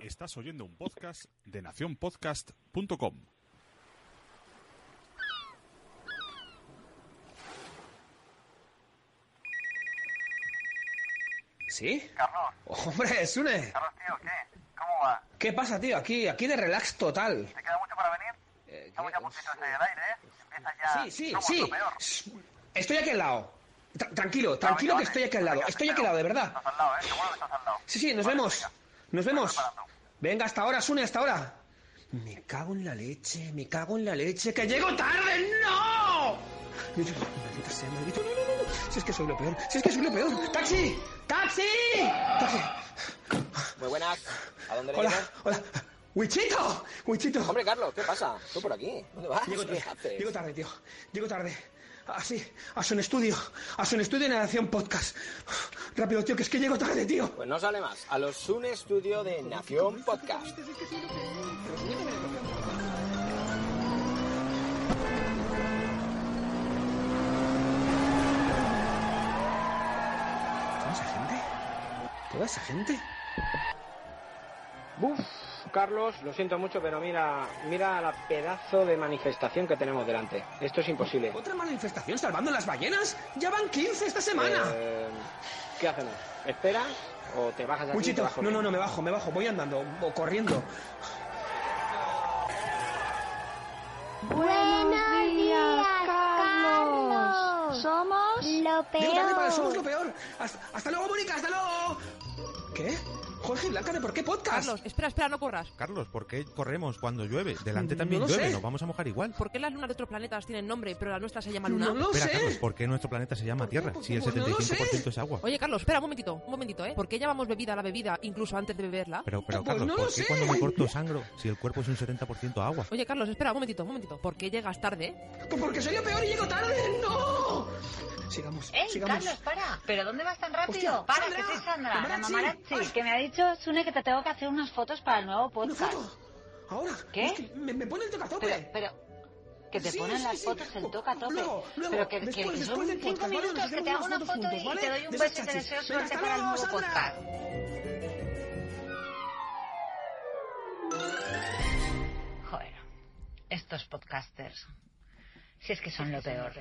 Estás oyendo un podcast de nacionpodcast.com. ¿Sí? Carlos, Hombre, Sune. Carlos, tío, ¿qué? ¿Cómo va? ¿Qué pasa, tío? Aquí, aquí de relax total. ¿Te queda mucho para venir? Eh, Estamos ya puntitos en el aire, ¿eh? Empieza ya... Sí, sí, Somos sí. lo peor. Estoy aquí al lado. Tra- tranquilo, tranquilo que estoy aquí al lado. Estoy aquí al lado, de verdad. Estás al lado, ¿eh? Seguro que estás al lado. Sí, sí, nos Vale, vemos. venga. Nos vemos. Venga, hasta ahora, Sune, hasta ahora. Me cago en la leche, me cago en la leche, que llego tarde, ¡no! Maldita sea, maldito, no, no, no, no. Si es que soy lo peor, si es que soy lo peor. ¡Taxi! ¡Taxi! ¡Taxi! Muy buenas. ¿A dónde le Hola, hola. ¡Wichito! ¡Wichito! Hombre, Carlos, ¿qué pasa? ¿Tú por aquí? ¿Dónde vas? Llego ¿Qué tarde, llego tarde, tío. Llego tarde. Así, a su estudio. A su estudio en Nación Podcast. Rápido, tío, que es que llego tarde, tío. Pues no sale más. A los Sun Studio de Nación Podcast. ¿Toda esa gente? ¿Toda esa gente? Buf, Carlos, lo siento mucho, pero mira, mira la pedazo de manifestación que tenemos delante. Esto es imposible. ¿Otra manifestación salvando las ballenas? ¡Ya van 15 esta semana! Eh, ¿Qué hacemos? ¿Esperas o te bajas de aquí? no, no, no, me bajo, me bajo. Voy andando o corriendo. Buenos días, Carlos. Somos lo el Somos lo peor. peor. Hasta, hasta luego, Mónica, hasta luego. ¿Qué? Jorge Blanca, ¿de por qué podcast? Carlos, espera, espera, no corras. Carlos, ¿por qué corremos cuando llueve? Delante No también llueve, sé. nos vamos a mojar igual. ¿Por qué las lunas de otros planetas tienen nombre, pero la nuestra se llama Luna? No lo Espera, sé. Carlos, ¿por qué nuestro planeta se llama Tierra? Si el Pues no lo 75% sé. es agua. Oye, Carlos, espera un momentito, un momentito, ¿eh? ¿Por qué llamamos bebida a la bebida incluso antes de beberla? Pero, pero Pues Carlos, ¿por qué sé. cuando me corto sangro si el cuerpo es un 70% agua? Oye, Carlos, espera un momentito, un momentito. ¿Por qué llegas tarde? Pues porque soy lo peor y llego tarde. ¡No! Sigamos, ¡Ey, sigamos. Carlos, para! ¿Pero dónde vas tan rápido? Hostia, para, Sandra, que soy Sandra, la Mamarazzi. Ay. que me ha dicho Sune que te tengo que hacer unas fotos para el nuevo ¿Una podcast. foto? ¿Ahora? ¿Qué? Es que me, me pone el tocazope. Pero, pero, que te Sí, ponen sí, las sí. fotos el toca tope. Luego, luego, pero que, después, que después son cinco podcast, ¿vale? minutos Nos que te hago una foto fotos y juntos, te ¿vale? doy un De beso y te deseo suerte para el nuevo Sandra. podcast. Joder, estos podcasters. Si es que son lo peor.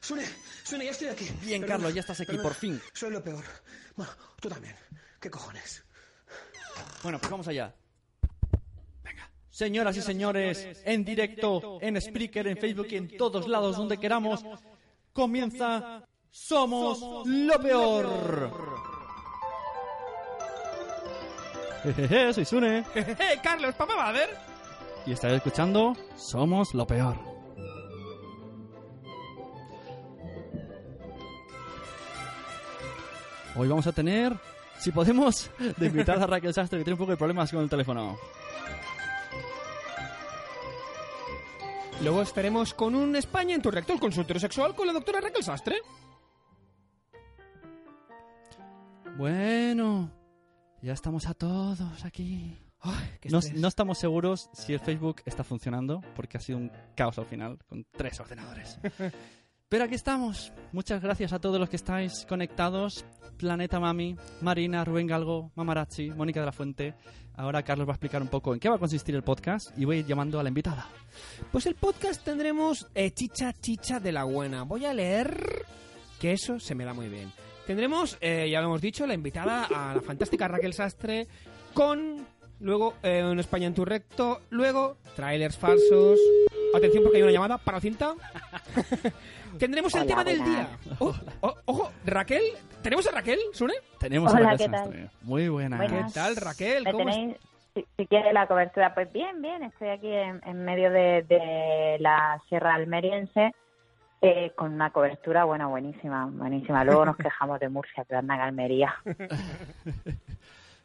Sune, Sune, ya estoy aquí. Bien, Perdona, Carlos, ya estás aquí, perdona. por fin. Soy lo peor. Bueno, tú también. ¿Qué cojones? Bueno, pues vamos allá. Venga. Señoras y señores, en directo, en Spreaker, en Facebook y en todos lados donde queramos, comienza Somos lo peor. Jejeje, soy Sune. ¡Eh, Carlos, papá va a ver! Y estáis escuchando Somos lo peor. Hoy vamos a tener, si podemos, de invitada a Raquel Sastre, que tiene un poco de problemas con el teléfono. Luego estaremos con un España en tu recto, el consultorio sexual con la doctora Raquel Sastre. Bueno, ya estamos a todos aquí. Ay, No, no estamos seguros si el Facebook está funcionando, porque ha sido un caos al final, con tres ordenadores. Pero aquí estamos. Muchas gracias a todos los que estáis conectados. Planeta Mami, Marina, Rubén Galgo, Mamarazzi, Mónica de la Fuente. Ahora Carlos va a explicar un poco en qué va a consistir el podcast y voy a ir llamando a la invitada. Pues el podcast tendremos eh, chicha chicha de la buena. Voy a leer que eso se me da muy bien. Tendremos, eh, ya lo hemos dicho, la invitada a la fantástica Raquel Sastre con luego eh, un España en tu recto, luego trailers falsos. Atención porque hay una llamada para cinta. Tendremos el Hola, tema del día. Oh, oh, ojo, Raquel, ¿tenemos a Raquel, Sune? Tenemos Hola, a Raquel ¿qué tal? Muy buena. Buenas. ¿Qué tal, Raquel? ¿Me ¿Cómo es- tenéis, si, si quiere la cobertura? Pues bien, bien, estoy aquí en, en medio de, de la Sierra Almeriense eh, con una cobertura, bueno, buenísima, buenísima. Luego nos quejamos de Murcia, pero anda en Almería.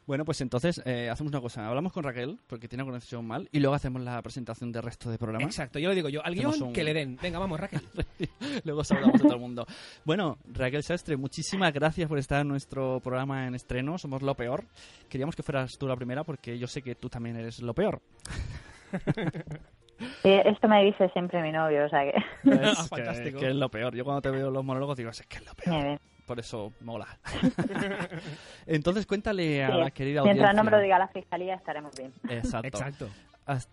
Bueno, pues entonces eh, hacemos una cosa. Hablamos con Raquel, porque tiene una conexión mal, y luego hacemos la presentación del resto del programa. Exacto, yo lo digo yo. Al guion un- que le den. Venga, vamos, Raquel. Luego saludamos a todo el mundo. Bueno, Raquel Sastre, muchísimas gracias por estar en nuestro programa en estreno. Somos lo peor. Queríamos que fueras tú la primera porque yo sé que tú también eres lo peor. Esto me dice siempre mi novio, o sea que... Es que, Fantástico. que es lo peor. Yo cuando te veo los monólogos digo, es que es lo peor. Por eso mola. Entonces cuéntale a Sí, la querida Mientras audiencia. no me lo diga la fiscalía estaremos bien. Exacto.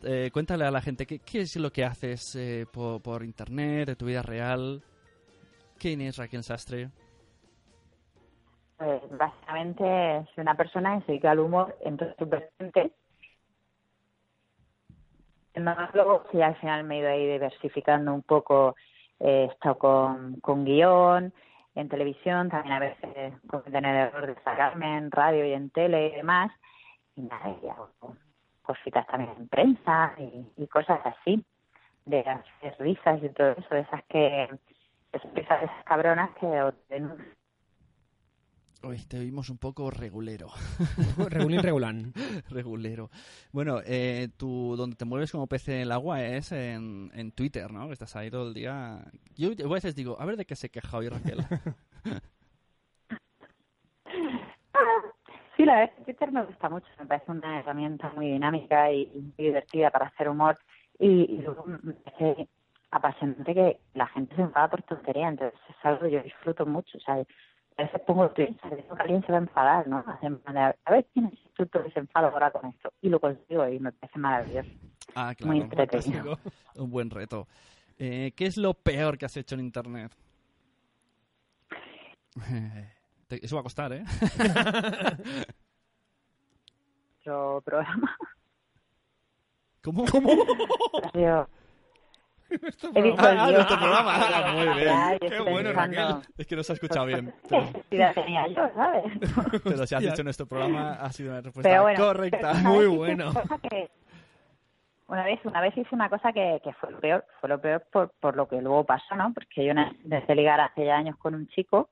Eh, cuéntale a la gente qué, qué es lo que haces eh, por, por internet, de tu vida real. ¿Quién es Raquel Sastre? Pues básicamente soy una persona que se dedica al humor en todos sus vertientes. Más luego sí al final me he ido ahí diversificando un poco. eh, He estado con, con guion, en televisión, también a veces con tener el error de sacarme en radio y en tele y demás. Y nada, y hago cositas también en prensa y, cosas así, de hacer risas y todo eso, de esas que, esas cabronas que. Hoy te oímos un poco regulero. Regulín regulán. regulero. Bueno, eh, tú donde te mueves como pez en el agua es en, en Twitter, ¿no? Que estás ahí todo el día. Yo a veces digo, a ver de qué se queja hoy Raquel. Sí, la verdad es que Twitter me gusta mucho, me parece una herramienta muy dinámica y muy divertida para hacer humor y, y luego me parece apasionante que la gente se enfada por tontería, entonces es algo que yo disfruto mucho, o sea, a veces pongo que alguien se va a enfadar, ¿no? A ver quién es el que se enfada ahora con esto y lo consigo y me parece maravilloso. Ah, claro. Muy entretenido. Un buen reto. Eh, ¿Qué es lo peor que has hecho en Internet? Te- Eso va a costar, ¿eh? Otro programa. ¿Cómo? ¿Cómo? Ah, el ah, guion. nuestro programa. Ah, muy bien. Ay, Qué bueno, pensando, Raquel. Es que no se ha escuchado bien. ¿Qué Pero, necesidad tenía yo, sabes? pero si has dicho nuestro programa, ha sido una respuesta bueno, correcta. Muy bueno. una cosa que- Una vez, una vez hice una cosa que, que fue lo peor, fue lo peor por, por lo que luego pasó, ¿no? Porque yo empecé a ligar hace ya años con un chico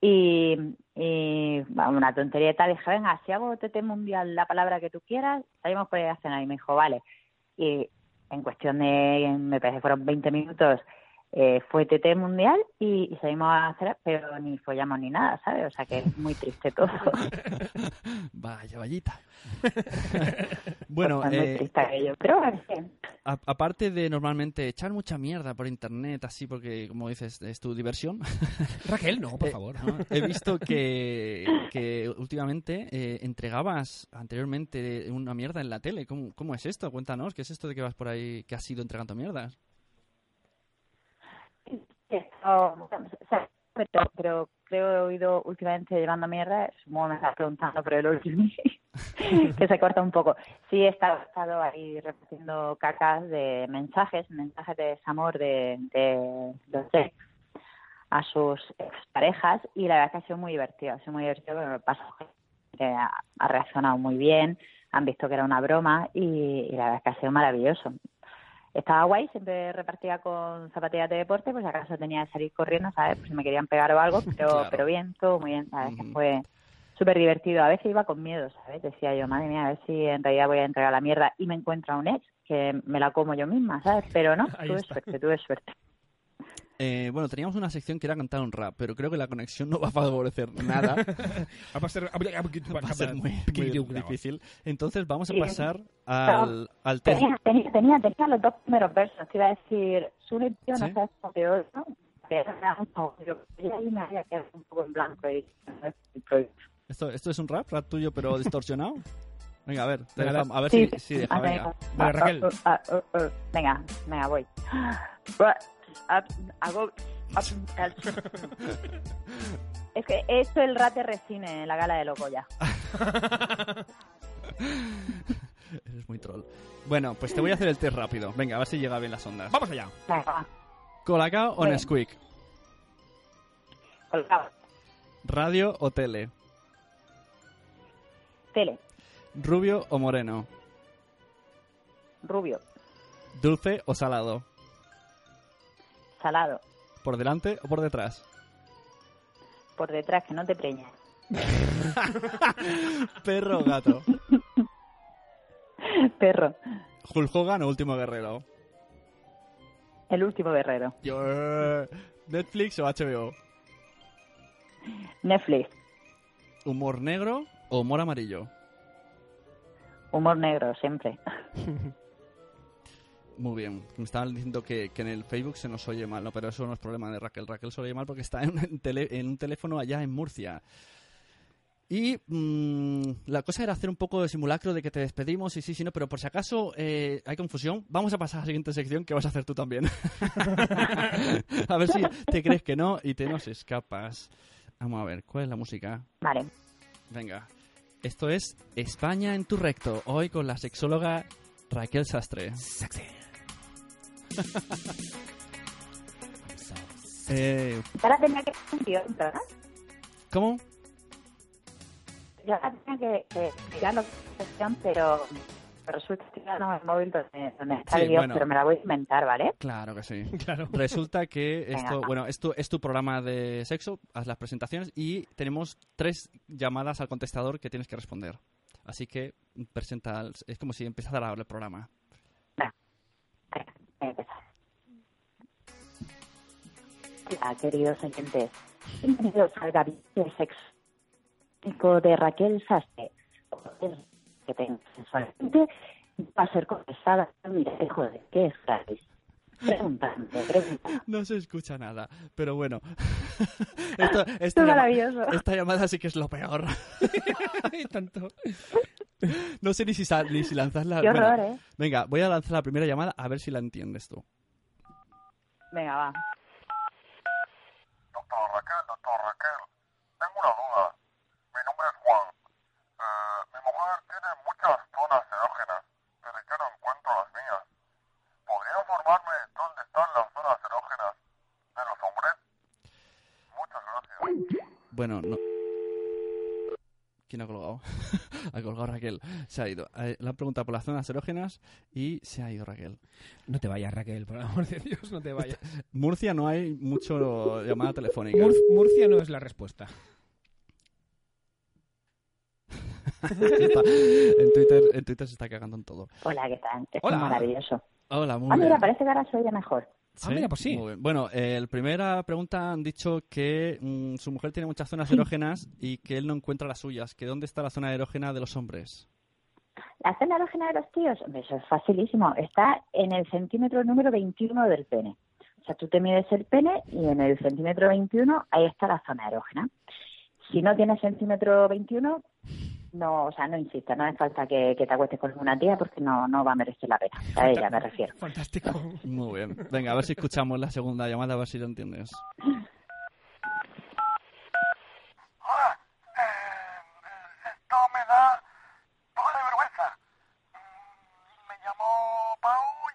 y, y bueno, una tontería y tal, dije, venga, si hago TT mundial la palabra que tú quieras, salimos por ahí a cenar y me dijo, vale. Y en cuestión de, me parece fueron 20 minutos, eh, fue TT mundial y, y salimos a hacer, pero ni follamos ni nada, ¿sabes? O sea que es muy triste todo. Vaya, vallita. bueno, Pues eh, triste aquello, pero bueno, sí. a- aparte de normalmente echar mucha mierda por internet, así porque, como dices, es tu diversión, Raquel, no, por Eh, favor. he visto que, que últimamente eh, entregabas anteriormente una mierda en la tele. ¿Cómo, ¿Cómo es esto? Cuéntanos, ¿qué es esto de que vas por ahí, que has ido entregando mierdas? Esto, o sea, pero, pero creo he oído últimamente llevando mierda, supongo me estás preguntando por el último, que se corta un poco. Sí, he estado, estado ahí repartiendo cacas de mensajes, mensajes de desamor de, de los ex a sus parejas y la verdad que ha sido muy divertido, ha sido muy divertido porque me pasa que ha, reaccionado muy bien, han visto que era una broma y, y la verdad que ha sido maravilloso estaba guay, siempre repartía con zapatillas de deporte, pues acaso tenía que salir corriendo, ¿sabes? Pues si me querían pegar o algo, pero, Claro. pero bien, todo muy bien, ¿sabes? Ujú. fue súper divertido. A veces iba con miedo, ¿sabes? Decía yo, madre mía, a ver si en realidad voy a entregar la mierda y me encuentro a un ex, que me la como yo misma, ¿sabes? Pero no, Ahí tuve está. suerte, tuve suerte. Eh, bueno, teníamos una sección que era cantar un rap, pero creo que la conexión no va a favorecer nada. Va a ser, va a ser muy, muy difícil. Entonces vamos a pasar al, al test. Tenía, tenía, tenía, tenía los dos primeros versos, te iba a decir, tío, no ¿Sí? lo peor, ¿no? Pero ahí me había quedado un poco en blanco y no es. ¿Esto, ¿Esto es un rap? ¿Rap tuyo pero distorsionado? Venga, a ver, te a ver Sí, si, si deja, venga. Vale, Raquel. ah, ah, ah, venga, venga, voy. Hago. Es que he hecho el rate resine en la gala de Locoya. Eres muy troll. Bueno, pues te voy a hacer el test rápido. Venga, a ver si llega bien las ondas. Vamos allá. ¿Colacao o. Nesquik? Colgado. ¿Radio o tele? Tele. ¿Rubio o moreno? Rubio. ¿Dulce o salado? Salado. ¿Por delante o por detrás? Por detrás, que no te preñas. ¿Perro o gato? Perro. ¿Hulk Hogan o Último Guerrero? El último guerrero. Yo, eh, ¿Netflix o HBO? Netflix. ¿Humor negro o humor amarillo? Humor negro, siempre. Muy bien. Me estaban diciendo que, que en el Facebook se nos oye mal, ¿no? Pero eso no es problema de Raquel. Raquel se oye mal porque está en, un tele- en un teléfono allá en Murcia. Y mm, la cosa era hacer un poco de simulacro de que te despedimos y sí, sí, no, pero por si acaso eh, hay confusión, vamos a pasar a la siguiente sección que vas a hacer tú también. a ver si te crees que no y te nos escapas. Vamos a ver, ¿cuál es la música? Vale. Venga. Esto es España en tu recto, hoy con la sexóloga Raquel Sastre. Eh, Ahora tenía que un guion, ¿verdad? ¿Cómo? Yo ahora tenía que, es la sección, pero resulta que ya no el móvil donde, donde está Sí, el guion, bueno. pero me la voy a inventar, ¿vale? Claro que sí. Claro. Resulta que Venga, esto, va. bueno, esto es tu programa de sexo, haz las presentaciones y tenemos tres llamadas al contestador que tienes que responder. Así que presenta, es como si empezara el programa. Voy a empezar. Hola, queridos oyentes. Bienvenidos al gabinete sexo de Raquel Sastre. Que tengo sensualmente va a ser contestada. Mira, joder, ¿qué es gratis? Preguntando, preguntando. No se escucha nada, pero bueno. Esto- esta, Es llama- maravilloso. esta llamada sí que es lo peor. Tanto. No sé ni si, sal- ni si lanzarla. Qué bueno, horror, ¿eh? Venga, voy a lanzar la primera llamada a ver si la entiendes tú. Venga, va. Doctor Raquel, doctor Raquel, tengo una duda. Mi nombre es Juan. Eh, mi mujer tiene muchas zonas erógenas, pero yo no encuentro las mías. ¿Podría informarme dónde están las zonas erógenas de los hombres? Muchas gracias. Bueno, no. ¿Quién ha colgado? ha colgado Raquel. Se ha ido. Eh, Le han preguntado por las zonas erógenas y se ha ido Raquel. No te vayas, Raquel, por el amor de Dios, no te vayas. Murcia no hay mucho llamada telefónica. Mur- Murcia no es la respuesta. En, Twitter, en Twitter se está cagando en todo. Hola, ¿qué tal? Esto Hola. es maravilloso. Hola, muy Ah, bien. mira, parece que ahora se oye mejor. Ah, mira, pues sí. Muy bien. Bueno, eh, el primera pregunta han dicho que mm, su mujer tiene muchas zonas erógenas y que él no encuentra las suyas. Que dónde está la zona erógena de los hombres. La zona erógena de los tíos, hombre, eso es facilísimo. Está en el centímetro número 21 del pene. O sea, tú te mides el pene y en el centímetro 21 ahí está la zona erógena. Si no tienes centímetro 21, no, o sea, no insistas, no hace falta que, que te acuestes con una tía porque no, no va a merecer la pena. A ella me refiero. Fantástico. Muy bien. Venga, a ver si escuchamos la segunda llamada, a ver si lo entiendes. Hola, eh, esto me da un poco de vergüenza. Mm, Me llamo Pau y,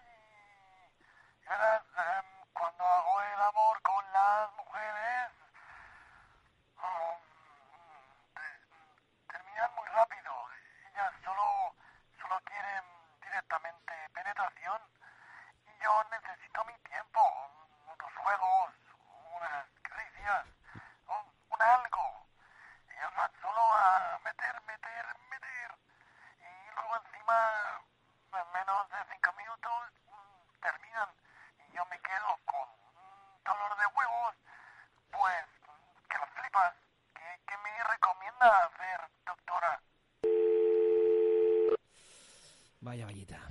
cuando hago el amor con las mujeres, um, te- terminan muy rápido. Ellas solo, solo quieren directamente penetración y yo necesito mi tiempo, unos juegos, unas caricias, un, un algo. Ellos van solo a meter, meter, meter. Y luego encima, en menos de cinco minutos, mm, terminan. Y yo me quedo con un dolor de huevos. Pues, que lo flipas. ¿Qué, qué me recomienda hacer, doctora?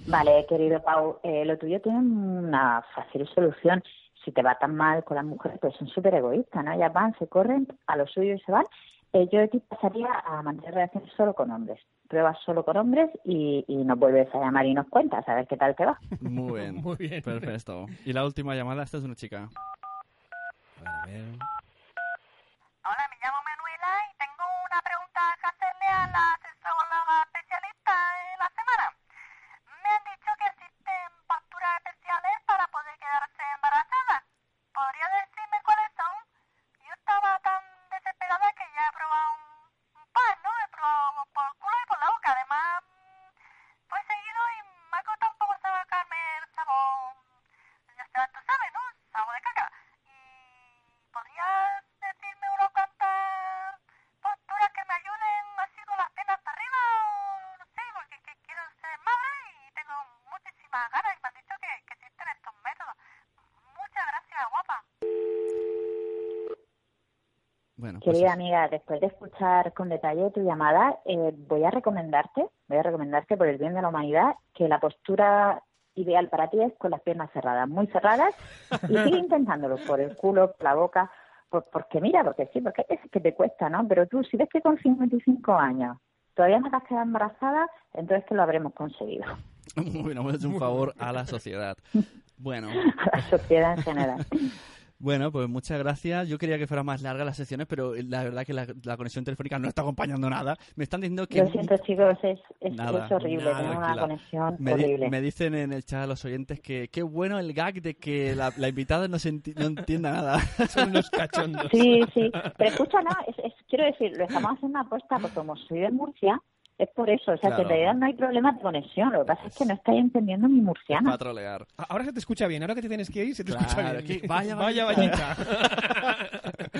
Vale, querido Pau, eh, lo tuyo tiene una fácil solución. Si te va tan mal con las mujeres, pues son súper egoístas, ¿no? Ellas van, se corren a lo suyo y se van. Eh, yo te pasaría a mantener relaciones solo con hombres. Pruebas solo con hombres y, y nos vuelves a llamar y nos cuentas a ver qué tal te va. Muy bien. Muy bien. Perfecto. Y la última llamada, esta es una chica. A ver. Hola, me llamo Manuela y tengo una pregunta que hacerle a la Bueno, pues Querida amiga, después de escuchar con detalle tu llamada, eh, voy a recomendarte, voy a recomendarte por el bien de la humanidad que la postura ideal para ti es con las piernas cerradas, muy cerradas, y sigue intentándolo por el culo, por la boca, por- porque mira, porque sí, porque es que te cuesta, ¿no? Pero tú, si ves que con 55 años todavía no te has quedado embarazada, entonces que lo habremos conseguido, bueno, hemos hecho un favor a la sociedad. Bueno, a la sociedad en general. bueno, pues muchas gracias. Yo quería que fuera más larga las sesiones, pero la verdad que la, la conexión telefónica no está acompañando nada. Me están diciendo que... Lo siento, chicos, es, es, Nada, es horrible, nada, tenemos una conexión Me, di- horrible. me dicen en el chat los oyentes que qué bueno el gag de que la, la invitada no, se enti- no entienda nada. Son unos cachondos. Sí, sí. Pero escucha, no, es, es- quiero decir, lo estamos haciendo apuesta porque como soy de Murcia, es por eso. O sea, que en realidad no hay problema de conexión. Lo que pasa es que no estáis entendiendo mi murciana. Para trolear. A- Ahora se te escucha bien, ahora que te tienes que ir se te Claro, escucha bien. que- vaya, vaya, vallita.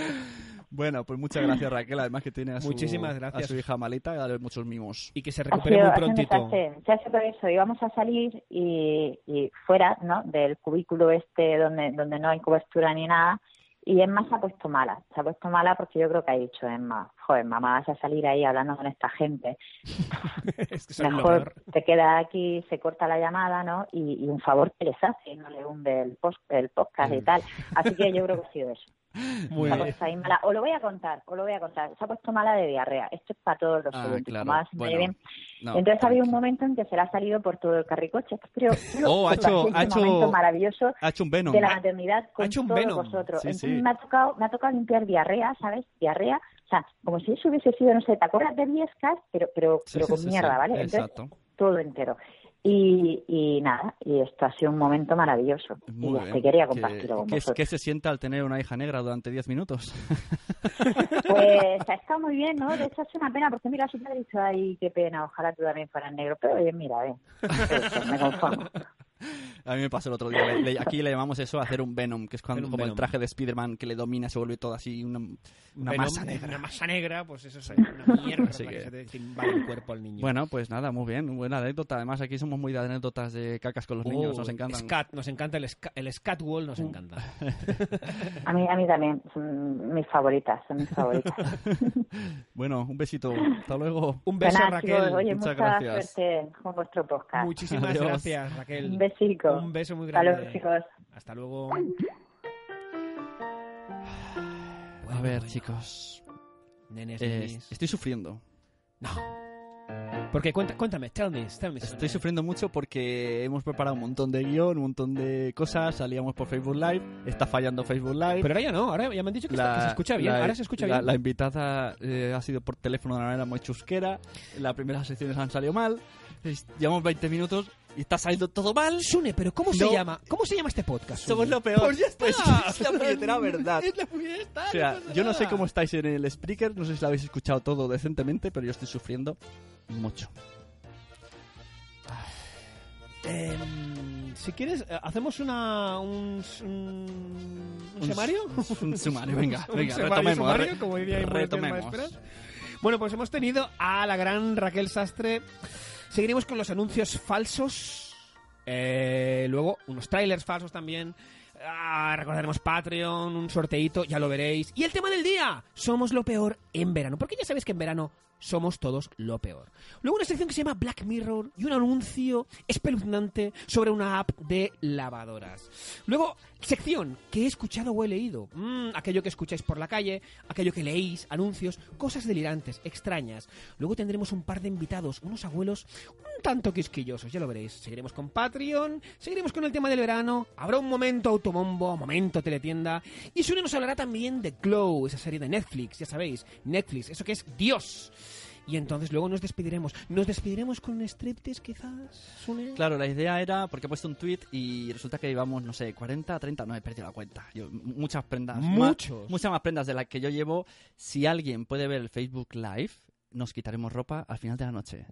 Bueno, pues muchas gracias Raquel, además que tiene a su, Muchísimas gracias. a su hija malita, darle muchos mimos. Y que se recupere sido- muy prontito. Se hace por eso. Íbamos a salir y, y fuera ¿no? del cubículo este donde, donde no hay cobertura ni nada. Y Emma se ha puesto mala. Se ha puesto mala porque yo creo que ha dicho Emma, joder, mamá, vas a salir ahí hablando con esta gente. Es que Mejor te queda aquí, se corta la llamada, ¿no? Y, y un favor que les hace, no le hunde el, post, el podcast y tal. Así que yo creo que ha sido eso. Muy se ha bien. puesto ahí mala. O lo voy a contar, o lo voy a contar. Se ha puesto mala de diarrea. Esto es para todos los Ah, claro. Bueno, no, Entonces ha habido un momento en que se le ha salido por todo el carricoche. Creo, creo Oh, ha hecho- ha hecho- momento maravilloso Ha hecho un Venom. de la maternidad con Ha hecho un todos vosotros. Sí, Entonces sí. me ha tocado me ha tocado limpiar diarrea, ¿sabes? Diarrea, o sea, como si eso hubiese sido, no sé, ¿te acuerdas de Viescas? Pero pero Sí, pero con mierda. ¿vale? Entonces, Exacto. todo entero. Y, y nada, y esto ha sido un momento maravilloso. Muy y bien. te quería ¿Qué- compartirlo con qué, vosotros. qué se siente al tener una hija negra durante 10 minutos? Pues ha estado muy bien, ¿no? De hecho, es una pena, porque mira, su padre ha dicho, ay, qué pena, ojalá tú también fueras negro. Pero oye, mira, eh, eso, me conformo. A mí me pasó el otro día. le- le- aquí le llamamos eso hacer un Venom, que es cuando como el traje de Spider-Man que le domina, se vuelve todo así, una, una Venom, masa negra. Una masa negra, pues eso es una mierda Así que que- se te invade el cuerpo al niño. Bueno, pues nada, muy bien, buena anécdota. Además, aquí somos muy de anécdotas de cacas con los niños, Oh, nos encantan. Scat, nos encanta el, scat, el Scatwall, nos encanta. A mí, a mí también, son mis favoritas, son mis favoritas. Bueno, un besito. Hasta luego. Un beso, Nada, Raquel. chicos, oye, muchas mucha gracias. suerte con vuestro podcast. Muchísimas Adiós. gracias, Raquel. Un beso muy Hasta grande. luego, chicos. Hasta luego. A ver, chicos. Nenes, eh, nenis. estoy sufriendo. No. Porque cuenta, cuéntame, tell me, tell me. Estoy sufriendo mucho porque hemos preparado un montón de guion, un montón de cosas, salíamos por Facebook Live, está fallando Facebook Live. Pero ahora ya no, ahora ya me han dicho que, está- que se escucha bien. la- ahora se escucha la- bien. La invitada eh, ha sido por teléfono de una manera muy chusquera, las primeras secciones han salido mal, llevamos 20 minutos y está saliendo todo mal. Sune, pero ¿cómo se No. llama? ¿Cómo se llama este podcast? Somos lo peor. Pues ya está. Pues es la puñetera verdad. Es la puñetera, O sea, pasa yo no sé nada. cómo estáis en el Spreaker, no sé si lo habéis escuchado todo decentemente, pero yo estoy sufriendo mucho. Em, si quieres, eh, hacemos una, un, un, un sumario. un sumario, venga, Un venga, sumario, retomemos, sumario, re- como diría retomemos. Maesperas. Bueno, pues hemos tenido a la gran Raquel Sastre. Seguiremos con los anuncios falsos. Eh, luego, unos trailers falsos también. Ah, recordaremos Patreon, un sorteito, ya lo veréis. Y el tema del día, somos lo peor en verano. Porque ya sabéis que en verano somos todos lo peor. Luego una sección que se llama Black Mirror y un anuncio espeluznante sobre una app de lavadoras. Luego, sección que he escuchado o he leído. Mm, aquello que escucháis por la calle, aquello que leéis, anuncios, cosas delirantes, extrañas. Luego tendremos un par de invitados, unos abuelos un tanto quisquillosos, ya lo veréis. Seguiremos con Patreon, seguiremos con el tema del verano, habrá un momento automombo, momento teletienda, y Sune nos hablará también de Glow, esa serie de Netflix, ya sabéis, Netflix, eso que es Dios. Y entonces luego nos despediremos. ¿Nos despediremos con un striptease quizás, Sune? Claro, la idea era, porque he puesto un tweet y resulta que íbamos, no sé, 40, 30, no he perdido la cuenta. Yo, muchas prendas. más- Muchos. muchas más prendas de las que yo llevo. Si alguien puede ver el Facebook Live, nos quitaremos ropa al final de la noche.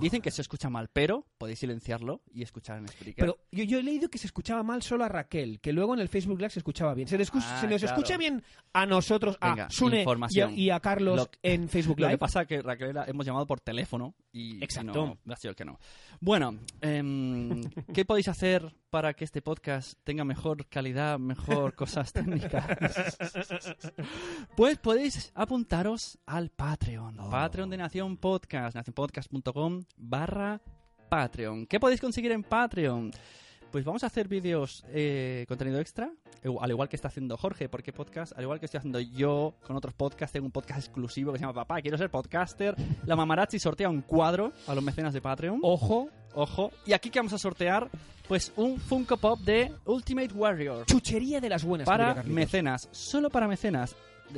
Dicen que se escucha mal, pero podéis silenciarlo y escuchar en Spreaker. Pero yo, yo he leído que se escuchaba mal solo a Raquel, que luego en el Facebook Live se escuchaba bien. ¿Se, le escu- Ah, se nos claro. escucha bien a nosotros, a Venga, Sune y a, información. y a Carlos Lo- en Facebook Lo Live? que pasa es que Raquel era- hemos llamado por teléfono y Exacto. no, ha sido el que no. Bueno, em, ¿qué podéis hacer para que este podcast tenga mejor calidad, mejor cosas técnicas? Pues podéis apuntaros al Patreon. Patreon de Nación Podcast, nacionpodcast.com barra Patreon. ¿Qué podéis conseguir en Patreon? Pues vamos a hacer vídeos, eh, contenido extra, al igual que está haciendo Jorge, porque podcast, al igual que estoy haciendo yo con otros podcasts, tengo un podcast exclusivo que se llama Papá, quiero ser podcaster. La Mamarazzi sortea un cuadro a los mecenas de Patreon. Ojo, ojo. Y aquí que vamos a sortear, pues un Funko Pop de Ultimate Warrior. Chuchería de las buenas. Para mecenas, solo para mecenas.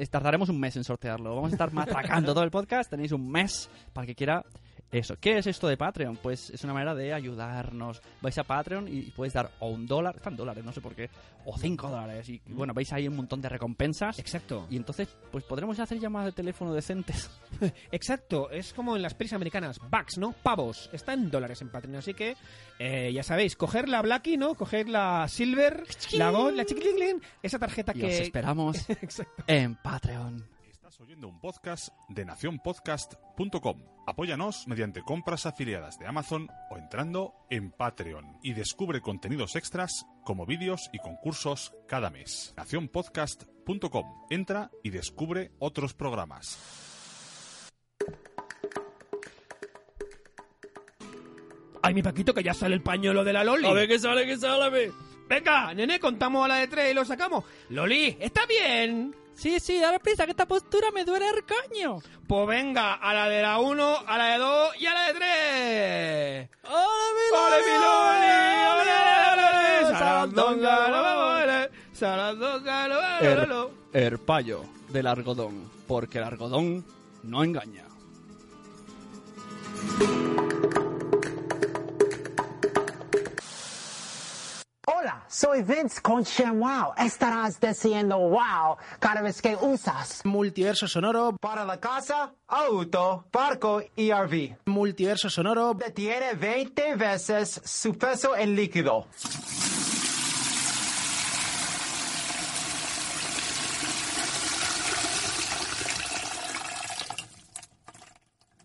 Tardaremos un mes en sortearlo. Vamos a estar matracando todo el podcast. Tenéis un mes para que quiera eso. ¿Qué es esto de Patreon? Pues es una manera de ayudarnos. Vais a Patreon y podéis dar o un dólar, están dólares, no sé por qué, o cinco dólares. Y y bueno, veis ahí un montón de recompensas. Exacto. Y entonces, pues podremos hacer llamadas de teléfono decentes. Exacto, es como en las pelis americanas, bucks, ¿no? Pavos, está en dólares en Patreon, así que eh, ya sabéis, coger la Blacky, ¿no? Coger la Silver, la Gold, la esa tarjeta Y que... os esperamos en Patreon. Estás oyendo un podcast de nacionpodcast.com. Apóyanos mediante compras afiliadas de Amazon o entrando en Patreon y descubre contenidos extras como vídeos y concursos cada mes. Nacionpodcast.com. Entra y descubre otros programas. Ay, mi Paquito, que ya sale el pañuelo de la Loli. A ver qué sale, qué sale. Venga, nene, contamos a la de tres y lo sacamos. Loli, ¿está bien? Sí, sí, dale prisa, que esta postura me duele el coño. Pues venga, a la de la uno, a la de dos y a la de tres. ¡Hola, mi ¡Ole, mi Loli! ¡Ole, ole, ole! Sarandonga, ole, ole. El, el payo del algodón, porque el algodón no engaña. Hola, soy Vince con ShamWow. Estarás diciendo wow cada vez que usas Multiverso sonoro para la casa, auto, barco y RV. Multiverso sonoro Tiene 20 veces su peso en líquido.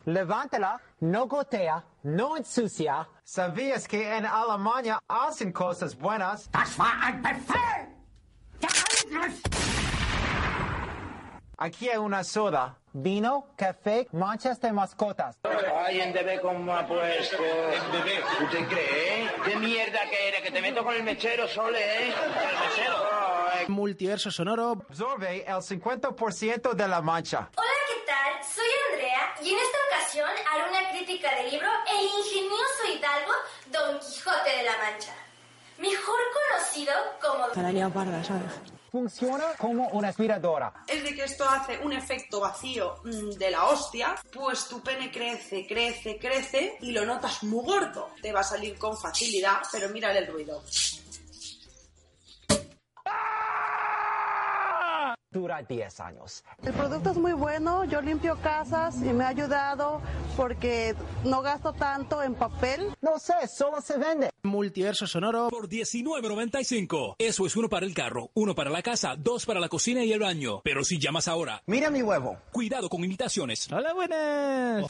Levántala, no gotea, no ensucia. ¿Sabías que en Alemania hacen cosas buenas? Aquí hay una soda. Vino, café, manchas de mascotas. Ay, en DB como ha puesto. En DB. ¿Usted cree? eh? ¿Qué mierda que eres? Que te meto con el mechero, Sole, ¿eh? El mechero. Ay. Multiverso sonoro Absorbe el 50% de la mancha. ¿qué tal? Soy Andrea y en esta ocasión haré una crítica del libro El ingenioso hidalgo Don Quijote de la Mancha, mejor conocido como... Canaria parda, ¿sabes? Funciona como una aspiradora. es de que esto hace un efecto vacío mm, de la hostia, pues tu pene crece, crece, crece y lo notas muy gordo. Te va a salir con facilidad, pero mira el ruido. Dura 10 años. El producto es muy bueno, yo limpio casas y me ha ayudado porque no gasto tanto en papel. No sé, solo se vende. Multiverso sonoro por 19.95. Eso es uno para el carro, uno para la casa, dos para la cocina y el baño. Pero si llamas ahora, Mira mi huevo. cuidado con imitaciones. Hola, buenas.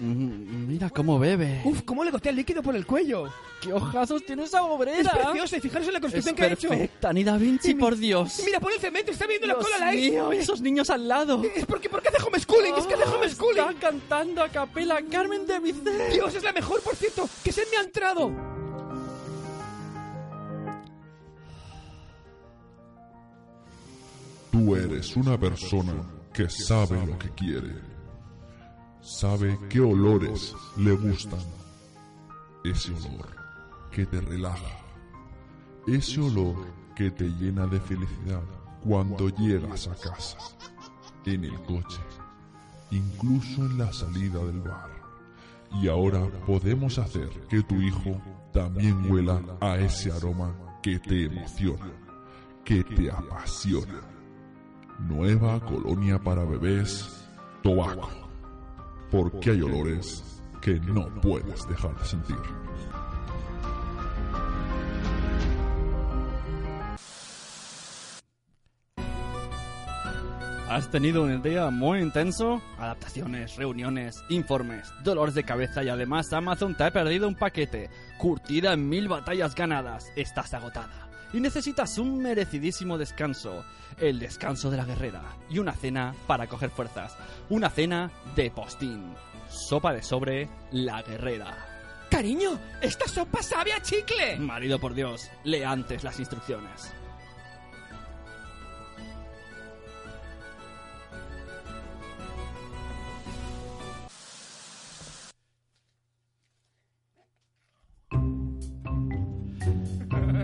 Mm, Mira cómo bebe. Uf, ¿cómo le gotea el líquido por el cuello? ¡Qué ojazos tiene esa Es obrera! preciosa y fijaros en la Es construcción que ha hecho. perfecta, ni Da Vinci, por Dios. Mira, por el cemento, está viendo la cola a la ex. mío, y esos niños al lado. Es porque, porque hace homeschooling, es que hace Ah, homeschooling. Está cantando a capela Carmen de Bizet. Dios, es la mejor, por cierto, que se me ha entrado. Tú eres una persona que sabe lo que quiere. Sabe qué olores le gustan. Ese olor que te relaja. Ese olor que te llena de felicidad cuando llegas a casa. En el coche. Incluso en la salida del bar. Y ahora podemos hacer que tu hijo también huela a ese aroma que te emociona, que te apasiona. Nueva colonia para bebés, Tobaco. Porque hay olores que no puedes dejar de sentir. ¿Has tenido un día muy intenso? Adaptaciones, reuniones, informes, dolores de cabeza y además Amazon te ha perdido un paquete. Curtida en mil batallas ganadas. Estás agotada. Y necesitas un merecidísimo descanso. El descanso de la guerrera. Y una cena para coger fuerzas. Una cena de postín. Sopa de sobre la guerrera. Cariño, esta sopa sabe a chicle. Marido por Dios, lee antes las instrucciones.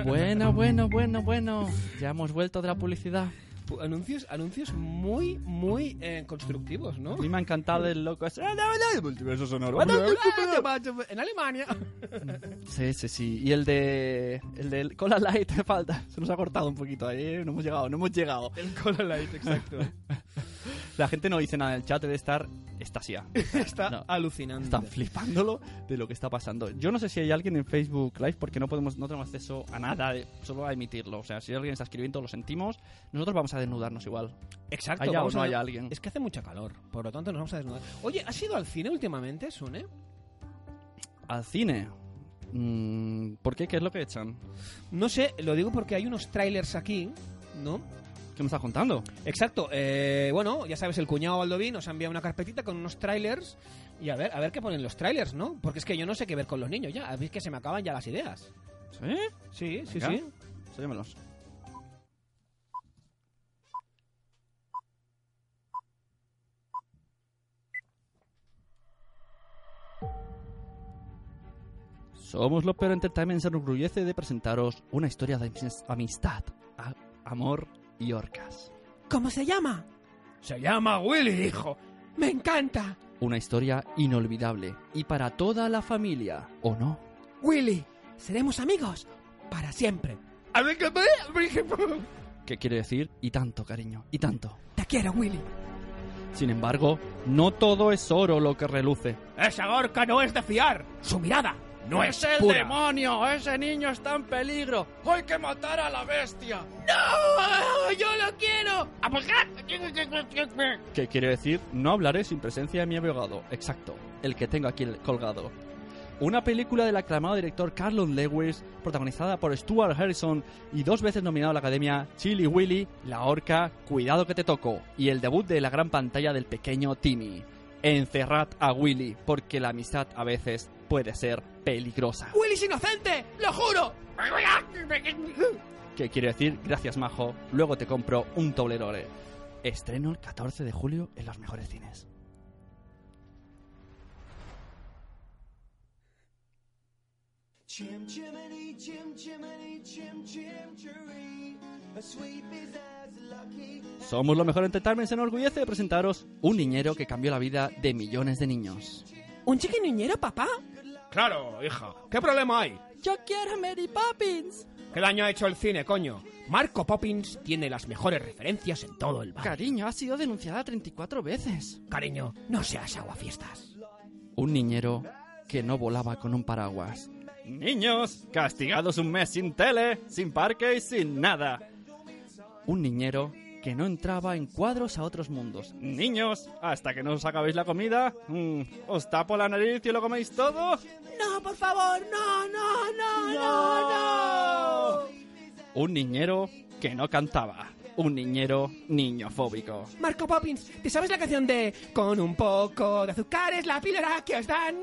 Bueno, bueno, bueno, bueno. Ya hemos vuelto de la publicidad. Anuncios, anuncios muy, muy eh, constructivos, ¿no? A mí me ha encantado el loco ese. Multiverso sonoro. En Alemania. Sí, sí, sí. Y el de. El de Cola Light te falta. Se nos ha cortado un poquito ahí. ¿eh? No hemos llegado, no hemos llegado. El Cola Light, exacto. La gente no dice nada en el chat, debe estar estasia. Está No. alucinante. Están flipándolo de lo que está pasando. Yo no sé si hay alguien en Facebook Live porque no podemos, no tenemos acceso a nada, eh, solo a emitirlo. O sea, si alguien está escribiendo, lo sentimos. Nosotros vamos a desnudarnos igual. Exacto. Haya o no a- haya alguien. Es que hace mucha calor, por lo tanto nos vamos a desnudar. Oye, ¿has ido al cine últimamente, Sune? Al cine. Mm, ¿Por qué? ¿Qué es lo que echan? No sé, lo digo porque hay unos trailers aquí, ¿no? ¿Qué me estás contando? Exacto. eh, bueno, ya sabes, el cuñado Baldovín nos ha enviado una carpetita con unos trailers y a ver, a ver qué ponen los trailers, ¿no? Porque es que yo no sé qué ver con los niños ya. Es que se me acaban ya las ideas. ¿Sí? Sí, sí, Venga, sí. enséñamelos. Somos lo peor Entertainment se enorgullece de presentaros una historia de amis- amistad, a- amor y orcas. ¿Cómo se llama? Se llama Willy, hijo. Me encanta. Una historia inolvidable y para toda la familia, ¿o no? Willy, seremos amigos para siempre. ¿Qué quiere decir? Y tanto, cariño, y tanto. Te quiero, Willy. Sin embargo, no todo es oro lo que reluce. Esa gorca no es de fiar. Su mirada no es, el pura. demonio! ¡Ese niño está en peligro! ¡Hay que matar a la bestia! ¡No! ¡Yo lo quiero! ¿Qué quiere decir? No hablaré sin presencia de mi abogado. Exacto, el que tengo aquí colgado. Una película del aclamado director Carlon Lewis, protagonizada por Stuart Harrison y dos veces nominado a la Academia Chili Willy, La Orca, Cuidado que te toco, y el debut de la gran pantalla del pequeño Timmy. Encerrad a Willy, porque la amistad a veces puede ser peligrosa. ¡Willy es inocente! ¡Lo juro! ¿Qué quiere decir? Gracias, majo. Luego te compro un Toblerone. Estreno el 14 de julio en los mejores cines. Somos lo mejor Entertainment se enorgullece de presentaros un niñero que cambió la vida de millones de niños. ¿Un chiqui niñero, papá? Claro, hija. ¿Qué problema hay? Yo quiero a Mary Poppins. ¿Qué daño ha hecho el cine, coño? Marco Poppins tiene las mejores referencias en todo el barrio. Cariño, ha sido denunciada 34 veces. Cariño, no seas aguafiestas. Un niñero que no volaba con un paraguas. Niños, castigados un mes sin tele, sin parque y sin nada. Un niñero que no entraba en cuadros a otros mundos. Niños, hasta que no os acabéis la comida, mm, os tapo la nariz y lo coméis todo. No, por favor, no, no, no, no, no. Un niñero que no cantaba. Un niñero niñofóbico. Marco Poppins, ¿te sabes la canción de Con un poco de azúcar es la píldora que os dan?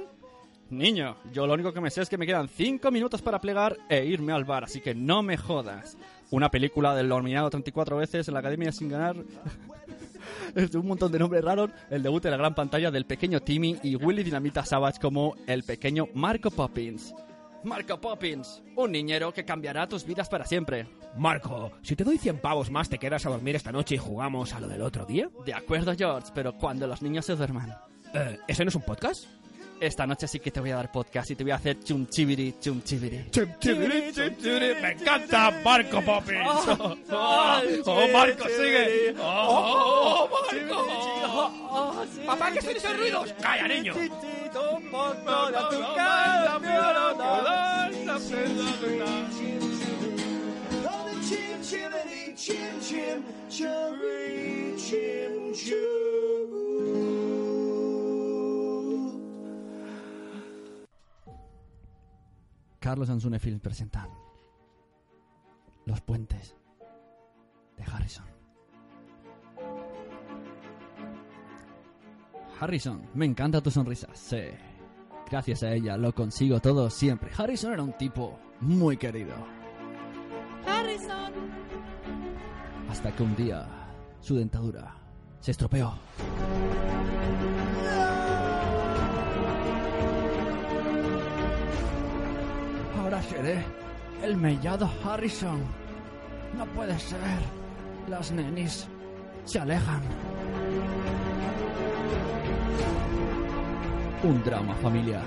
Niño, yo lo único que me sé es que me quedan 5 minutos para plegar e irme al bar, así que no me jodas. Una película del nominado 34 veces en la academia sin ganar. Es de un montón de nombres raros. El debut en la gran pantalla del pequeño Timmy y Willy Dinamita Savage como el pequeño Marco Poppins. Marco Poppins, un niñero que cambiará tus vidas para siempre. Marco, si te doy 100 pavos más, ¿te quedas a dormir esta noche y jugamos a lo del otro día? De acuerdo, George, pero cuando los niños se duerman. Eh, ¿Ese no es un podcast? Esta noche sí que te voy a dar podcast y te voy a hacer chum chibiri, chum chibiri. Me encanta Marco Poppins. Oh, Oh, oh, Marco, sigue. Oh, ¡Oh, Marco! ¡Papá, qué son esos ruidos! ¡Calla, niño! Oh, chim chimney, chim chim chiree, chim Carlos Ansune Film presentan Los puentes de Harrison. Harrison, me encanta tu sonrisa. Sí. Gracias a ella lo consigo todo siempre. Harrison era un tipo muy querido. Harrison. Hasta que un día su dentadura se estropeó. El mellado Harrison. No puede ser. Las nenis se alejan. Un drama familiar.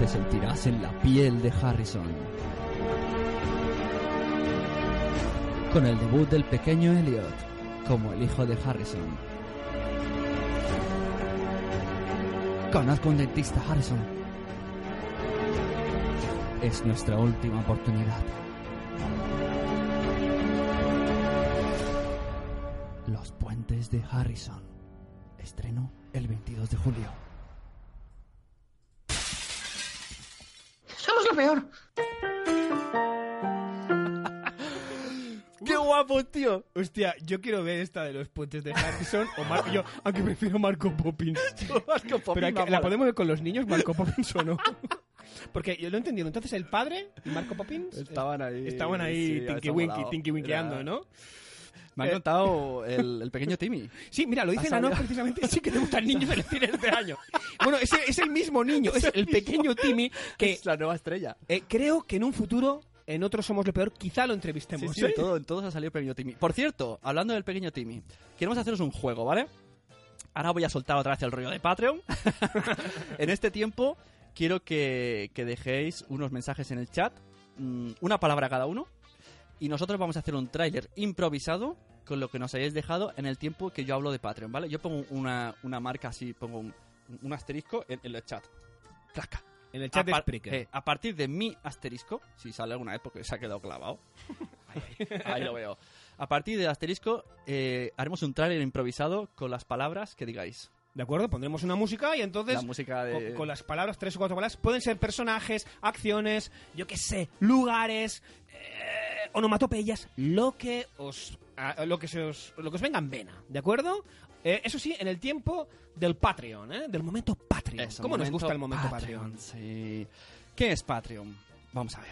Te sentirás en la piel de Harrison. Con el debut del pequeño Elliot como el hijo de Harrison. Conozco un dentista, Harrison. Es nuestra última oportunidad. Los puentes de Harrison. Estreno el 22 de julio. Somos lo peor. ¡Qué guapo, tío! Hostia, yo quiero ver esta de los puentes de Harrison o Marco. Yo, aunque prefiero Marco Poppins. Marco Poppins Pero hay que- me ¿La podemos ver con los niños, Marco Poppins o no? Porque yo lo he entendido. Entonces, el padre y Marco Poppins eh, Estaban ahí. estaban ahí sí, tinky winky, tinky winkeando, Era- ¿no? Me ha Eh, contado el, el pequeño Timmy. Sí, mira, lo dice Nano precisamente. Sí que te gustan niños en el cine este año. Bueno, es, es el mismo niño, es el pequeño Timmy que... Es la nueva estrella. eh, creo que en un futuro, en otros Somos lo Peor, quizá lo entrevistemos. Sí, sí, ¿eh? en, todo, en todos ha salido el pequeño Timmy. Por cierto, hablando del pequeño Timmy, queremos haceros un juego, ¿vale? Ahora voy a soltar otra vez el rollo de Patreon. en este tiempo, quiero que, que dejéis unos mensajes en el chat, mm, una palabra cada uno, y nosotros vamos a hacer un tráiler improvisado con lo que nos hayáis dejado en el tiempo que yo hablo de Patreon, ¿vale? Yo pongo una, una marca así, pongo un, un asterisco en, en el chat. Claca. En el chat a, de eh, a partir de mi asterisco, si sale alguna vez porque se ha quedado clavado, ahí, ahí, ahí lo veo. A partir del asterisco eh, haremos un tráiler improvisado con las palabras que digáis. ¿De acuerdo? Pondremos una música y entonces... La música de... Con, con las palabras, tres o cuatro palabras, pueden ser personajes, acciones, yo qué sé, lugares, eh, onomatopeyas, lo que os, a- lo que se os, lo que os venga en vena, ¿de acuerdo? Eh, eso sí, en el tiempo del Patreon, ¿eh? Del momento Patreon. Eso, ¿Cómo nos gusta el momento Patreon? Sí. ¿Qué es Patreon? Vamos a ver.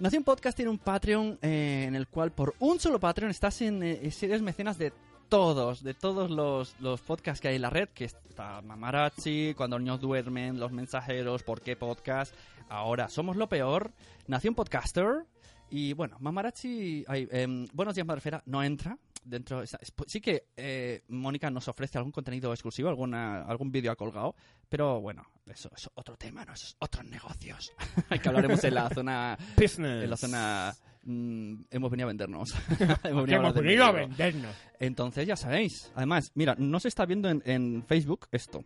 Nación Podcast tiene un Patreon eh, en el cual por un solo Patreon estás en eh, series mecenas de todos, de todos los, los podcasts que hay en la red, que está Mamarazzi, Cuando niños duermen, Los Mensajeros, ¿Por qué Podcast? Ahora Somos lo Peor, Nación Podcaster y bueno, Mamarazzi, ay, em, Buenos Días Madrefera no entra dentro, es- sí que eh, Mónica nos ofrece algún contenido exclusivo, alguna, algún vídeo ha colgado, pero bueno, eso es otro tema, ¿no? Esos otros negocios. que hablaremos en la zona... Business. En la zona... mm, hemos venido a vendernos. Hemos venido a vendernos. Entonces ya sabéis. Además, mira, no se está viendo en, en Facebook esto.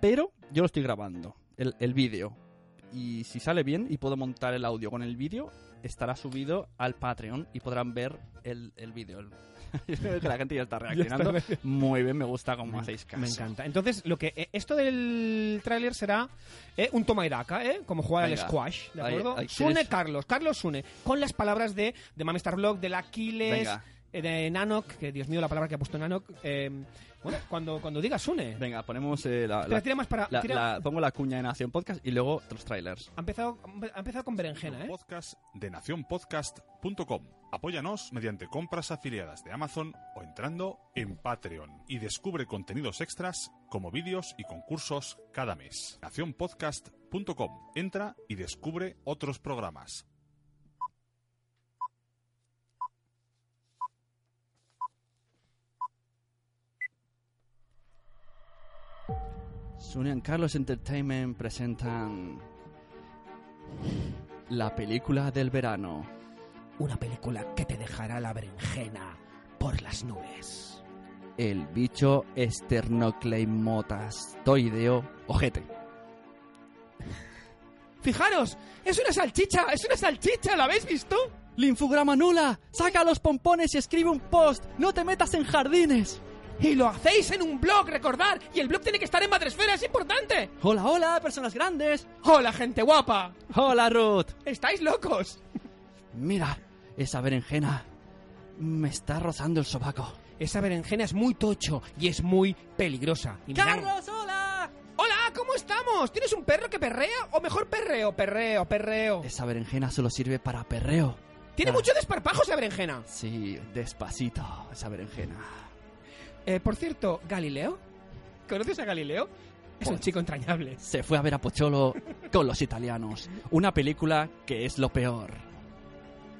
Pero yo lo estoy grabando, el, el vídeo. Y si sale bien y puedo montar el audio con el vídeo, estará subido al Patreon y podrán ver el, el vídeo. que la gente ya está reaccionando. Ya está. Muy bien, me gusta cómo hacéis caso. Me encanta. Entonces, lo que eh, esto del tráiler será eh, un toma y daca, ¿eh? Como jugar al squash, ¿de Ahí- acuerdo? ahí Sune tienes- Carlos, Carlos Sune, con las palabras de, de Mami Star Blog, del Aquiles, Venga. Eh, de Nanok, que Dios mío, la palabra que ha puesto Nanok. eh, bueno, cuando, cuando diga Sune. Venga, ponemos eh, la, Tira- la- tira más para- la- tira- la- pongo la cuña de Nación Podcast y luego los trailers. Ha empezado, ha empezado con berenjena, ¿eh? Podcast de nacionpodcast.com. Apóyanos mediante compras afiliadas de Amazon o entrando en Patreon y descubre contenidos extras como vídeos y concursos cada mes. Nacionpodcast.com. Entra y descubre otros programas. Sunian Carlos Entertainment presentan la película del verano. Una película que te dejará la berenjena por las nubes. El bicho esternocleimotastoideo ojete. ¡Fijaros! ¡Es una salchicha! ¡Es una salchicha! ¿La habéis visto? ¡Linfograma nula! ¡Saca los pompones y escribe un post! ¡No te metas en jardines! Y lo hacéis en un blog, recordar. Y el blog tiene que estar en Madresfera, es importante. Hola, hola, personas grandes. Hola, gente guapa. Hola, Ruth. ¿Estáis locos? Mira, esa berenjena me está rozando el sobaco. Esa berenjena es muy tocho y es muy peligrosa. Y me dan- ¡Carlos, hola! Hola, ¿cómo estamos? ¿Tienes un perro que perrea? ¿O mejor perreo, perreo, perreo? Esa berenjena solo sirve para perreo. Tiene Ah. mucho desparpajo esa berenjena. Sí, despacito, esa berenjena. Eh, por cierto, Galileo. ¿Conoces a Galileo? Es un Pues- chico entrañable. Se fue a ver a Pocholo con los italianos. Una película que es lo peor.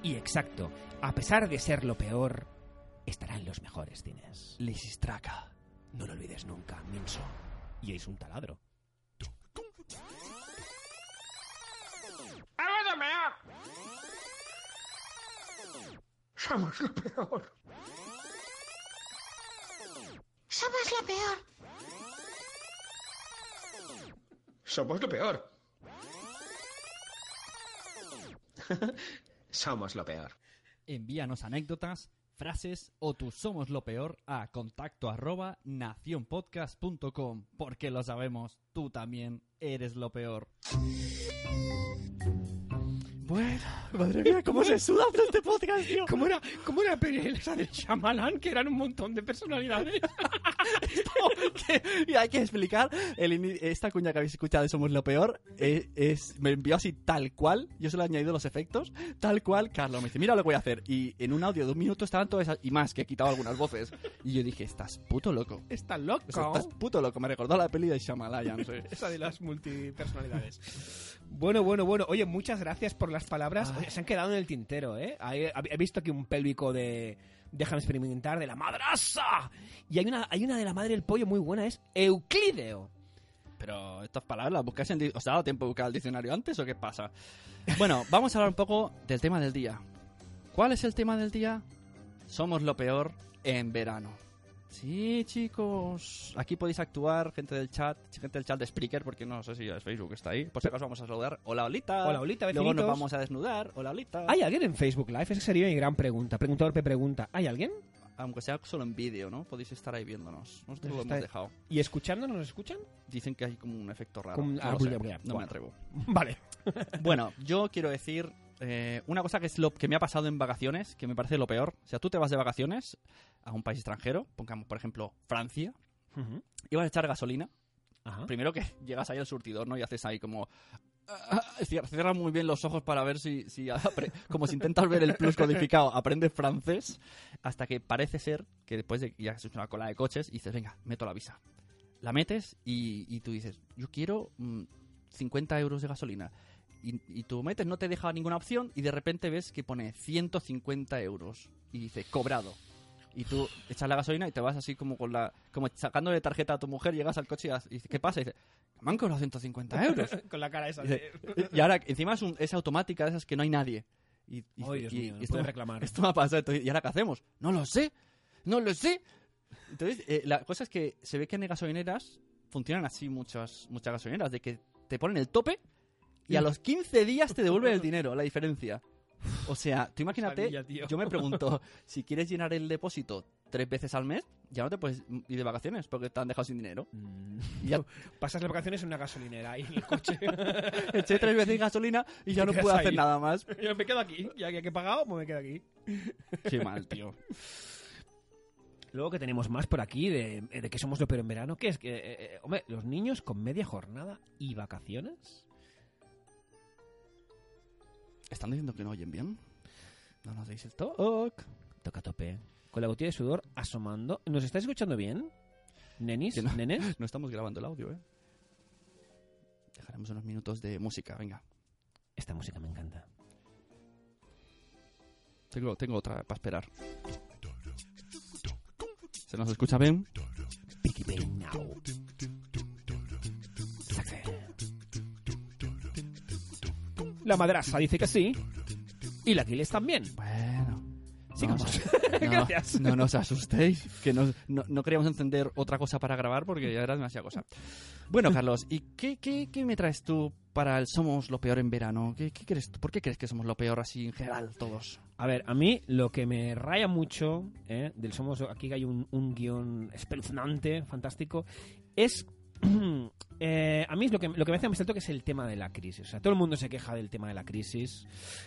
Y exacto, a pesar de ser lo peor, estará en los mejores cines. Lisistraca. No lo olvides nunca, Minso. Y es un taladro. Somos lo peor. Somos lo peor. Somos lo peor. Somos lo peor. Envíanos anécdotas, frases o tu somos lo peor a contacto arroba nacionpodcast.com porque lo sabemos, tú también eres lo peor. Bueno, madre mía, cómo se suda hacer este podcast, tío. ¿Cómo era, cómo era esa del Shyamalan? Que eran un montón de personalidades. y hay que explicar, el esta cuña que habéis escuchado de Somos lo Peor es, es- me envió así tal cual, yo solo he añadido los efectos, tal cual, Carlos me dice, mira lo que voy a hacer. Y en un audio de un minuto estaban todas esas, y más, que he quitado algunas voces. Y yo dije, estás puto loco. Está loco. O sea, estás puto loco, me recordó la peli de Shyamalan. Esa de las multipersonalidades. Bueno, bueno, bueno. Oye, muchas gracias por las palabras. Oye, se han quedado en el tintero, ¿eh? He visto aquí un pélvico de Déjame experimentar de la madrasa. Y hay una, hay una de la madre del pollo muy buena, es Euclideo. Pero estas palabras las en... ¿Os ha dado tiempo de buscar el diccionario antes o qué pasa? Bueno, vamos a hablar un poco del tema del día. ¿Cuál es el tema del día? Somos lo peor en verano. Sí, chicos. Aquí podéis actuar, gente del chat, gente del chat de Spreaker, porque no sé si es Facebook está ahí. Por si acaso vamos a saludar. Hola, Olita. Hola, Olita, Luego nos vecinitos. vamos a desnudar. Hola, Olita. ¿Hay alguien en Facebook Live? Esa sería mi gran pregunta. Preguntador P pregunta. ¿Hay alguien? Aunque sea solo en vídeo, ¿no? Podéis estar ahí viéndonos. Nosotros lo hemos dejado. ¿Y escuchándonos nos escuchan? Dicen que hay como un efecto raro. Como No, ah, lo sé, bla, bla, no me bueno. atrevo. Vale. Bueno, yo quiero decir eh, una cosa que es lo que me ha pasado en vacaciones, que me parece lo peor. O sea, tú te vas de vacaciones a un país extranjero, pongamos por ejemplo Francia, y vas a echar gasolina. Primero que llegas ahí al surtidor, ¿no? Y haces ahí como... ah, cier- Cierra muy bien los ojos para ver si, si como si intentas ver el plus codificado, aprendes francés, hasta que parece ser que después de que ya has hecho una cola de coches, y dices, venga, meto la visa. La metes y, y tú dices, yo quiero mm, 50 euros de gasolina. Y, y tú metes, no te deja ninguna opción y de repente ves que pone 150 euros y dice, cobrado. Y tú echas la gasolina y te vas así como con la como sacando de tarjeta a tu mujer, llegas al coche y dices, ¿qué pasa? Y dice, me han cobrado 150 euros. Con la cara esa de... dice- y ahora encima es, un- es automática, de esas que no hay nadie. Y, y- Ay, Dios y- mío, no y esto, reclamar. esto me ha pasado. entonces, ¿Y ahora qué hacemos? No lo sé. No lo sé. Entonces, eh, la cosa es que se ve que en gasolineras funcionan así muchas, muchas gasolineras, de que te ponen el tope y a los 15 días te devuelven el dinero, la diferencia. O sea, tú imagínate, yo me pregunto, si quieres llenar el depósito tres veces al mes, ya no te puedes ir de vacaciones porque te han dejado sin dinero. Y ya Pasas las vacaciones en una gasolinera ahí en el coche. eché tres veces gasolina y ya no puedo hacer nada más. Yo me quedo aquí. Ya que he pagado, pues me quedo aquí. Qué mal, tío. Luego que tenemos más por aquí de, de que somos lo peor en verano, que es que, eh, eh, hombre, los niños con media jornada y vacaciones. ¿Están diciendo que no oyen bien? No nos deis el talk. Toca a tope. Con la gotilla de sudor asomando. ¿Nos estáis escuchando bien? ¿Nenis? No, ¿Nenes? no estamos grabando el audio, ¿eh? Dejaremos unos minutos de música, venga. Esta música me encanta. Tengo, tengo otra para esperar. ¿Se nos escucha bien? La madraza dice que sí. Y la Aquiles también. Bueno. Sigamos. No, Gracias. No nos asustéis, que no, no, no queríamos encender otra cosa para grabar porque ya era demasiada cosa. Bueno, Carlos, ¿y qué, qué, qué me traes tú para el Somos lo peor en verano? ¿Qué, qué crees? ¿Por qué crees que somos lo peor así en general todos? A ver, a mí lo que me raya mucho ¿eh? del Somos, aquí hay un, un guion espeluznante, fantástico, es... eh, a mí es lo que, lo que me hace más que es el tema de la crisis. O sea, todo el mundo se queja del tema de la crisis.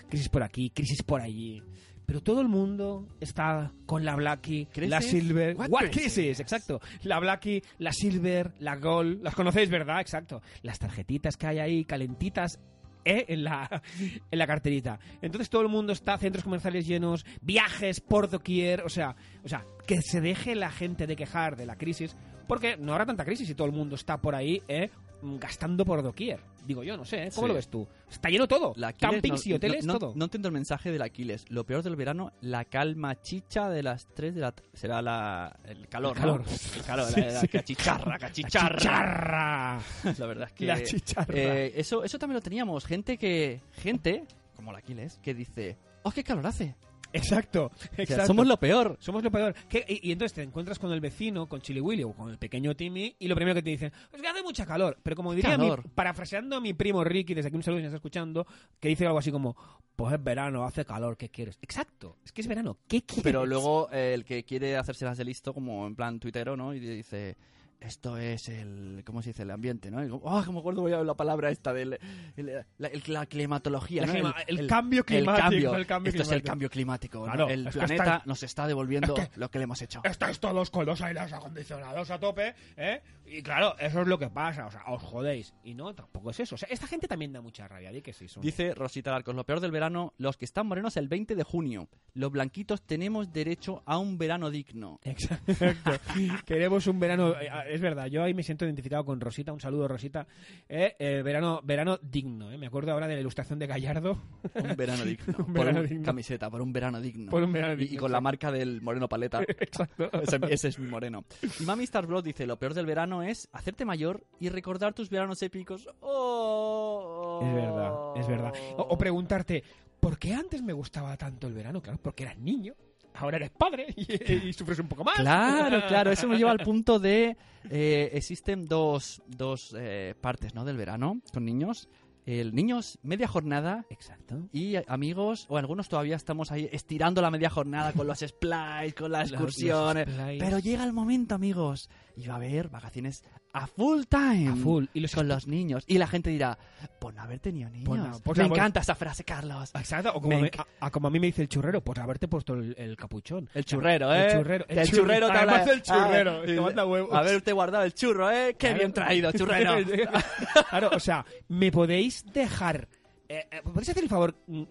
Crisis por aquí, crisis por allí. Pero todo el mundo está con la Blackie, la. Silver. What What, crisis? crisis? Exacto. La Blackie, la Silver, la Gold. Las conocéis, ¿verdad? Exacto. Las tarjetitas que hay ahí, calentitas. ¿eh? En, la, en la carterita. Entonces todo el mundo está, centros comerciales llenos, viajes por doquier. O sea, o sea, que se deje la gente de quejar de la crisis. Porque no habrá tanta crisis si todo el mundo está por ahí ¿eh? gastando por doquier. Digo yo, no sé, ¿eh? ¿cómo Sí. lo ves tú? Está lleno todo. La Aquiles Campings no- y hoteles, no, no- todo. No entiendo el mensaje del Aquiles. Lo peor del verano, la calma chicha de las 3 de la... Será la, el calor, El calor. El calor, Sí, la, la sí. cachicharra, cachicharra. Chicharra. La verdad es que... La chicharra. eh, eso, eso también lo teníamos. Gente que... Gente, como la Aquiles, que dice... ¡Oh, qué calor hace! Exacto, sea, somos lo peor. Somos lo peor. ¿Qué? Y, y entonces te encuentras con el vecino, con Chili Willy o con el pequeño Timmy, y lo primero que te dicen es que hace mucha calor. Pero como diría, mi- parafraseando a mi primo Ricky, desde aquí un saludo si me está escuchando, que dice algo así como: Pues es verano, hace calor, ¿qué quieres? Exacto, es que es verano, ¿qué quieres? Pero luego eh, el que quiere hacérselas de listo, como en plan tuitero, ¿no? Y dice, esto es el, ¿cómo se dice? El ambiente, ¿no? Ah, ¿cómo acuerdo voy a la palabra esta del el- la, el- la climatología, La ¿no? clima- el cambio climático, El cambio. el cambio esto es el climático. cambio climático. ¿no? Claro, el planeta está- nos está devolviendo es que- lo que le hemos hecho. Estáis todos con los aires acondicionados a tope, ¿eh? Y claro, eso es lo que pasa, o sea, os jodéis. Y no, tampoco es eso. O sea, esta gente también da mucha rabia, di que sí. Son... Dice Rosita Arcos, lo peor del verano, los que están morenos el 20 de junio. Los blanquitos tenemos derecho a un verano digno. Exacto. Queremos un verano. eh, Es verdad, yo ahí me siento identificado con Rosita. Un saludo, Rosita. Eh, eh, verano, verano digno. eh. Me acuerdo ahora de la ilustración de Gallardo. Un verano digno. Un por verano digno. camiseta, por un verano digno. Por un verano Y- digno, Y, con la marca del moreno paleta. Exacto. Ese, ese es mi moreno. Y Mami Star Blood dice, lo peor del verano es hacerte mayor y recordar tus veranos épicos. Oh. Es verdad, es verdad. O, o preguntarte, ¿por qué antes me gustaba tanto el verano? Claro, porque eras niño. Ahora eres padre y, y sufres un poco más. Claro, claro, eso nos lleva al punto de... eh, existen dos, dos eh, partes ¿no? del verano con niños. El niños media jornada Exacto. y amigos, o algunos todavía estamos ahí estirando la media jornada con los splice, con las excursiones. Pero llega el momento, amigos, y va a haber vacaciones a full time. A full. Y los con los niños. Y la gente dirá, por no haber tenido niños. No, Me encanta esa frase, Carlos. Exacto, o como, Me a, a como a mí me dice el churrero, pues haberte puesto el, el capuchón. El churrero, ¿eh? El churrero. El churrero te Además habla- el churrero. Ah, que manda huevos. Haberte guardado el churro, ¿eh? Qué Claro. bien traído, churrero. claro, o sea, ¿me podéis dejar... eh, eh, ¿Podéis hacer el favor mm,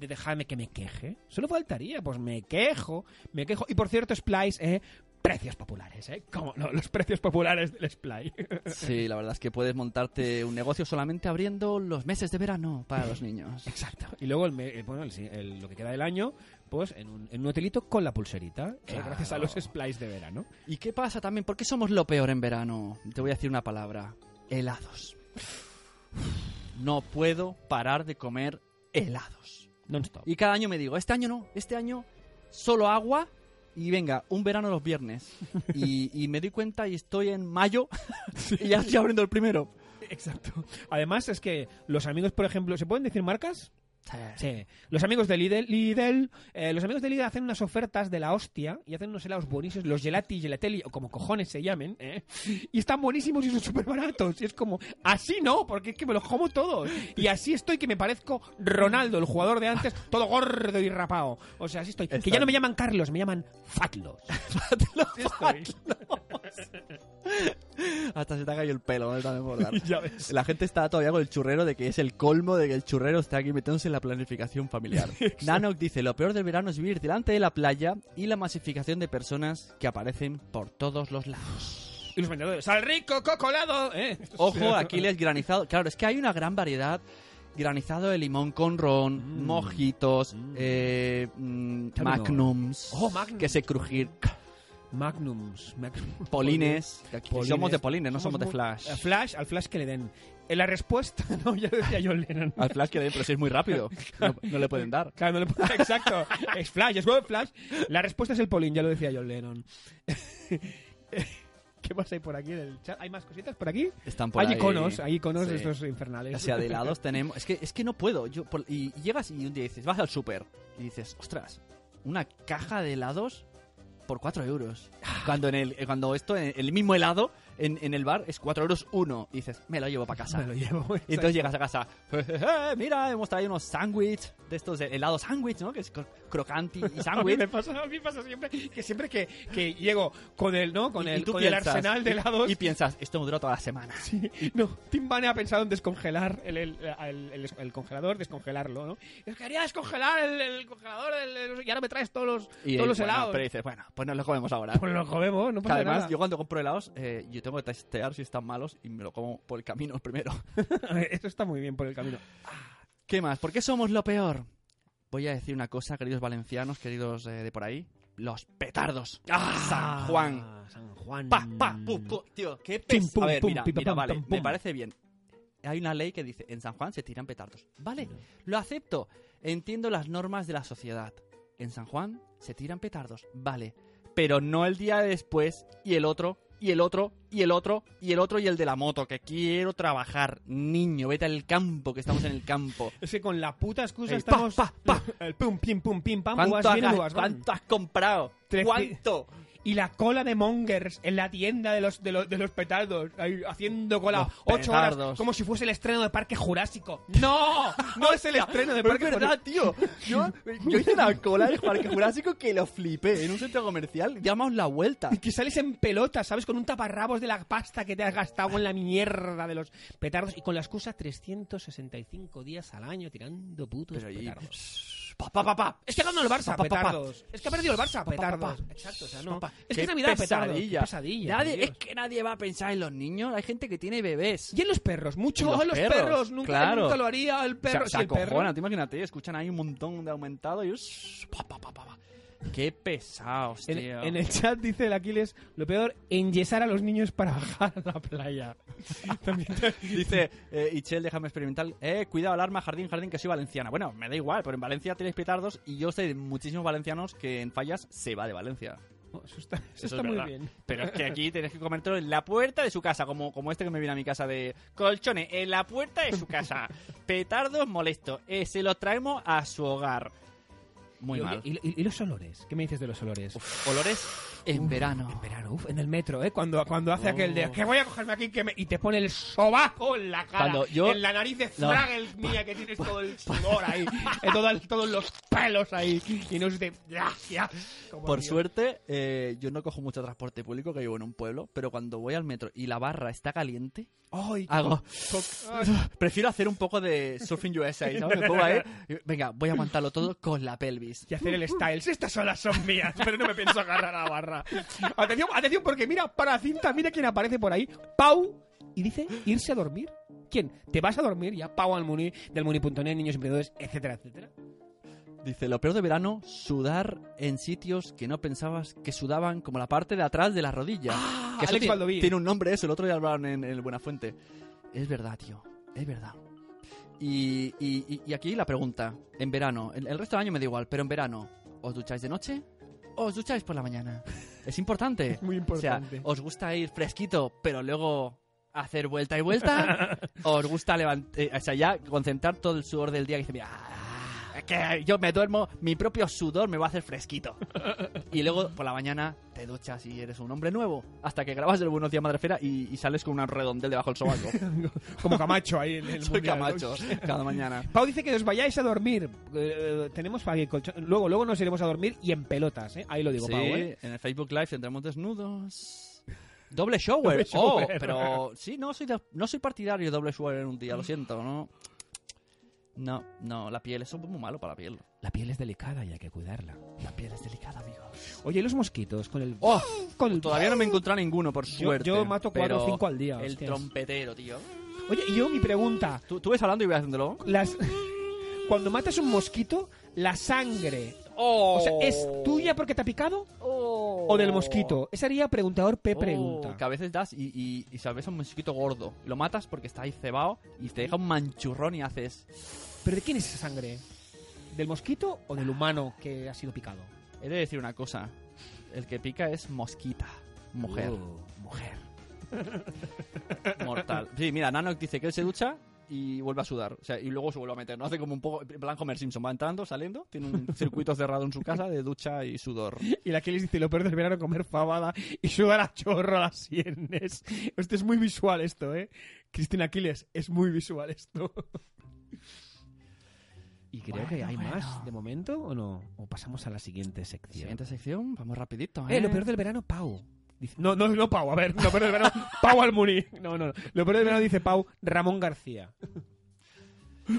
de dejarme que me queje? Solo faltaría, pues me quejo, me quejo. Y por cierto, Splice, ¿eh? Precios populares, ¿eh? Como no, los precios populares del Splice. Sí, la verdad es que puedes montarte un negocio solamente abriendo los meses de verano para los niños. Exacto. Y luego, el, me- eh, bueno, el el- lo que queda del año, pues en un, en un hotelito con la pulserita, ¿eh? Gracias a los Splice de verano. ¿Y qué pasa también? ¿Por qué somos lo peor en verano? Te voy a decir una palabra. Helados. No puedo parar de comer helados. Non-stop. Y cada año me digo, este año no, este año solo agua y venga, un verano los viernes. Y, y me doy cuenta y estoy en mayo y ya estoy abriendo el primero. Exacto. Además es que los amigos, por ejemplo, ¿se pueden decir marcas? Sí. Los amigos de Lidl, Lidl eh, los amigos de Lidl hacen unas ofertas de la hostia y hacen unos helados buenísimos, los gelati, gelatelli, o como cojones se llamen, ¿eh? y están buenísimos y son súper baratos. Y es como, así no, porque es que me los como todos. Y así estoy que me parezco Ronaldo, el jugador de antes, todo gordo y rapado. O sea, así estoy. Que ya no me llaman Carlos, me llaman Fatlos. Así estoy. Hasta se te ha caído el pelo, ¿no? También por dar. Ya ves. La gente está todavía con el churrero de que es el colmo de que el churrero está aquí metiéndose en la planificación familiar. Nanok dice, lo peor del verano es vivir delante de la playa y la masificación de personas que aparecen por todos los lados. Y los vendedores, sal rico, cocolado, ¿eh? Ojo, Aquiles granizado. Claro, es que hay una gran variedad. Granizado de limón con ron, mojitos, eh, mm, Qué bueno. magnums, Oh, Magnum. que se crujir. Magnums. Magnum- Polines. Polines. Somos de polines, no somos de flash. Flash, al Flash que le den. En la respuesta, no, ya lo decía John Lennon. Al flash que le den, pero si es muy rápido. No, no le pueden dar. Claro, no le puedo- Exacto. Es Flash, es web Flash. La respuesta es el Polín, ya lo decía John Lennon. ¿Qué más hay por aquí en el chat? ¿Hay más cositas por aquí? Están por hay ahí. iconos, hay iconos de estos infernales. O sea, de helados tenemos. Es que, es que no puedo. Yo, por- y llegas y un día dices, vas al súper y dices, ostras, una caja de helados por 4 euros. Cuando en el, cuando esto, en el mismo helado, en, en el bar es 4 euros uno. Y dices, me lo llevo para casa. Me lo llevo. Y entonces llegas a casa, "Eh, mira, hemos traído unos sándwich de estos de helado sándwich, ¿no? Que es cro- crocante y A mí sándwich. me pasa, a mí pasa siempre que siempre que, que llego con el, ¿no? Con Y- y el, tú con el piensas- arsenal de y- helados. Y piensas, esto me dura toda la semana. No, Tim Bane ha pensado en descongelar el, el, el- el- el congelador, descongelarlo, ¿no? Que quería descongelar el, el congelador el- el- y ahora me traes todos los, Y, todos los bueno, helados. Pero dices, bueno, pues nos lo comemos ahora. Pues lo comemos, no Que pasa además, nada. yo cuando compro helados, eh, yo tengo que testear si están malos y me lo como por el camino primero. Eso está muy bien por el camino. ¿Qué más? ¿Por qué somos lo peor? Voy a decir una cosa, queridos valencianos, queridos eh, de por ahí. Los petardos. San Juan. Ah, San Juan. Pa, pa, pu, pu. Tío, qué pes... pum, A ver, pum, mira, mira, vale, pam, me pum. parece bien. Hay una ley que dice, en San Juan se tiran petardos. Vale, lo acepto. Entiendo las normas de la sociedad. En San Juan se tiran petardos. Vale. Pero no el día después y el otro y el otro y el otro y el otro y el de la moto, que quiero trabajar. Niño, vete al campo, que estamos en el campo. Es que con la puta excusa El estamos... pa, pa, El pum, pim, pum, pim, pam, ¿Cuánto, has- cuánto has comprado? ¿Cuánto? Y la cola de mongers en la tienda de los, de los, de los petardos, ahí haciendo cola Los ocho horas, como si fuese el estreno de Parque Jurásico. ¡No! No es el estreno de Parque es verdad, tío. Yo, yo hice una cola de Parque Jurásico que lo flipé en un centro comercial. Llamamos la vuelta. Y que sales en pelota, ¿sabes? Con un taparrabos de la pasta que te has gastado en la mierda de los petardos y con la excusa 365 días al año tirando putos Pero petardos. Pa, pa, pa. Es que ha ganado el Barça, petardos. Es que ha perdido el Barça, petardos. Exacto, o sea, no. Es que es Navidad, pesadilla. pesadilla. Nadie, es que nadie va a pensar en los niños. Hay gente que tiene bebés. Y en los perros, mucho. Los ¡Ay, los perros, perros! Nunca, claro. nunca lo haría el perro. O sea, si el perro. acojonan, tú imagínate, escuchan ahí un montón de aumentado y... pa, pa, pa, pa. Qué pesados, En, tío. en el chat dice el Aquiles, lo peor, enyesar a los niños para bajar a la playa. Te- Dice eh, Ichel, déjame experimentar. Eh, cuidado, alarma, jardín, jardín, que soy valenciana. Bueno, me da igual, pero en Valencia tenéis petardos y yo sé de muchísimos valencianos que en fallas se va de Valencia. Oh, eso está, eso Eso está es muy verdad. bien. Pero es que aquí tenéis que comértelo en la puerta de su casa, como, como este que me viene a mi casa de colchones, en la puerta de su casa. Petardos molestos. Eh, se los traemos a su hogar. Muy Y, mal. ¿y, y- y los olores? ¿Qué me dices de los olores? Olores en verano. En verano, uf, en el metro, ¿eh? Cuando, cuando hace aquel de Oh. que voy a cogerme aquí que me- y te pone el sobaco en la cara. Cuando yo- En la nariz de No. Fraggle mía que tienes todo el sudor ahí. eh, todo el- todos los pelos ahí. Y no es de. Ya, ya. Como Por suerte, eh, yo no cojo mucho transporte público, que vivo en un pueblo, pero cuando voy al metro y la barra está caliente, Ay, hago... Prefiero hacer un poco de Surfing USA, ¿sabes? Me pongo ahí, y, venga, voy a aguantarlo todo con la pelvis. y hacer el styles. Estas olas son mías, pero no me pienso agarrar a la barra. Atención, atención, porque mira, para cinta, mira quién aparece por ahí. Pau. Y dice irse a dormir. ¿Quién? ¿Te vas a dormir? Ya, Pau al Muni, del Muni.net, niños emprendedores, etcétera, etcétera. Dice, lo peor de verano, sudar en sitios que no pensabas que sudaban como la parte de atrás de la rodilla. que eso Alex tiene, tiene un nombre eso, el otro día hablaron en, en el Buenafuente. Es verdad, tío, es verdad. Y, y- aquí la pregunta, en verano, el, el resto del año me da igual, pero en verano, ¿os ducháis de noche os ducháis por la mañana? Es importante. Muy importante. O sea, ¿os gusta ir fresquito, pero luego hacer vuelta y vuelta? ¿O os gusta levantar, o sea, ya concentrar todo el sudor del día que dice, mira, que yo me duermo, mi propio sudor me va a hacer fresquito. Y luego por la mañana te duchas y eres un hombre nuevo, hasta que grabas el Buenos Días Madrefera y, y sales con un redondel debajo del sobaco. Como Camacho ahí en el Soy Mundial. Camacho, cada mañana. Pau dice que os vayáis a dormir. Eh, tenemos. Luego, luego nos iremos a dormir y en pelotas, ¿eh? Ahí lo digo, sí, Pau, ¿eh? en el Facebook Live tendremos desnudos. Doble shower. Doble Oh, pero sí, no soy, de- no soy partidario de doble shower en un día, lo siento, ¿no? No, no, la piel, eso es muy malo para la piel. La piel es delicada y hay que cuidarla. La piel es delicada, amigo. Oye, ¿y los mosquitos con el... ¡Oh! con el... Todavía no me he encontrado ninguno, por Yo- suerte. yo mato cuatro o cinco al día, El hostias. trompetero, tío. Oye, y yo mi pregunta. ¿Tú, tú ves hablando y voy haciéndolo? Las... Cuando matas un mosquito, la sangre... Oh. O sea, ¿es tuya porque te ha picado? ¿O o del mosquito? Esa sería preguntador P Oh, pregunta. que a veces das y, y, y sabes un mosquito gordo. Lo matas porque está ahí cebado y te deja un manchurrón y haces... ¿Pero de quién es esa sangre? ¿Del mosquito o del humano que ha sido picado? He de decir una cosa. El que pica es mosquita. Mujer. Uh, mujer. Mortal. Sí, mira, Nano dice que él se ducha y vuelve a sudar. O sea, y luego se vuelve a meter. No hace como un poco. En plan Homer Simpson. Va entrando, saliendo. Tiene un circuito cerrado en su casa de ducha y sudor. Y la que les dice lo peor del verano comer fabada y sudar a chorro a las sienes. Esto es muy visual esto, ¿eh? Cristina Aquiles, es muy visual esto. Y creo que hay Bueno, más de momento, ¿o no? O pasamos a la siguiente sección. Siguiente sección, vamos rapidito, ¿eh? Eh, lo peor del verano, Pau. Dice- no, no, no Pau, a ver, lo peor del verano, Pau Almuni. No, no, no. Lo peor del verano dice Pau, Ramón García.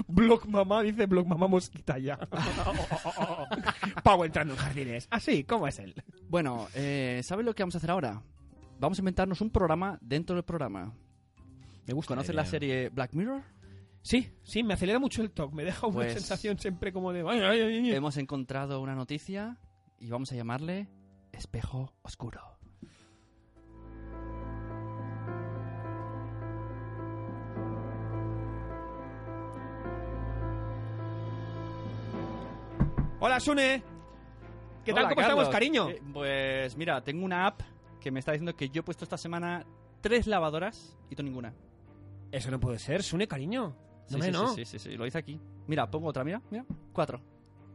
Blog mamá, dice Blog mamá mosquita ya. Pau entrando en jardines. Así, ¿cómo es él? Bueno, eh, ¿sabes lo que vamos a hacer ahora? Vamos a inventarnos un programa dentro del programa. Me gusta. ¿Conoces la serie Black Mirror? Sí, sí, me acelera mucho el talk. Me deja una Pues- sensación siempre como de... "Ay, ay, ay, ay". Hemos encontrado una noticia y vamos a llamarle Espejo Oscuro. Hola, Sune. ¿Qué tal? Hola, ¿Cómo estamos, cariño? Eh, pues mira, tengo una app que me está diciendo que yo he puesto esta semana tres lavadoras y tú ninguna. Eso no puede ser, Sune, cariño. Sí, No me sí, no. sí, sí, sí, sí, lo dice aquí. Mira, pongo otra, mira, mira, cuatro.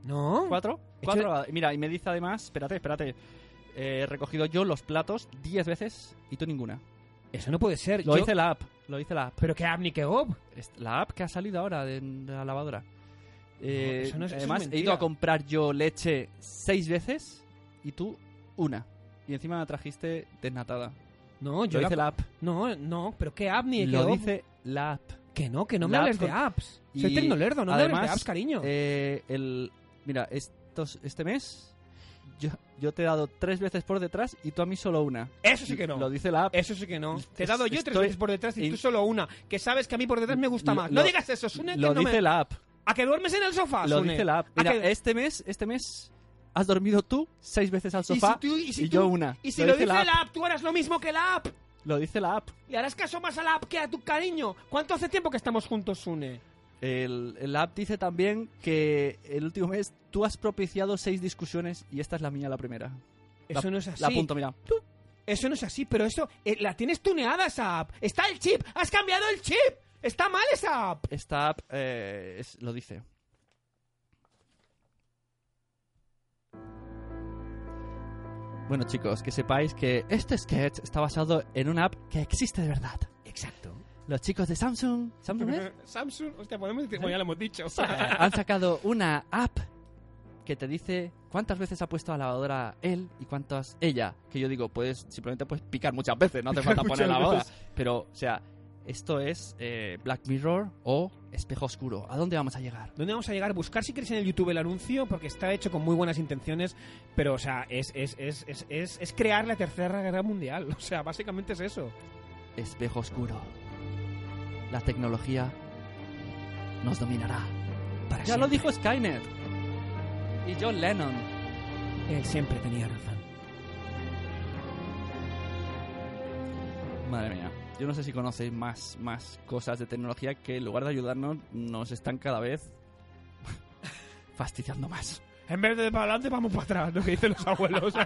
No. ¿Cuatro? Hecho- Cuatro lavadoras. Mira, y me dice además, espérate, espérate, eh, he recogido yo los platos diez veces y tú ninguna. Eso no puede ser. Lo Yo- dice la app, lo dice la app. ¿Pero qué app ni qué? Es La app que ha salido ahora de la lavadora. Eh, eso no es- es además, he ido a comprar yo leche seis veces y tú una. Y encima me trajiste desnatada. No, yo Lo dice la app. No, no, pero ¿qué app ni Lo dice la app. Que no, que no me hables de apps. Soy Y tecnolerdo, no me hables de además, apps, cariño. eh, el, mira, estos, este mes yo, yo te he dado tres veces por detrás y tú a mí solo una. Eso sí que no. Lo dice la app. Eso sí que no. Te he Es- dado yo tres veces por detrás y tú solo una. Que sabes que a mí por detrás me gusta Lo- más. lo- no digas eso, Sune. que Lo no dice me- la app. ¿A que duermes en el sofá, Lo Sune? dice la app. ¿A Mira, que- este mes, este mes has dormido tú seis veces al Y si sofá tú- y si yo tú- una. Y si lo, dice la app. tú harás lo mismo que la app. Lo dice la app. Le harás caso más a la app que a tu cariño. ¿Cuánto hace tiempo que estamos juntos, Sune? El, el app dice también que el último mes tú has propiciado seis discusiones y esta es la mía la primera. Eso La- no es así. La apunto, mira. Eso no es así, pero eso eh, la tienes tuneada esa app. Está el chip. Has cambiado el chip. Está mal esa app. Esta app eh, es- lo dice. Bueno chicos, que sepáis que este sketch está basado en una app que existe de verdad. Exacto. Los chicos de Samsung, ¿Samsung es? Samsung, hostia, podemos decir, bueno, ya lo hemos dicho. Han sacado una app que te dice cuántas veces ha puesto a la lavadora él y cuántas ella. Que yo digo, puedes simplemente puedes picar muchas veces, no hace falta poner la lavadora. Pero, o sea, esto es eh, Black Mirror o Espejo Oscuro. ¿A dónde vamos a llegar? ¿Dónde vamos a llegar? Buscar si queréis en el YouTube el anuncio, porque está hecho con muy buenas intenciones, pero, o sea, es, es, es, es, es, es crear la tercera guerra mundial. O sea, básicamente es eso. Espejo Oscuro. La tecnología nos dominará. Para ya lo dijo Skynet. Y John Lennon. Él siempre tenía razón. Madre mía. Yo no sé si conocéis más, más cosas de tecnología que en lugar de ayudarnos nos están cada vez fastidiando más. En vez de para adelante, vamos para atrás, lo que dicen los abuelos.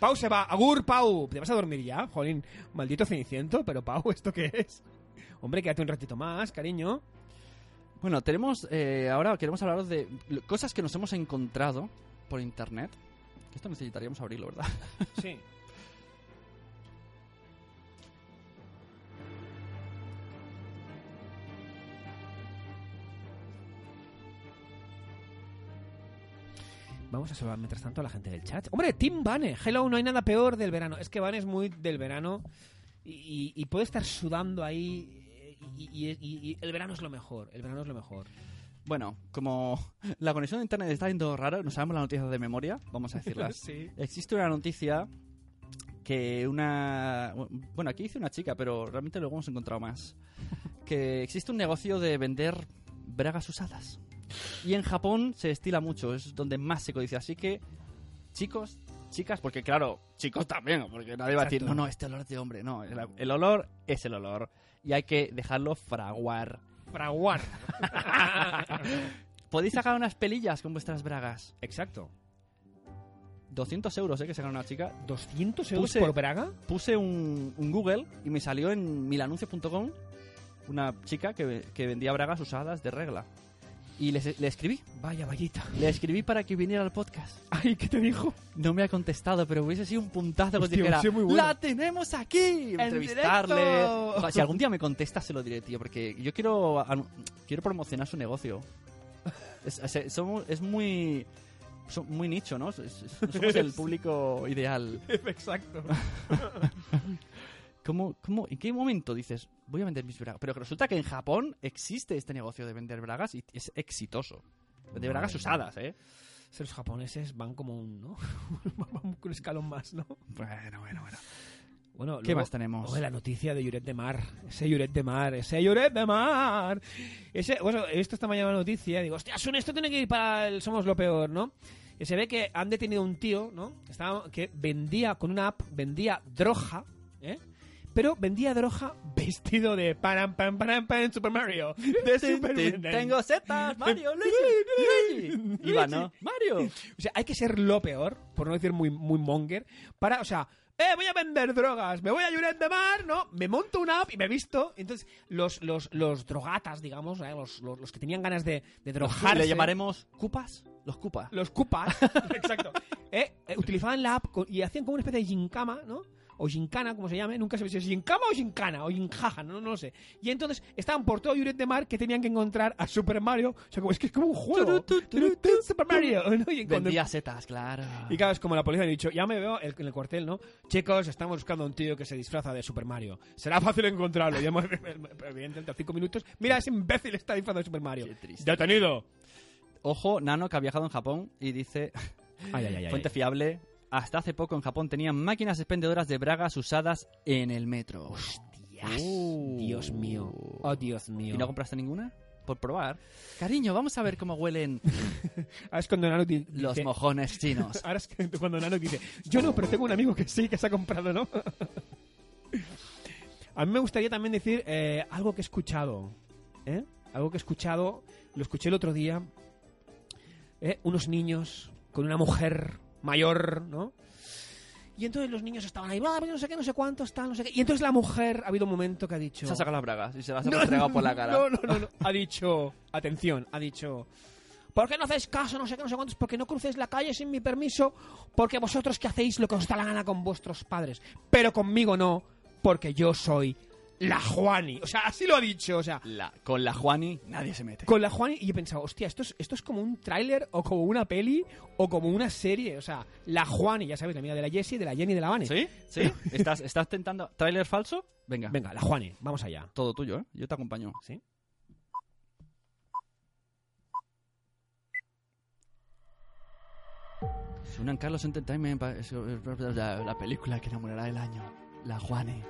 Pau se va. Agur, Pau. ¿Te vas a dormir ya? Jolín, maldito ceniciento. Pero, Pau, ¿esto qué es? Hombre, quédate un ratito más, cariño. Bueno, tenemos eh, ahora queremos hablaros de cosas que nos hemos encontrado por internet. Esto necesitaríamos abrirlo, ¿verdad? Sí. Vamos a saludar mientras tanto a la gente del chat. Hombre, Tim Bane. Hello, no hay nada peor del verano. Es que Bane es muy del verano y, puede estar sudando ahí y, y- y- y el verano es lo mejor. El verano es lo mejor. Bueno, como la conexión de internet está yendo rara, no sabemos las noticias de memoria, vamos a decirlas. Sí. Existe una noticia que una... Bueno, aquí dice una chica, pero realmente luego hemos encontrado más. Que existe un negocio de vender bragas usadas. Y en Japón se estila mucho, es donde más se codicia. Así que, chicos, chicas, porque claro, chicos también, porque nadie va a decir, no, no, este olor de hombre, no, el, el olor es el olor y hay que dejarlo fraguar. Fraguar. Podéis sacar unas pelillas con vuestras bragas. Exacto. 200 euros, ¿eh? Que sacaron una chica. ¿200 euros por braga? Puse un, un Google y me salió en milanuncios.com una chica que, que vendía bragas usadas de regla. Y les- le escribí. Vaya, vallita. Le escribí para que viniera al podcast. Ay, ¿qué te dijo? No me ha contestado, pero hubiese sido un puntazo que dijera, muy. ¡La tenemos aquí! ¡En Entrevistarle. Si algún día me contesta, se lo diré, tío, porque yo quiero quiero promocionar su negocio. Es, es- somos- es muy muy nicho, no somos el público ideal. Exacto. ¿Cómo, cómo, ¿En qué momento dices, voy a vender mis bragas? Pero resulta que en Japón existe este negocio de vender bragas y es exitoso. De bragas usadas, ¿eh? Los japoneses van como un, ¿no? van un escalón más, ¿no? Bueno, bueno, bueno. Bueno, ¿Qué luego- más tenemos? luego la noticia de Lloret de Mar. Ese Lloret de Mar, ese Lloret de Mar. Ese, bueno, he visto esta mañana la noticia. Digo, hostia, Sun, esto tiene que ir para el Somos lo Peor, ¿no? Y se ve que han detenido un tío, ¿no? Estaba, que vendía, con una app, vendía droga, ¿eh? Pero vendía droga vestido de param, pam, param, pam, Super Mario. De Super Tengo setas, Mario, Luigi, Luigi. Iba, ¿no? Mario. O sea, hay que ser lo peor, por no decir muy, muy monger, para, o sea, eh, voy a vender drogas, me voy a Lloret de Mar, ¿no? Me monto una app y me visto. Entonces, los, los, los drogatas, digamos, ¿eh? los, los, los que tenían ganas de, de drogarse... Le llamaremos cupas. Los cupas. Los cupas, exacto. Eh, eh, utilizaban la app y hacían como una especie de gincama, ¿no? O gincana, como se llame, nunca se ve si es gincama o gincana, o ginjaja, no, no lo sé. Y entonces estaban por todo Lloret de Mar que tenían que encontrar a Super Mario. O sea, como, es que es como un juego. Super Mario. ¿no? Y cuando- Vendía setas, claro. y claro, es como la policía ha dicho, ya me veo el- en el cuartel, ¿no? Chicos, estamos buscando a un tío que se disfraza de Super Mario. Será fácil encontrarlo. Y hemos, evidentemente, a cinco minutos. Mira, ese imbécil está disfrazado de Super Mario. Detenido. Ojo, Nano, que ha viajado en Japón y dice... Ay, ay, ay, ay. Fuente fiable. Hasta hace poco en Japón tenían máquinas expendedoras de bragas usadas en el metro. Hostias. Dios mío. Oh, Dios mío. ¿Y no compraste ninguna? Por probar. Cariño, vamos a ver cómo huelen Ahora es cuando Nano di- los dice- mojones chinos. Ahora es cuando Nano dice, yo no, pero tengo un amigo que sí, que se ha comprado, ¿no? A mí me gustaría también decir eh, algo que he escuchado. ¿eh? Algo que he escuchado, lo escuché el otro día. ¿eh? Unos niños con una mujer mayor, ¿no? Y entonces los niños estaban ahí, "Ah, no sé qué, no sé cuántos, tal, no sé qué. Y entonces la mujer ha habido un momento que ha dicho... Se ha sacado las bragas y se las ha No, entregado por la cara. No, no, no, no. Ha dicho, atención, ha dicho, ¿por qué no hacéis caso, no sé qué, no sé cuántos? Porque no crucéis la calle sin mi permiso, porque vosotros que hacéis lo que os da la gana con vuestros padres, pero conmigo no, porque yo soy la Juani. O sea, así lo ha dicho, o sea, La- con la Juani nadie se mete. con la Juani. Y yo he pensado, hostia, esto es, esto es como un tráiler o como una peli o como una serie. O sea, la Juani, ya sabes, la amiga de la Jessie, de la Jenny, de la Vane. ¿Sí? ¿Sí? ¿Estás, estás tentando... ¿Tráiler falso? Venga. Venga, la Juani, vamos allá. Todo tuyo, ¿eh? Yo te acompaño. ¿Sí? Suenan Carlos Entertainment, la película que enamorará el año. La Juani.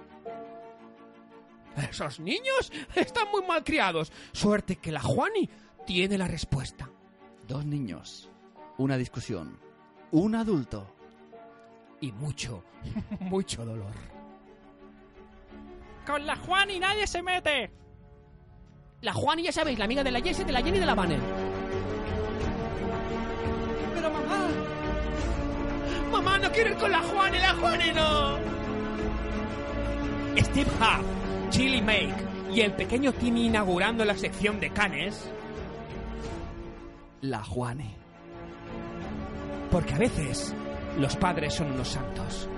Esos niños están muy mal criados. Suerte que la Juani tiene la respuesta. Dos niños. Una discusión. Un adulto. Y mucho, mucho dolor. Con la Juani nadie se mete. La Juani, ya sabéis, la amiga de la Jessie, de la Jenny y de la Vane. Pero mamá. Mamá, no quiero ir con la Juani, la Juani no. Steve Huff, Chili Make y el pequeño Timmy inaugurando la sección de canes. La Juani. Porque a veces los padres son unos santos.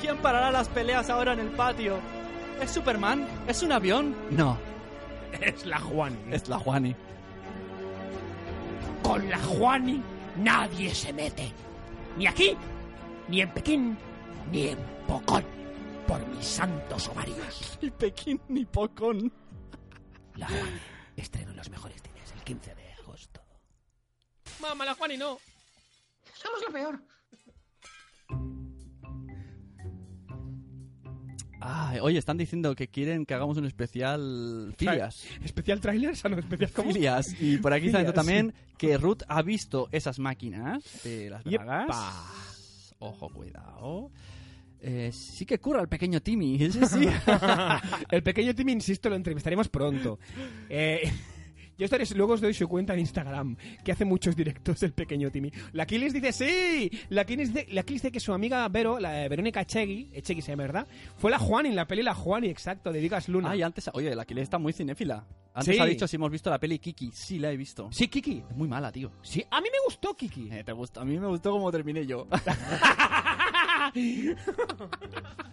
¿Quién parará las peleas ahora en el patio? ¿Es Superman? ¿Es un avión? No, Es la Juani. es la Juani. Con la Juani nadie se mete. Ni aquí, ni en Pekín, ni en Pocón. Por mis santos ovarios. Ni Pekín ni Pocón. La Juani estreno en los mejores cines el 15 de agosto. Mamá, la Juani no. Somos lo peor. Ay, oye, están diciendo que quieren que hagamos un especial filias. ¿Especial trailers? Ah, no, especial ¿cómo? Filias. Y por aquí está diciendo también que Ruth ha visto esas máquinas de las Yepa. Ojo, cuidado. Eh, sí que curra el pequeño Timmy, ese sí. el pequeño Timmy, insisto, lo entrevistaremos pronto. Eh, yo estaré, luego os doy su cuenta de Instagram, que hace muchos directos del pequeño Timmy. La Kilis dice sí. La Kilis dice, la Kilis dice que su amiga Vero, la de Verónica Echegui, Echegui se llama, ¿verdad? Fue la Juani, en la peli La Juani, exacto, de Vigas Luna. Ay, antes, oye, la que está muy cinéfila. Antes Sí. ha dicho si hemos visto la peli Kiki. Sí, la he visto. Sí, Kiki. Es muy mala, tío. Sí, a mí me gustó Kiki. Eh, te gustó. A mí me gustó como terminé yo.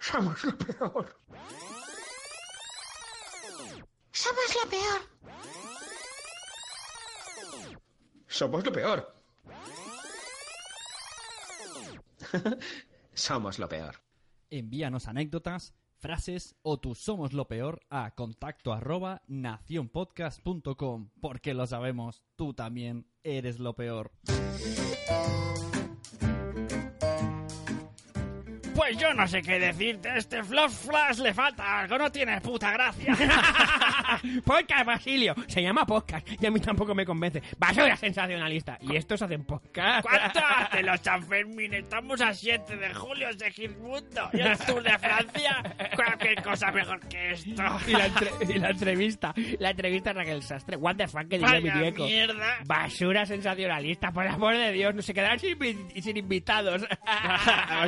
Somos lo peor. Somos lo peor. Somos lo peor. Somos lo peor. Envíanos anécdotas, frases o tu somos lo peor a contacto arroba nacionpodcast.com porque lo sabemos, tú también eres lo peor. Pues yo no sé qué decirte. Este Fluff Flash le falta algo. No tiene puta gracia. podcast, Basilio. Se llama podcast y a mí tampoco me convence. Basura sensacionalista. Y estos hacen podcast. ¿Cuánto hace los Sanfermín? Estamos a 7 de julio, Segismundo. Y el Tour de Francia. Cualquier cosa mejor que esto. Y la, y la entrevista, la entrevista a Raquel Sastre. What the fuck que diría mi viejo. mierda. Basura sensacionalista, por el amor de Dios, no se quedarán sin, sin invitados.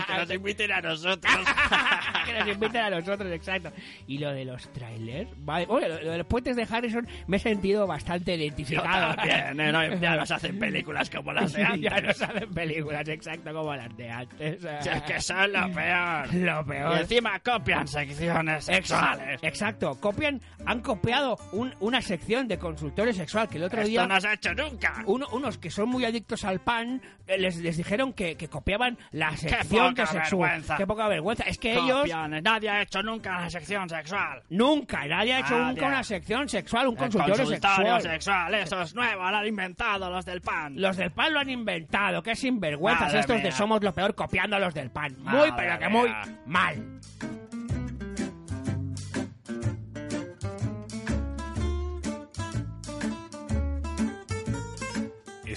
Que nos inviten a nosotros. que nos inviten a nosotros, exacto. Y lo de los trailers, vale. Oye, lo, lo de los puentes de Harrison me he sentido bastante identificado. También, ¿eh? No, ya nos hacen películas como las de Sí, ya antes. nos hacen películas, exacto, como las de antes. Si es que son lo peor. Lo peor. Y encima copian secciones sexuales. Exacto, copian, han copiado un- una sección de consultorio sexual que el otro Esto día... no se ha hecho nunca. uno- unos que son muy adictos al pan eh, les, les dijeron que, que copiaban la sección de sexual. Qué poca vergüenza. Es que ellos Copian. Nadie ha hecho nunca la sección sexual. nunca, nadie ha hecho Nadie. nunca una sección sexual, un consultorio, consultorio sexual. sexual. Eso es nuevo, lo han inventado los del pan. Los del pan lo han inventado, qué sinvergüenzas Madre estos de mía. Somos lo peor copiando a los del pan. Muy, Madre pero que mía. muy mal.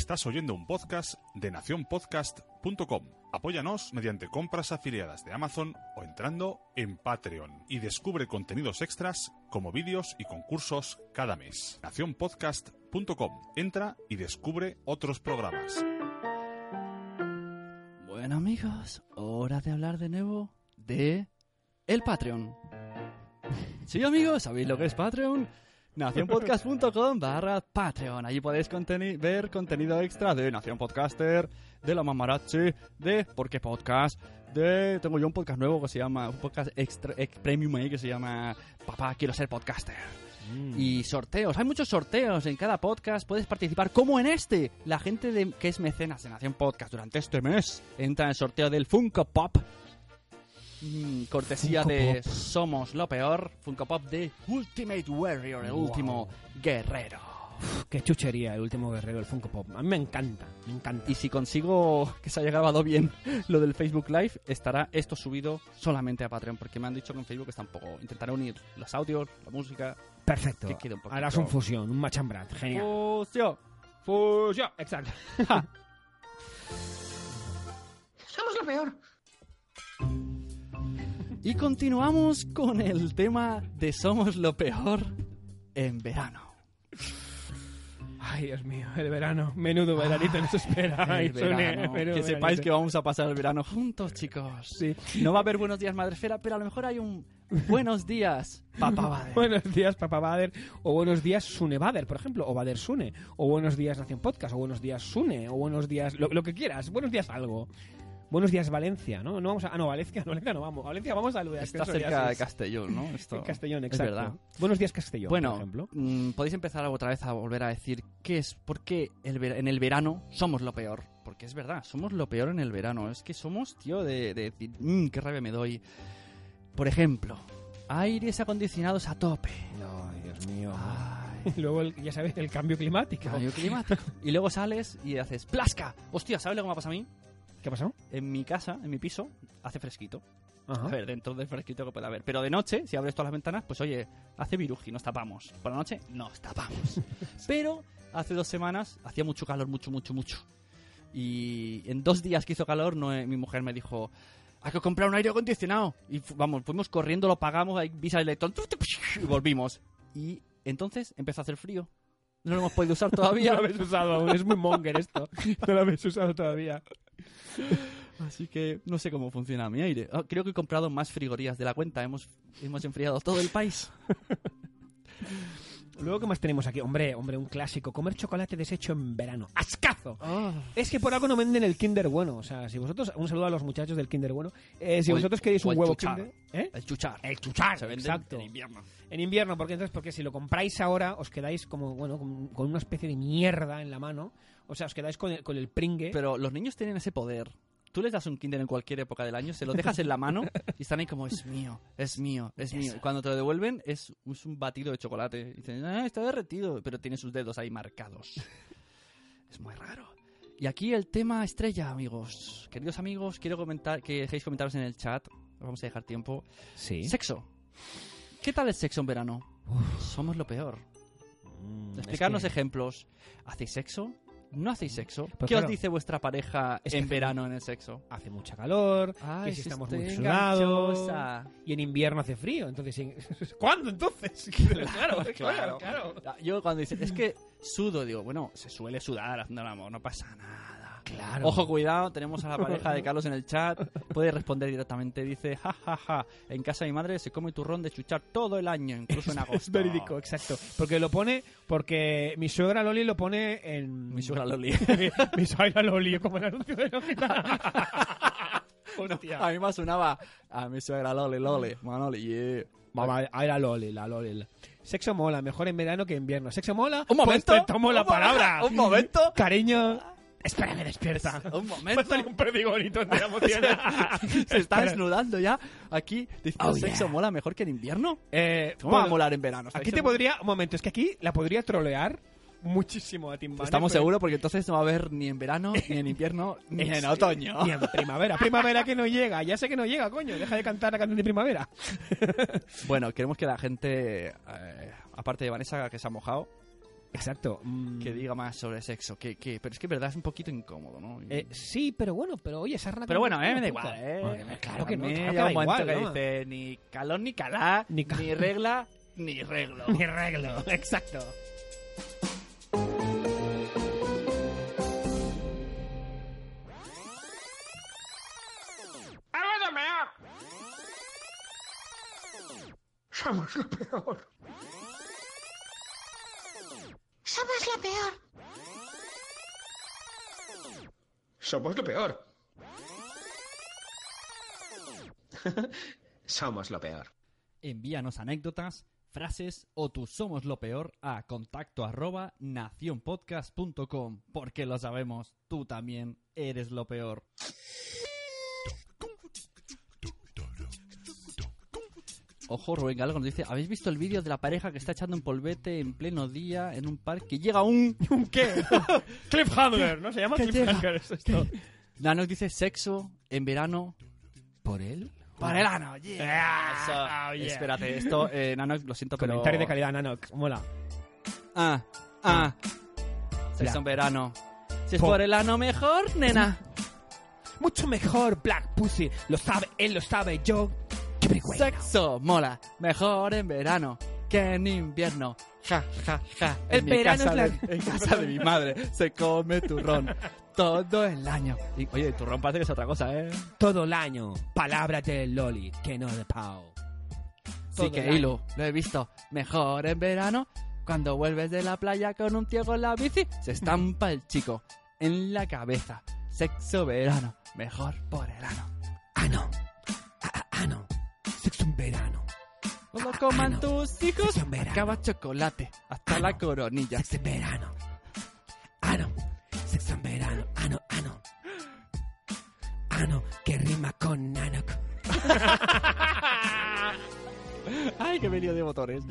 Estás oyendo un podcast de nacionpodcast.com. Apóyanos mediante compras afiliadas de Amazon o entrando en Patreon y descubre contenidos extras como vídeos y concursos cada mes. nacionpodcast.com. Entra y descubre otros programas. Bueno amigos, hora de hablar de nuevo de el Patreon. Sí amigos, ¿sabéis lo que es Patreon? nacionpodcast.com barra Patreon. Allí podéis conteni- ver contenido extra de Nación Podcaster, de La Mamarachi, de Por qué Podcast, de... Tengo yo un podcast nuevo que se llama... Un podcast extra, ex- premium ahí que se llama Papá, quiero ser podcaster. Y sorteos, hay muchos sorteos en cada podcast, puedes participar como en este. La gente de, que es mecenas de Nación Podcast durante este mes entra en el sorteo del Funko Pop. Mm, cortesía Funko de Pop. Somos lo peor, Funko Pop de Ultimate Warrior, el Wow. último guerrero. Qué chuchería el último guerrero del Funko Pop. A mí me encanta, me encanta. Y si consigo que se haya grabado bien lo del Facebook Live, estará esto subido solamente a Patreon, porque me han dicho que en Facebook está un poco... Intentaré unir los audios, la música... Perfecto. Que quede un poquito... Harás un fusión, un machambrat. Genial. Fusión. Fusión, exacto. Somos lo peor. Y continuamos con el tema de Somos lo peor en verano. Ay, Dios mío, el verano. Menudo veranito nos espera. Ay, verano. Que sepáis que vamos a pasar el verano juntos, chicos. No va a haber buenos días, Madrefera, pero a lo mejor hay un buenos días, Papá Bader. Buenos días, Papá Bader. O buenos días, Sune Bader, por ejemplo. O Bader Sune. O buenos días, Nación Podcast. O buenos días, Sune. O buenos días, lo, lo que quieras. Buenos días, algo. Buenos días, Valencia, ¿no? No vamos a... Ah, no, Valencia, no, Valencia no vamos. Valencia vamos a lo de Está cerca de. Castellón, ¿no? Esto En Castellón, es exacto. verdad. Buenos días, Castellón, Bueno, por ejemplo. mm, podéis empezar otra vez a volver a decir qué es, por qué el en el verano somos lo peor. Porque es verdad, somos lo peor en el verano. Es que somos, tío, de, de decir, "Mm, qué rabia me doy. Por ejemplo, aires acondicionados a tope. Ay, Dios mío. Ay, Luego, el- ya sabes, el cambio climático. Cambio climático. Y luego sales y haces ¡Plasca! Hostia, ¿sabes lo que me pasa a mí? ¿Qué ha pasado? En mi casa, en mi piso, hace fresquito. Ajá. A ver, dentro del fresquito que puede haber. Pero de noche, si abres todas las ventanas, pues oye, hace viruji, nos tapamos. Por la noche, nos tapamos. Pero hace dos semanas hacía mucho calor, mucho, mucho, mucho. Y en dos días que hizo calor, no, eh, mi mujer me dijo, hay que comprar un aire acondicionado. Y vamos, fuimos corriendo, lo pagamos, ahí visa el electrón, y volvimos. Y entonces empezó a hacer frío. No lo hemos podido usar todavía. No lo habéis usado aún, es muy monger esto. No lo habéis usado todavía. Así que no sé cómo funciona mi aire. Ah, creo que he comprado más frigorías de la cuenta. Hemos, hemos enfriado todo el país. Luego, ¿qué más tenemos aquí? Hombre, hombre, un clásico. Comer chocolate deshecho en verano. ¡Ascazo! Es que por algo no venden el Kinder bueno. O sea, si vosotros... Un saludo a los muchachos del Kinder bueno. Eh, si O el- vosotros queréis un huevo chuchar. Kinder... ¿Eh? El chuchar. El chuchar, Se vende exacto. en invierno. En invierno, porque entonces, porque si lo compráis ahora, os quedáis como, bueno, con, con una especie de mierda en la mano. O sea, os quedáis con el, con el pringue. Pero los niños tienen ese poder. Tú les das un Kinder en cualquier época del año, se lo dejas en la mano y están ahí como, es mío, es mío, es mío. Y cuando te lo devuelven, es, es un batido de chocolate. Y dicen, ah, está derretido, pero tiene sus dedos ahí marcados. Es muy raro. Y aquí el tema estrella, amigos. Queridos amigos, quiero comentar que dejéis comentarios en el chat. Vamos a dejar tiempo. Sí. Sexo. ¿Qué tal el sexo en verano? Somos lo peor. Mm, Explicarnos es que- ejemplos. ¿Hacéis sexo? ¿No hacéis sexo? Pues ¿Qué os dice vuestra pareja Es que en verano en el sexo? Hace mucha calor, Ay, que si estamos muy sudados. Y en invierno hace frío. Entonces, en- ¿cuándo entonces? claro, claro, claro. Yo cuando dicen, es que sudo, digo, bueno, se suele sudar haciendo el amor, no pasa nada. Claro. Ojo, cuidado, tenemos a la pareja de Carlos en el chat. Puede responder directamente. Dice, ja, ja, ja, en casa de mi madre se come turrón de chuchar todo el año, incluso en agosto. Es verídico, exacto. Porque lo pone, porque mi suegra Loli lo pone en... Mi suegra Loli. mi, mi suegra Loli, como el anuncio de A mí me sonaba a mi suegra Loli, Loli, Manoli, yeah. Mamá, ah, era Loli, la Loli. Sexo mola, mejor en verano que en invierno. ¿Sexo mola? Un momento, Pues te tomo la palabra. momento, un momento. Cariño, espérame, despierta. Un momento. Pásale un perdigonito la se está desnudando ya. Aquí dice, Oh, ¿sexo yeah. mola mejor que en invierno? Eh, ¿Cómo va a molar en verano? Aquí ¿Sexo te mola? podría... Un momento, es que aquí la podría trolear muchísimo a Timbane. Estamos pero- seguros porque entonces no va a haber ni en verano, ni en invierno, ni en otoño. Ni en primavera. Primavera que no llega. Ya sé que no llega, coño. Deja de cantar la canción de primavera. Bueno, queremos que la gente, eh, aparte de Vanessa que se ha mojado, Exacto. mm, que diga más sobre sexo. Que, que, pero es que verdad es un poquito incómodo, ¿no? Y- eh, sí, pero bueno, pero oye, esa rana... pero bueno, eh, me da igual, ¿eh? Bueno, claro que no, claro que da un momento igual, que ¿no? dice ni calor ni calá, Ni ni, regla, ni reglo. Ni arreglo, exacto. ¡Algo de peor! Somos lo peor. Somos lo peor. Somos lo peor. Somos lo peor. Envíanos anécdotas, frases o tu somos lo peor a contacto arroba nacionpodcast.com porque lo sabemos, tú también eres lo peor. Ojo, Rubén Galo nos dice, ¿habéis visto el vídeo de la pareja que está echando un polvete en pleno día en un parque? Llega un... ¿Un qué? Cliffhanger, ¿no? Se llama ¿Qué Cliffhanger. es esto. Nano dice sexo en verano ¿Por él? para el ano. yeah. Eso. oh, yeah. Espérate, esto, eh, Nano, lo siento, pero... Comentario de calidad, Nanox. Mola. Ah, ah. Sexo Ya. en verano. Si es Po- por el ano mejor, nena. Mucho mejor Black Pussy. Lo sabe, él lo sabe, yo. Sexo mola. Mejor en verano que en invierno. Ja, ja, ja. El En verano casa es la- de- en casa de mi madre se come turrón todo el año. Y, oye, turrón parece que es otra cosa, ¿eh? Todo el año. Palabra de Loli, que no de Pau. Sí que hilo. Lo he visto. Mejor en verano. Cuando vuelves de la playa con un ciego en la bici, se estampa el chico en la cabeza. Sexo verano. Mejor por el ano. Ano. Ah, ah, ano. En verano. Cuando coman ano. tus hijos, acaba chocolate. Hasta la coronilla. Sexo en verano. Ano. Sexo en verano. Ano, ano. Ano, que rima con Nanok. Ay, qué medio de motores.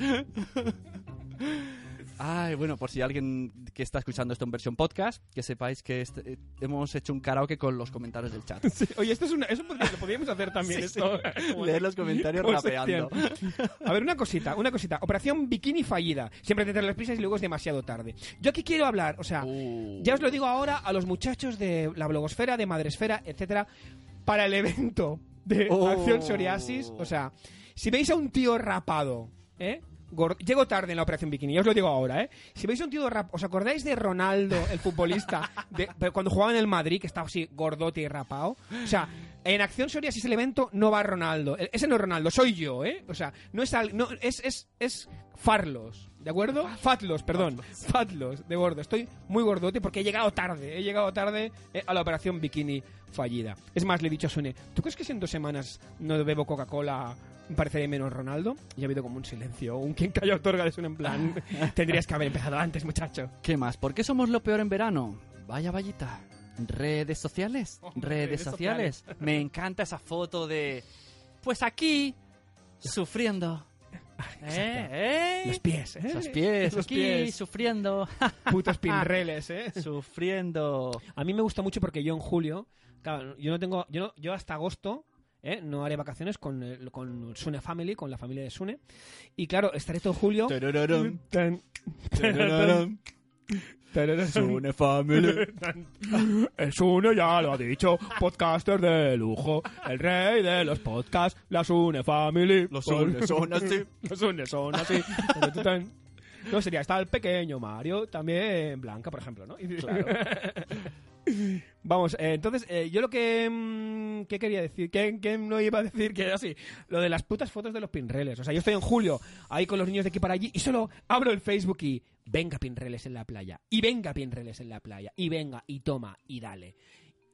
Ay, bueno, por si alguien que está escuchando esto en versión podcast, que sepáis que este- eh, hemos hecho un karaoke con los comentarios del chat. Oye, esto es una, eso podría- lo podríamos hacer también. Sí, esto. sí. Leer los comentarios rapeando. A ver, una cosita, una cosita. Operación Bikini fallida. Siempre te traes las prisas y luego es demasiado tarde. Yo aquí quiero hablar, o sea, Uh. ya os lo digo ahora a los muchachos de la blogosfera, de Madresfera, etcétera, para el evento de Oh. Acción Psoriasis. O sea, si veis a un tío rapado, ¿eh? Llego tarde en la operación bikini, ya os lo digo ahora, ¿eh? Si veis un tío rap, ¿os acordáis de Ronaldo, el futbolista, de- cuando jugaba en el Madrid, que estaba así gordote y rapado? O sea, en Acción Psoriasis el evento no va Ronaldo. E- Ese no es Ronaldo, soy yo, ¿eh? O sea, no es al- no, es, es, es Farlos, ¿de acuerdo? Fatlos, perdón. Fatlos, de gordo. Estoy muy gordote porque he llegado tarde. He llegado tarde eh, a la operación bikini fallida. Es más, le he dicho a Sune, ¿tú crees que si en dos semanas no bebo Coca-Cola pareceré menos Ronaldo? Y ha habido como un silencio, un quien calla otorga de Sune en plan, tendrías que haber empezado antes, muchacho. ¿Qué más? ¿Por qué somos lo peor en verano? Vaya vallita. ¿Redes sociales? Hombre, ¿Redes redes sociales? sociales. Me encanta esa foto de... Pues aquí, sufriendo. ¿Eh? ¿Eh? Los pies, ¿eh? Los pies, Los aquí, pies. sufriendo. Putos pinreles, ¿eh? Sufriendo. A mí me gusta mucho porque yo en julio, claro, yo no tengo, yo, no- yo hasta agosto, ¿eh? no haré vacaciones con, el- con Sune Family, con la familia de Sune. Y claro, estaré todo julio. Tarararam. Tan- Tarararam. Tarararam. Sune Family. El Sune ya lo ha dicho, podcaster de lujo, el rey de los podcasts, la Sune Family. Los Sune son así. Los Sune son así. No sería, está el pequeño Mario, también Blanca, por ejemplo, ¿no? Y- Claro. Vamos, eh, entonces, eh, yo lo que, mm, ¿qué quería decir? ¿Qué, qué no iba a decir que era así? Lo de las putas fotos de los pinreles. O sea, yo estoy en julio ahí con los niños de aquí para allí y solo abro el Facebook y venga pinreles en la playa. Y venga pinreles en la playa. Y venga, y toma, y dale.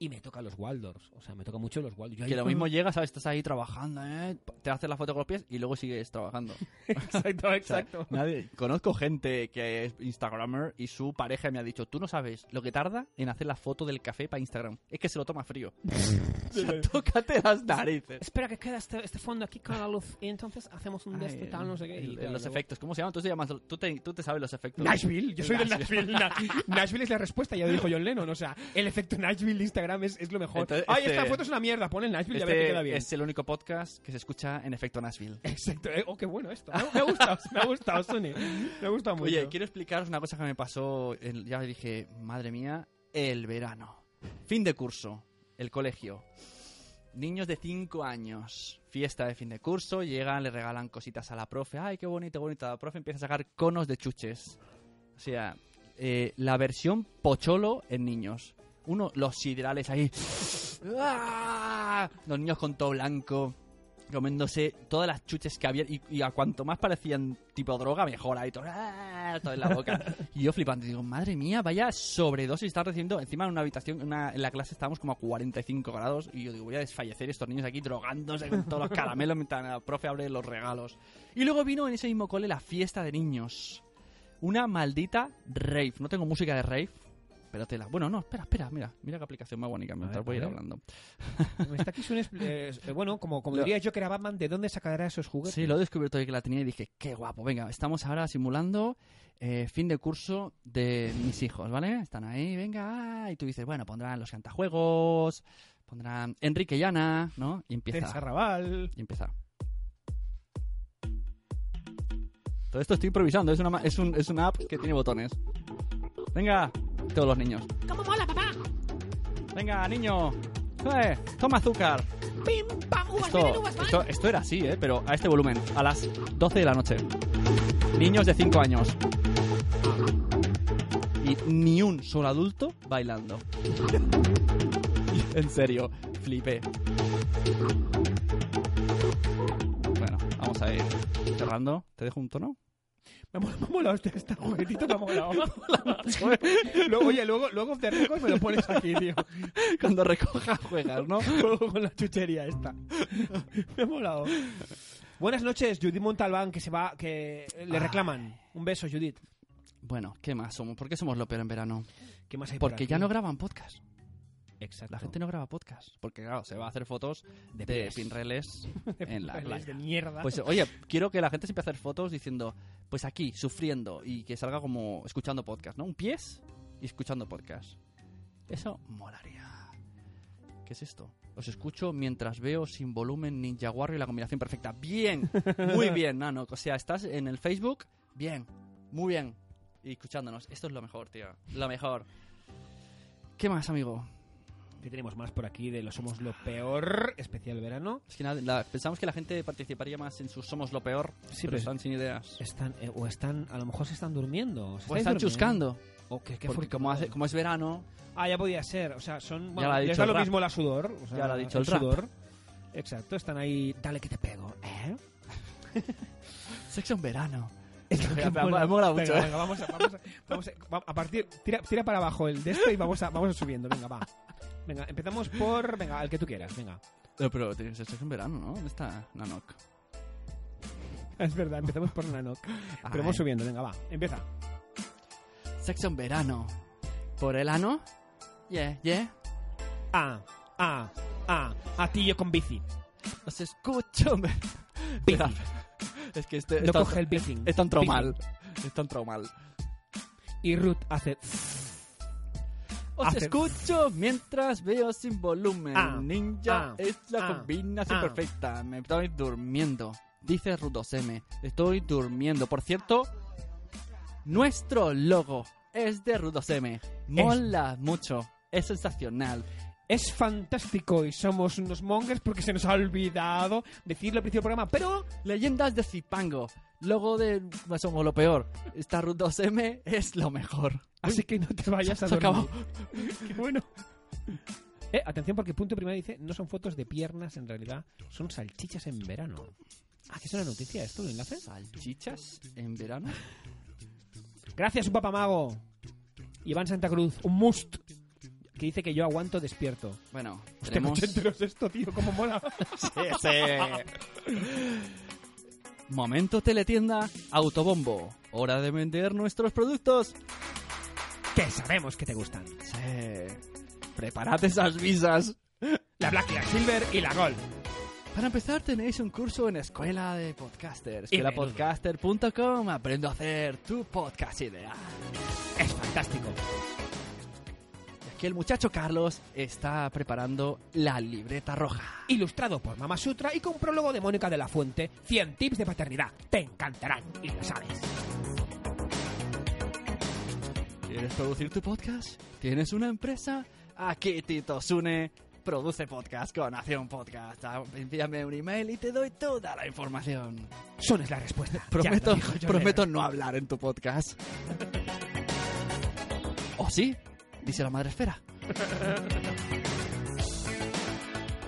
Y me toca los Waldors. O sea, me toca mucho los Waldors. Yo ahí- Que lo mismo llegas, ¿sabes? Estás ahí trabajando, ¿eh? Te haces la foto con los pies y luego sigues trabajando. Exacto, exacto. Nadie, conozco gente que es Instagramer y su pareja me ha dicho, tú no sabes lo que tarda en hacer la foto del café para Instagram. Es que se lo toma frío. O sea, tócate las narices. Espera que queda este, este fondo aquí con la luz. Y entonces hacemos un de Ay, tal, no sé qué. y el- claro, los luego- efectos, ¿cómo se llaman? Tú, te llamas, tú, te, tú te sabes los efectos. Nashville, yo soy del Nashville. Nashville. Na- Nashville es la respuesta, ya lo dijo John Lennon. O sea, el efecto Nashville de Instagram es, es lo mejor. Entonces, Ay, este- esta foto es una mierda, pon el Nashville y a ver Este que queda bien. es el único podcast que se escucha en efecto Nashville. Exacto, eh, oh, qué bueno esto. Me, ha gustado, me ha gustado, Sony. Me ha gustado mucho. Oye, quiero explicaros una cosa que me pasó. ya dije, madre mía, el verano. Fin de curso, el colegio. Niños de 5 años, fiesta de fin de curso, llegan, le regalan cositas a la profe. Ay, qué bonito, bonito. La profe empieza a sacar conos de chuches. O sea, eh, la versión pocholo en niños. Uno, los siderales ahí. ¡Ah! Los niños con todo blanco comiéndose todas las chuches que había y, y a cuanto más parecían tipo droga mejor ahí todo, ¡ah! todo en la boca y yo flipando digo madre mía vaya sobredosis está recibiendo encima en una habitación una- en la clase estábamos como a 45 grados y yo digo voy a desfallecer estos niños aquí drogándose con todos los caramelos mientras la profe abre los regalos y luego vino en ese mismo cole la fiesta de niños una maldita rave no tengo música de rave pero tela. Bueno, no, espera, espera, mira, mira qué aplicación más bonita mientras voy a ir hablando. Está aquí Sune, eh, eh, bueno, como, como Lo- diría yo que era Batman, ¿de dónde sacará esos juguetes? Sí, lo he descubierto hoy que la tenía y dije, qué guapo, venga, estamos ahora simulando eh, fin de curso de mis hijos, ¿vale? Están ahí, venga, ah, y tú dices, bueno, pondrán los cantajuegos, pondrán Enrique y Ana, ¿no? Y empieza. Teresa Raval. Y empieza. Todo esto estoy improvisando, es una, es, un, es una app que tiene botones. Venga, todos los niños. ¿Cómo mola, papá? Venga, niño. Eh, toma azúcar. Pim, pam, uvas, Esto, vienen uvas, van. esto, esto era así, ¿eh? Pero a este volumen, a las 12 de la noche. Niños de 5 años. Y ni un solo adulto bailando. en serio, flipé. Bueno, vamos a ir cerrando. ¿Te dejo un tono? Me ha molado, este, este juguetito, me ha molado. luego, oye, luego, luego de record me lo pones aquí, tío. Cuando recoja juegas, ¿no? Luego con la chuchería esta. Me ha molado. Buenas noches, Judith Montalbán, que se va, que le reclaman. Un beso, Bueno, ¿qué más somos? ¿Por qué somos lo peor en verano? ¿Qué más hay por Porque aquí? ya no graban podcast. Exacto. La gente no graba podcast. Porque, claro, se va a hacer fotos de, pies. pinreles en la playa. de mierda. Pues, oye, quiero que la gente se empiece a hacer fotos diciendo, pues aquí, sufriendo, y que salga como escuchando podcast, ¿no? Un pies y escuchando podcast. Eso molaría. ¿Qué es esto? Os escucho mientras veo sin volumen Ninja Warrior y la combinación perfecta. Bien, muy bien, Nano. O sea, estás en el Facebook, bien, muy bien. Y escuchándonos. Esto es lo mejor, tío. Lo mejor. ¿Qué más, amigo? ¿Qué tenemos más por aquí de lo Somos lo Peor, especial verano? Es que nada, la- pensamos que la gente participaría más en su Somos lo Peor, Sí, pero pero- están sin ideas. Están, eh, o están, a lo mejor se están durmiendo. ¿se O están durmiendo? chuscando. O que, Porque como, hace- como es verano, Ah, ya podía ser. O sea, son. Ya Bueno, lo ha el rap. mismo la sudor. O sea, Ya lo ha dicho el rap. sudor. Exacto, están ahí. Dale que te pego. ¿Eh? sexo en verano. Es lo que mola. mucho, Venga, eh. venga, vamos a, vamos a, vamos a, va- a partir. Tira, tira para abajo el de esto y vamos a, vamos a subiendo. Venga, va. Venga, empezamos por. Venga, el que tú quieras. Venga. No, pero tiene que ser sexo en verano, ¿no? ¿Dónde está Nanok? Es verdad, empezamos por Nanok. Pero vamos subiendo. Venga, va. Empieza. Sexo en verano. ¿Por el ano? Yeah, yeah. Ah, ah, ah. A ti yo con bici. Os escucho. me- Bici. Es que este No es coge el bici. Es tan traumal. Es tan traumal. Y Ruth hace. Os escucho mientras veo sin volumen. Ah, Ninja ah, es la ah, combinación perfecta. Me estoy durmiendo. Dice Rudosm. Estoy durmiendo. Por cierto, nuestro logo es de Rudosm. Mola mucho. Es sensacional. Es fantástico y somos unos mongers porque se nos ha olvidado decirlo al principio del programa, pero Leyendas de Zipango. Logo de somos lo peor. Esta Root 2M es lo mejor. así que no te vayas a dormir. acabó. Qué bueno. Eh, atención porque punto primero dice, no son fotos de piernas en realidad, son salchichas en verano. Ah, que es una noticia esto, un enlace. ¿Salchichas en verano? Gracias, un papamago. Iván Santa Cruz, un must. Que dice que yo aguanto despierto. Bueno, Hostia, tenemos... ochenteros esto, tío, cómo mola. Momento teletienda, autobombo. Hora de vender nuestros productos. que sabemos que te gustan. Sí. Preparad esas visas. La Black, la Silver y la Gold. Para empezar tenéis un curso en Escuela de Podcasters. Escuelapodcaster.com. Aprendo a hacer tu podcast ideal. Es fantástico. Aquí el muchacho Carlos está preparando la libreta roja. Ilustrado por Mama Sutra y con prólogo de Mónica de la Fuente, 100 tips de paternidad. Te encantarán y lo sabes. ¿Quieres producir tu podcast? ¿Tienes una empresa? Aquí Tito Sune produce podcast con Acción Podcast. Envíame un email y te doy toda la información. Son es la respuesta. Prometo, prometo no hablar en tu podcast. ¿O sí? Dice la madre esfera.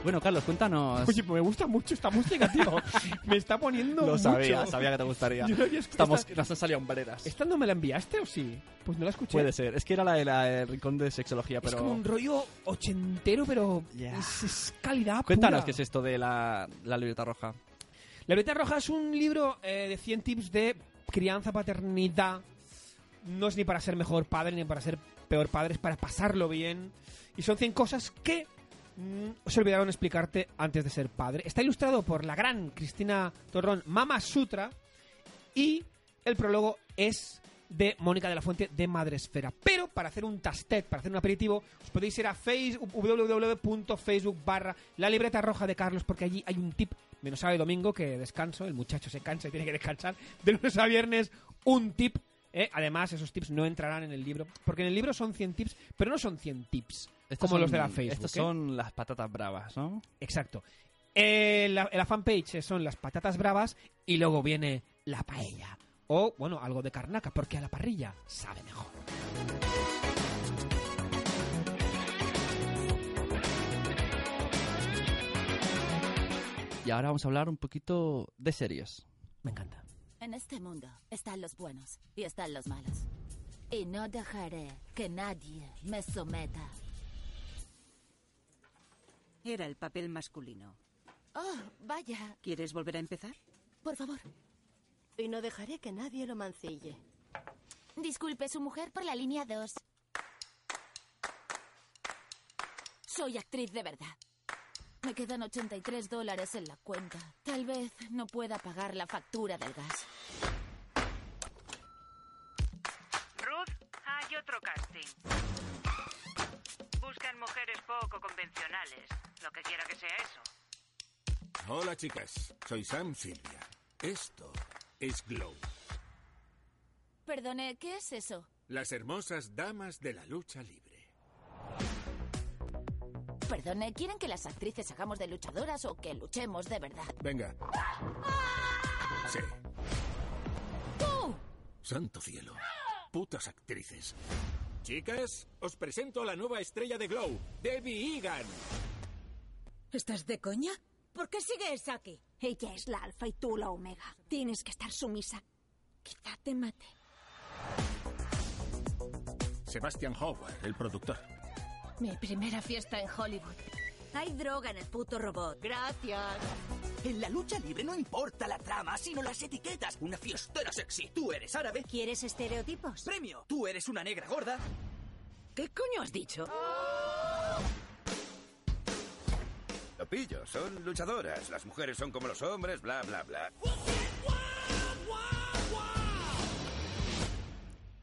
Bueno, Carlos, cuéntanos. Oye, me gusta mucho esta música, tío. Me está poniendo Lo mucho. sabía, sabía que te gustaría. Yo no había escuchado- Estamos, esta- nos han salido hombreras. ¿Esta no me la enviaste o sí? Pues no la escuché. Puede ser. Es que era la de la el rincón de sexología, pero... Es como un rollo ochentero, pero Ya. es, es calidad Cuéntanos pura. qué es esto de la, la libreta roja. La Libreta Roja es un libro eh, de 100 tips de crianza, paternidad. No es ni para ser mejor padre ni para ser peor padre, es para pasarlo bien. Y son 100 cosas que mm, se olvidaron explicarte antes de ser padre. Está ilustrado por la gran Cristina Torrón, Mama Sutra. Y el prólogo es de Mónica de la Fuente de Madresfera. Pero para hacer un tastet, para hacer un aperitivo, os podéis ir a face- www.facebook barra la libreta roja de Carlos, porque allí hay un tip, menos sábado y domingo, que descanso, el muchacho se cansa y tiene que descansar, de lunes a viernes, un tip. ¿Eh? Además, esos tips no entrarán en el libro, porque en el libro son 100 tips, pero no son 100 tips, Estos como los de la Facebook. Estos ¿eh? son las patatas bravas, ¿no? Exacto. Eh, la, la fanpage son las patatas bravas y luego viene la paella. O, bueno, algo de carnaca, porque a la parrilla sabe mejor. Y ahora vamos a hablar un poquito de series. Me encanta. En este mundo están los buenos y están los malos. Y no dejaré que nadie me someta. Era el papel masculino. Oh, vaya. ¿Quieres volver a empezar? Por favor. Y no dejaré que nadie lo mancille. Disculpe, su mujer por la línea 2. Soy actriz de verdad. Me quedan 83 dólares en la cuenta. Tal vez no pueda pagar la factura del gas. Ruth, hay otro casting. Buscan mujeres poco convencionales, lo que quiera que sea eso. Hola chicas, soy Sam Silvia. Esto es Glow, Perdone, ¿qué es eso? las hermosas damas de la lucha libre. Perdone, ¿quieren que las actrices hagamos de luchadoras o que luchemos de verdad? Venga. Sí. ¡Tú! Santo cielo. Putas actrices. Chicas, os presento a la nueva estrella de Glow, Debbie Egan. ¿Estás de coña? ¿Por qué sigues aquí? Ella es la alfa y tú la omega. Tienes que estar sumisa. Quizá te mate. Sebastian Howard, el productor. Mi primera fiesta en Hollywood. Hay droga en el puto robot. Gracias. En la lucha libre no importa la trama, sino las etiquetas. Una fiestera sexy. Tú eres árabe. ¿Quieres estereotipos? Premio. Tú eres una negra gorda. ¿Qué coño has dicho? Lo pillo, son luchadoras. Las mujeres son como los hombres, bla, bla, bla.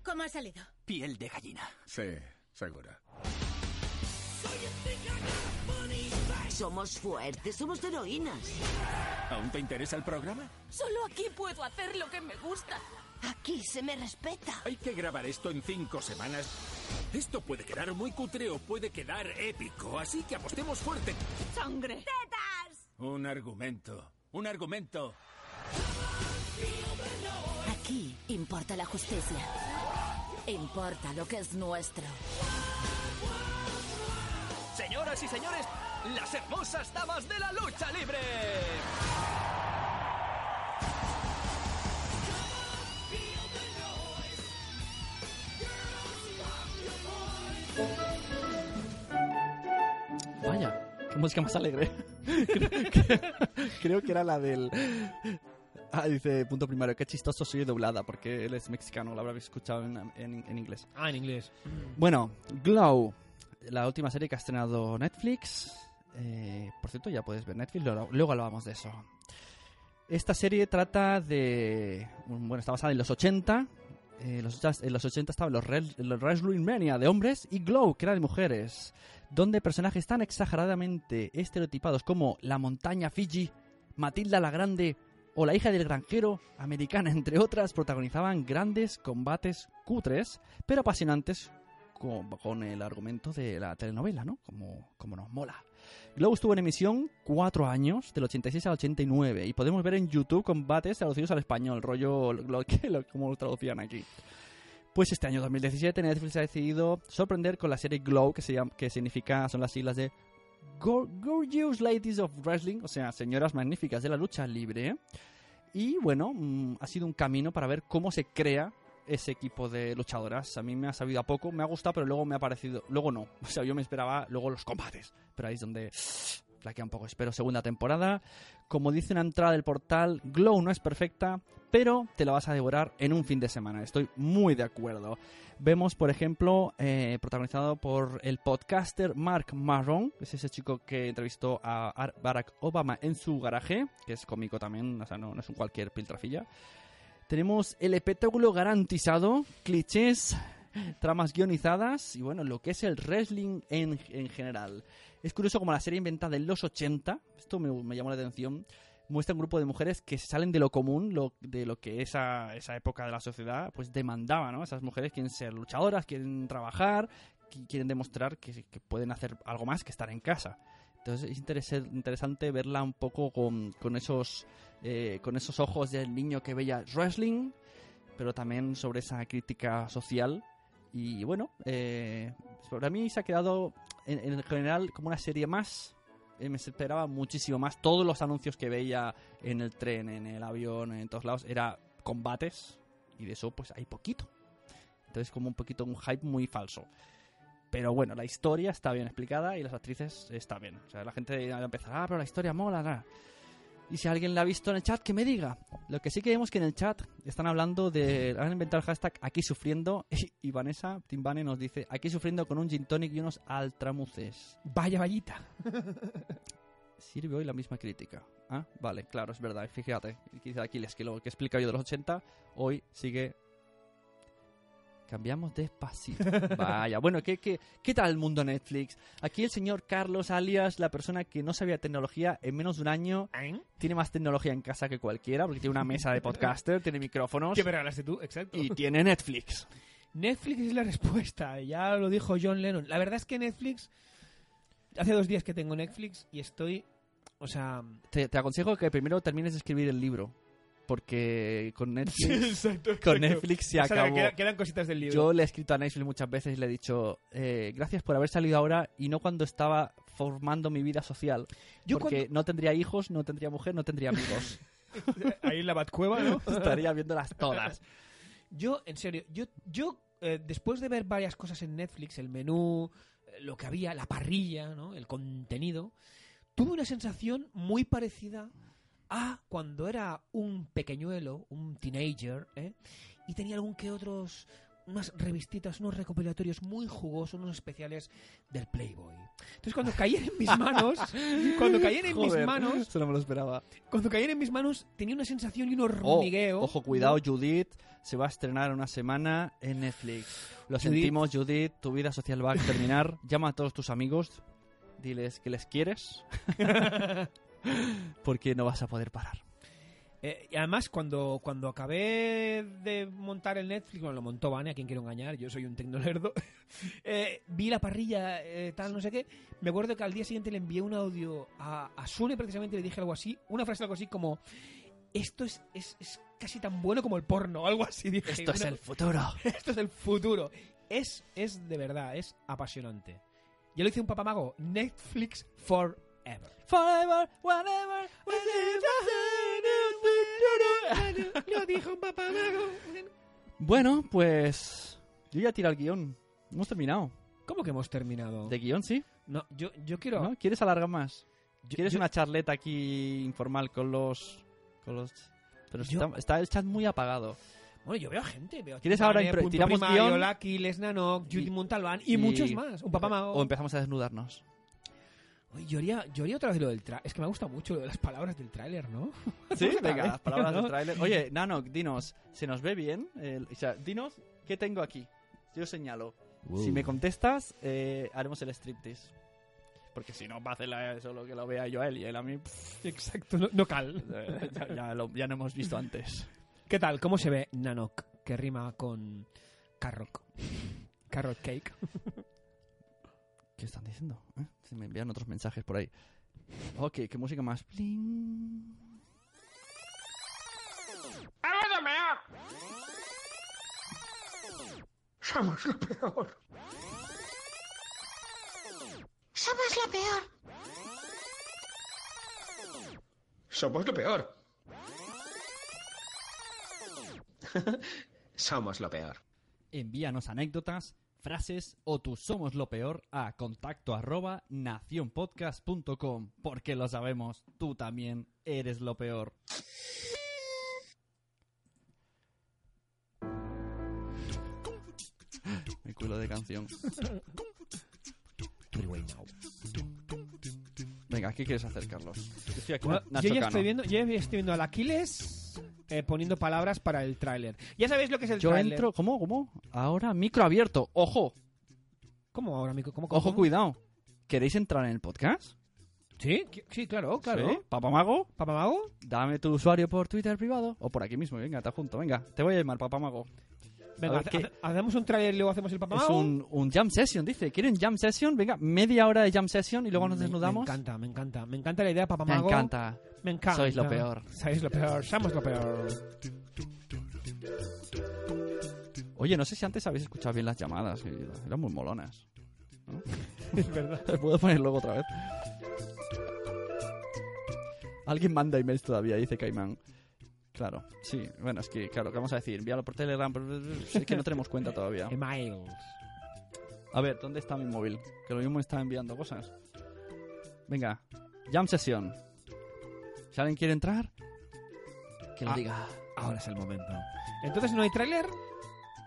¿Cómo ha salido? Piel de gallina. Sí, seguro. Somos fuertes, somos heroínas. ¿Aún te interesa el programa? Solo aquí puedo hacer lo que me gusta. Aquí se me respeta. Hay que grabar esto en cinco semanas. Esto puede quedar muy cutre o puede quedar épico, así que apostemos fuerte. ¡Sangre! ¡Tetas! Un argumento. Un argumento. Aquí importa la justicia. Importa lo que es nuestro. Señoras y señores, las hermosas damas de la lucha libre. Vaya, qué música más alegre. creo, que, creo que era la del... Ah, dice, punto primario, qué chistoso soy doblada, porque él es mexicano, lo habréis escuchado en, en- en inglés. Ah, en inglés. Bueno, Glow, la última serie que ha estrenado Netflix. Eh, por cierto, ya puedes ver Netflix, luego, luego de eso. Esta serie trata de... Bueno, está basada en los 80. eh, en los 80 estaban los, Res- los Mania de hombres y Glow, que era de mujeres. Donde personajes tan exageradamente estereotipados como la montaña Fiji, Matilda la Grande o la hija del granjero americana, entre otras, protagonizaban grandes combates cutres, pero apasionantes con, con el argumento de la telenovela, ¿no? Como, como nos mola. Glow estuvo en emisión cuatro años, del 86 al 89, y podemos ver en YouTube combates traducidos al español, rollo lo lo, como lo traducían aquí. Pues este año 2017 Netflix ha decidido sorprender con la serie Glow, que, se llama, que significa, son las siglas de Gor- Gorgeous Ladies of Wrestling, o sea, señoras magníficas de la lucha libre. Y bueno, mm, ha sido un camino para ver cómo se crea ese equipo de luchadoras. A mí me ha sabido a poco, me ha gustado, pero luego me ha parecido. Luego no. O sea, yo me esperaba luego los combates. Pero ahí es donde flaquea un poco. Espero segunda temporada. Como dice una entrada del portal, Glow no es perfecta, pero te la vas a devorar en un fin de semana. Estoy muy de acuerdo. Vemos, por ejemplo, eh, protagonizado por el podcaster Mark Maron, que es ese chico que entrevistó a Ar- Barack Obama en su garaje, que es cómico también, o sea, no, no es un cualquier piltrafilla. Tenemos el espectáculo garantizado, clichés, tramas guionizadas y bueno, lo que es el wrestling en, en general. Es curioso como la serie inventada en los 80, esto me, me llamó la atención, muestra un grupo de mujeres que salen de lo común, lo, de lo que esa, esa época de la sociedad pues demandaba, ¿no? Esas mujeres quieren ser luchadoras, quieren trabajar, qui- quieren demostrar que pueden hacer algo más que estar en casa. Entonces es interesante verla un poco con, con esos eh, con esos ojos del niño que veía wrestling, pero también sobre esa crítica social. Y bueno, eh, para mí se ha quedado en, en general como una serie más. Eh, me esperaba muchísimo más. Todos los anuncios que veía en el tren, en el avión, en todos lados, era combates. Y de eso pues hay poquito. Entonces como un poquito un hype muy falso. Pero bueno, la historia está bien explicada y las actrices está bien. O sea, la gente va a empezar, ah, pero la historia mola, nada. Y si alguien la ha visto en el chat, que me diga. Lo que sí que vemos que en el chat están hablando de... Han inventado el hashtag aquí sufriendo. Y Vanessa Timbane nos dice aquí sufriendo con un gin tonic y unos altramuces. Vaya vallita. Sirve hoy la misma crítica. Ah, vale, claro, es verdad. Fíjate, quizá Aquiles, que lo que explica yo de los 80, hoy sigue... Cambiamos despacito. Vaya, bueno, ¿qué, qué, ¿qué tal el mundo Netflix? Aquí el señor Carlos, alias la persona que no sabía tecnología, en menos de un año tiene más tecnología en casa que cualquiera, porque tiene una mesa de podcaster, tiene micrófonos ¿Qué me regalaste tú? Exacto. y tiene Netflix. Netflix es la respuesta, ya lo dijo John Lennon. La verdad es que Netflix... Hace dos días que tengo Netflix y estoy... O sea... Te, te aconsejo que primero termines de escribir el libro. Porque con Netflix, exacto, con exacto. Netflix se O sea, acabó. quedan- quedan cositas del libro. Yo le he escrito a Netflix muchas veces y le he dicho eh, gracias por haber salido ahora y no cuando estaba formando mi vida social. Yo porque cuando- no tendría hijos, no tendría mujer, no tendría amigos. Ahí en la Batcueva, ¿no? Estaría viéndolas todas. Yo, en serio, yo, yo eh, después de ver varias cosas en Netflix, el menú, eh, lo que había, la parrilla, ¿no? el contenido, tuve una sensación muy parecida a cuando era un pequeñuelo, un teenager, ¿eh? y tenía algún que otros unas revistitas, unos recopilatorios muy jugosos, unos especiales del Playboy. Entonces cuando caían en mis manos, cuando caían en mis Joder, manos, Eso no me lo esperaba. cuando caían en mis manos tenía una sensación y un Oh, hormigueo. ojo, cuidado, Judith. Se va a estrenar una semana en Netflix. Lo Judith. sentimos, Judith. Tu vida social va a terminar. Llama a todos tus amigos. Diles que les quieres. Porque no vas a poder parar. Eh, y además, cuando, cuando acabé de montar el Netflix, bueno, lo montó Vane, a quien quiero engañar, yo soy un tecnolerdo, eh, vi la parrilla, eh, tal, no sé qué. Me acuerdo que al día siguiente le envié un audio a, a Sune, precisamente le dije algo así, una frase algo así como: Esto es, es, es casi tan bueno como el porno, algo así. Dije, Esto es el futuro. Esto es el futuro. Es, es de verdad, es apasionante. Ya lo hice un papamago, Netflix Forever. Forever, whenever, Lo dijo un papamago. Bueno, pues. Yo ya tiré el guion. Hemos terminado. ¿Cómo que hemos terminado? ¿De guion, sí? No, yo, yo quiero. ¿No? ¿Quieres alargar más? Yo- ¿Quieres yo- una charleta aquí informal con los. con los. Pero Yo- está, está el chat muy apagado. Bueno, yo veo gente. Veo ¿Quieres ahora tiramos Primario, guion? Lucky, Les Nanok, Judy Montalbán y, muchos más. Un papamago. O empezamos a desnudarnos. Oye, yo, haría, yo haría otra vez lo del tráiler. Es que me gusta mucho lo de las palabras del tráiler, ¿no? Sí, venga, las palabras ¿no? del tráiler. Oye, Nano, dinos, ¿se nos ve bien? El- o sea, dinos, ¿qué tengo aquí? Yo señalo. Wow. Si me contestas, eh, haremos el striptease. Porque si no, va a hacer la- solo que lo vea yo a él y él a mí. pff, Exacto, no, no cal. eh, ya, ya lo, ya no hemos visto antes. ¿Qué tal? ¿Cómo se ve Nanok? Que rima con Carrot. Carrot Cake. ¿Qué están diciendo? ¿Eh? Se me envían otros mensajes por ahí. Ok, ¿qué música más? Bling. Somos lo peor. Somos lo peor. Somos lo peor. Somos lo peor. Envíanos anécdotas, frases o tu somos lo peor a contacto arroba nacionpodcast.com porque lo sabemos, tú también eres lo peor. Me culo de canción. Venga, ¿qué quieres hacer, Carlos? Yo estoy aquí, Bueno, Nacho yo ya estoy viendo, yo ya estoy viendo al Aquiles eh, poniendo palabras para el tráiler. Ya sabéis lo que es el Yo tráiler. entro, ¿cómo? ¿Cómo? Ahora micro abierto. Ojo, ¿Cómo ahora, amigo? ¿Cómo, ojo, cómo? cuidado. ¿Queréis entrar en el podcast? Sí, sí, claro, claro. ¿Sí? ¿Papamago? ¿Papamago? Dame tu usuario por Twitter privado o por aquí mismo, venga, te junto, venga, te voy a llamar Papamago. Venga, hacemos un tráiler y luego hacemos el Es papamago. un, un jam session, dice. ¿Quieren jam session? Venga, media hora de jam session y luego nos Me- desnudamos. Me encanta, me encanta. Me encanta la idea, Me papamago. encanta. Me encanta. Sois lo peor. Sois lo peor, somos lo peor. Oye, no sé si antes habéis escuchado bien las llamadas, que eran muy molonas. ¿no? Es verdad. Puedo poner luego otra vez. Alguien manda emails todavía, dice Caimán. Claro, sí. Bueno, es que, claro, ¿qué vamos a decir? Envíalo por Telegram. pero Es que no tenemos cuenta todavía. Emails. A ver, ¿dónde está mi móvil? Que lo mismo me está enviando cosas. Venga, jam session. Si alguien quiere entrar, que lo Ah, diga. Ahora es el momento. Entonces no hay tráiler.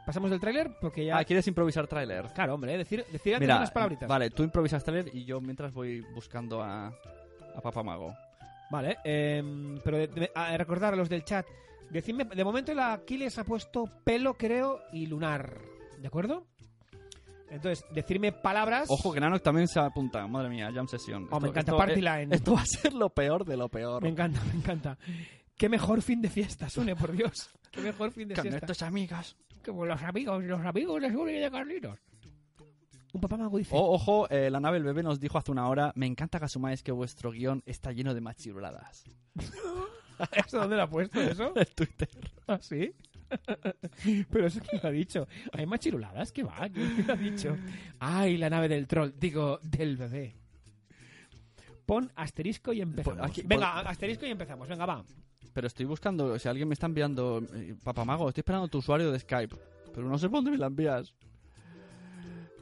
Pasamos del tráiler porque ya... Ah, ¿quieres improvisar tráiler? Claro, hombre, decir, decir antes Mira, unas palabritas. vale, tú improvisas tráiler y yo mientras voy buscando a, a Papamago. Vale, em, pero de- de- a recordar a los del chat. Decidme, de momento la Aquiles ha puesto pelo, creo, y lunar. ¿De acuerdo? Entonces, decirme palabras. Ojo, que Nanoc también se apunta. Madre mía, jam session. Oh, me Esto- encanta, esto- party eh, line. Esto va a ser lo peor de lo peor. Me encanta, me encanta. Qué mejor fin de fiesta, Sune, por Dios. Qué mejor fin de Con fiesta. estos amigas. Como los amigos, los amigos de Sune y de Carlitos. Un papá mago dice. Oh, ojo, eh, la nave el bebé nos dijo hace una hora, me encanta que asumáis que vuestro guion está lleno de machiruladas. ¿Eso dónde lo ha puesto eso? En Twitter. ¿Ah, sí? Pero eso quién lo ha dicho. Hay más chiruladas que va. ¿Quién lo ha dicho? Ay, la nave del troll. Digo, del bebé. Pon asterisco y empezamos. Aquí- Venga, asterisco y empezamos. Venga, va. Pero estoy buscando, si alguien me está enviando, eh, Papamago, estoy esperando tu usuario de Skype, pero no sé por dónde me la envías.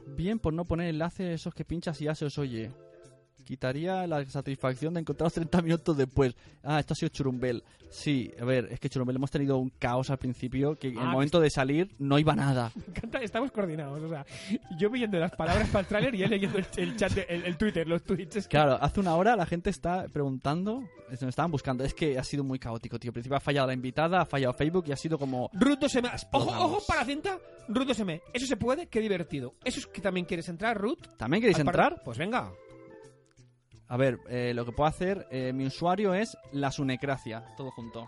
Bien por no poner enlace esos que pinchas y ya se os oye. Quitaría la satisfacción de encontraros 30 minutos después. Ah, esto ha sido Churumbel. Sí, a ver, es que Churumbel hemos tenido un caos al principio que en el Ah, momento de salir no iba nada. Me encanta, estamos coordinados. O sea, yo viendo las palabras para el tráiler y él leyendo el, el chat, de- el, el Twitter, los tweets. Claro, hace una hora la gente está preguntando, nos estaban buscando. Es que ha sido muy caótico, tío. Al principio ha fallado la invitada, ha fallado Facebook y ha sido como... Ruth 2M. Ojo, ojo, para cinta. Ruth 2M. Eso se puede, qué divertido. ¿Eso es que también quieres entrar, Ruth? ¿También queréis entrar? Pues venga. A ver, eh, lo que puedo hacer, eh, mi usuario es la sunecracia, todo junto.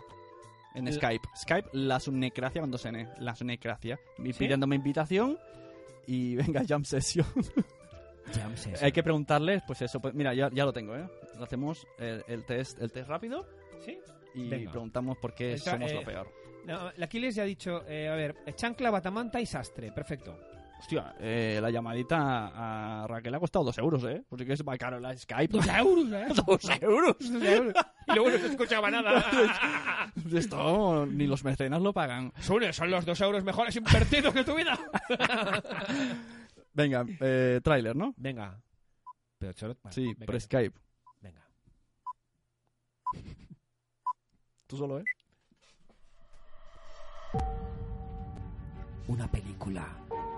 En La- Skype. Skype, la sunecracia con dos N. La sunecracia. Y ¿Sí? pidiéndome invitación y venga, jam session. Jam session. Hay que preguntarles, pues eso. pues mira, ya, ya lo tengo, ¿eh? Lo hacemos el, el test, el test rápido ¿Sí? y Venga. preguntamos por qué Esa, somos eh, lo peor. No, la Aquiles ya ha dicho, eh, a ver, chancla, batamanta y sastre. Perfecto. Hostia, eh, la llamadita a Raquel ha costado dos euros, ¿eh? Porque es más caro la Skype. Dos euros, ¿eh? ¡Dos euros! Dos euros. Y luego no se escuchaba nada. Esto ni los mecenas lo pagan. Sune, son los dos euros mejores invertidos de tu vida. Venga, eh, tráiler, ¿no? Venga. Pero vale, Sí, venga. por Skype. Venga. Tú solo, ¿eh? Una película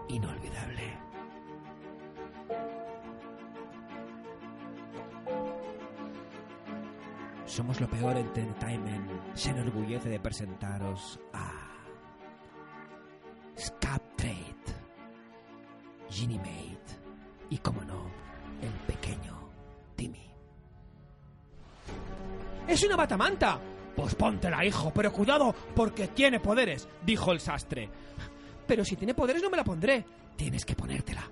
inolvidable. Somos lo peor Entertainment. Se enorgullece de presentaros a Scap Trade, Ginny Maid y, como no, el pequeño Timmy. ¡Es una batamanta! Pues póntela, hijo, pero cuidado, porque tiene poderes, dijo el sastre. Pero si tiene poderes no me la pondré. Tienes que ponértela.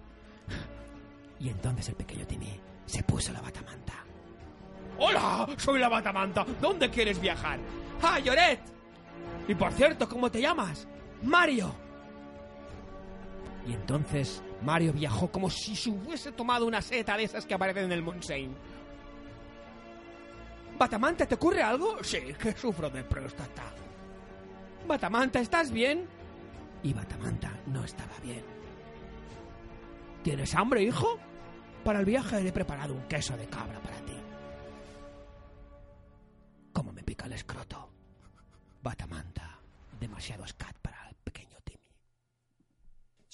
Y entonces el pequeño Timmy se puso la batamanta. ¡Hola! Soy la batamanta. ¿Dónde quieres viajar? ¡Ah, Lloret! Y por cierto, ¿cómo te llamas? Mario. Y entonces Mario viajó como si se hubiese tomado una seta de esas que aparecen en el Monsein. Batamanta, ¿te ocurre algo? Sí, que sufro de próstata. Batamanta, ¿estás bien? Y Batamanta no estaba bien. ¿Tienes hambre, hijo? Para el viaje he preparado un queso de cabra para ti. ¿Cómo me pica el escroto? Batamanta, demasiado scat para el pequeño Timmy.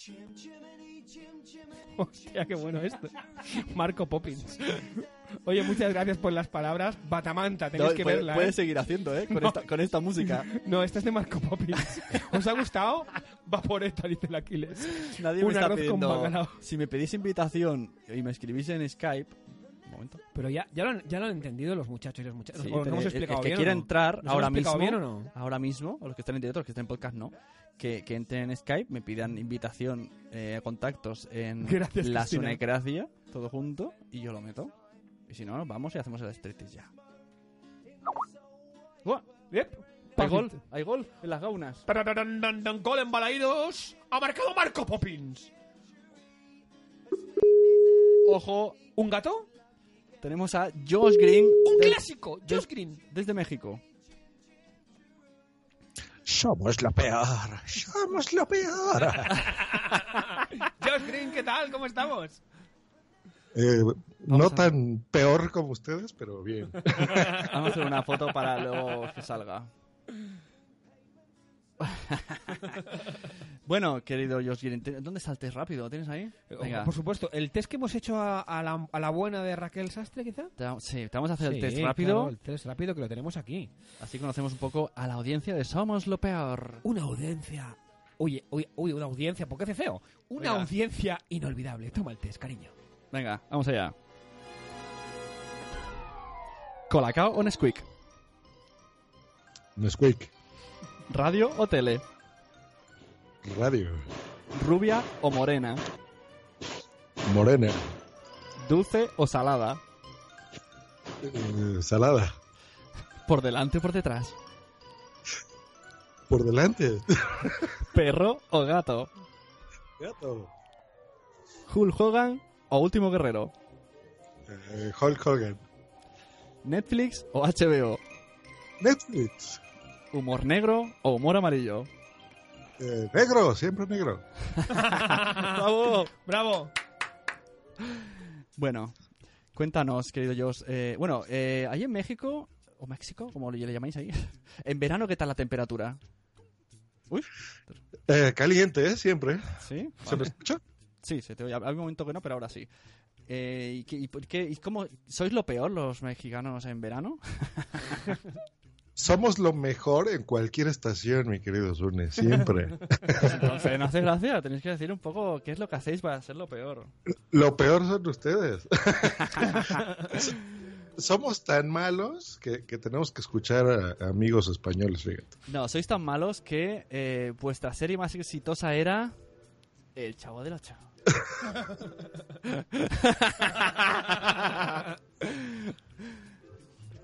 Hostia, qué bueno esto. Marco Poppins. Oye, muchas gracias por las palabras. Batamanta, tenéis No, que puede- verla. puedes ¿eh? seguir haciendo, ¿eh? Con, No. esta, con esta música. No, esta es de Marco Poppins. ¿Os ha gustado? Va por esta, dice el Aquiles. Nadie Un me está pidiendo... Si me pedís invitación y me escribís en Skype... Momento. Pero ya, ya, lo han, ya lo han entendido los muchachos y las muchachas. Sí, ¿Os pero hemos el- explicado el, que quiera no? entrar ¿Nos ahora hemos explicado mismo, bien o no? ahora mismo, o los que están en directo, los que están en podcast, no, que, que entren en Skype, me pidan invitación eh, a contactos en Gracias, la Cristina. Sunecracia, todo junto, y yo lo meto. Y si no, nos vamos y hacemos el striptease ya. ¡Buah! Yep. Hay gol, hay gol en las gaunas. Gol en Balaídos. Ha marcado Marco Poppins. Ojo, ¿Un gato? Tenemos a Josh Green. ¡Un del- clásico! Josh Green. Desde México. Somos lo peor. Somos lo peor. Josh Green, ¿qué tal? ¿Cómo estamos? Eh, no tan peor como ustedes, pero bien. Vamos a hacer una foto para luego que salga. bueno, querido Josh Green, ¿te- ¿dónde está el test rápido? ¿Lo tienes ahí? Venga. Oh, Por supuesto, el test que hemos hecho a, a la, a la buena de Raquel Sastre, quizá. Te sí, te vamos a hacer el test claro, rápido. el test rápido que lo tenemos aquí. Así conocemos un poco a la audiencia de Somos lo Peor. Una audiencia. Oye, oye, oye, una audiencia, ¿por qué hace feo? Una Venga. audiencia inolvidable. Toma el test, cariño. Venga, vamos allá. ¿Colacao o Nesquik? Nesquik. ¿Radio o tele? Radio. ¿Rubia o morena? Morena. ¿Dulce o salada? Eh, salada. ¿Por delante o por detrás? Por delante. ¿Perro o gato? Gato. ¿Hulk Hogan o Último Guerrero? Eh, Hulk Hogan. ¿Netflix o HBO? Netflix. ¿Humor negro o humor amarillo? Eh, negro, siempre negro. ¡Bravo! ¡Bravo! Bueno, cuéntanos, querido Josh. Eh, bueno, eh, ahí en México, o México, como le llamáis ahí, en verano, ¿qué tal la temperatura? Uy, Eh, caliente, ¿eh? Siempre. ¿sí? ¿Se me escucha? Sí, se te oye. Había un momento que no, pero ahora sí. Eh, ¿y, qué, y por qué- y cómo, ¿Sois lo peor los mexicanos en verano? Somos lo mejor en cualquier estación, mi querido Sune. Siempre. Entonces, no hace gracia. Tenéis que decir un poco qué es lo que hacéis para ser lo peor. Lo peor son ustedes. Somos tan malos que, que tenemos que escuchar a, a amigos españoles, fíjate. No, sois tan malos que eh, vuestra serie más exitosa era El Chavo del Ocho.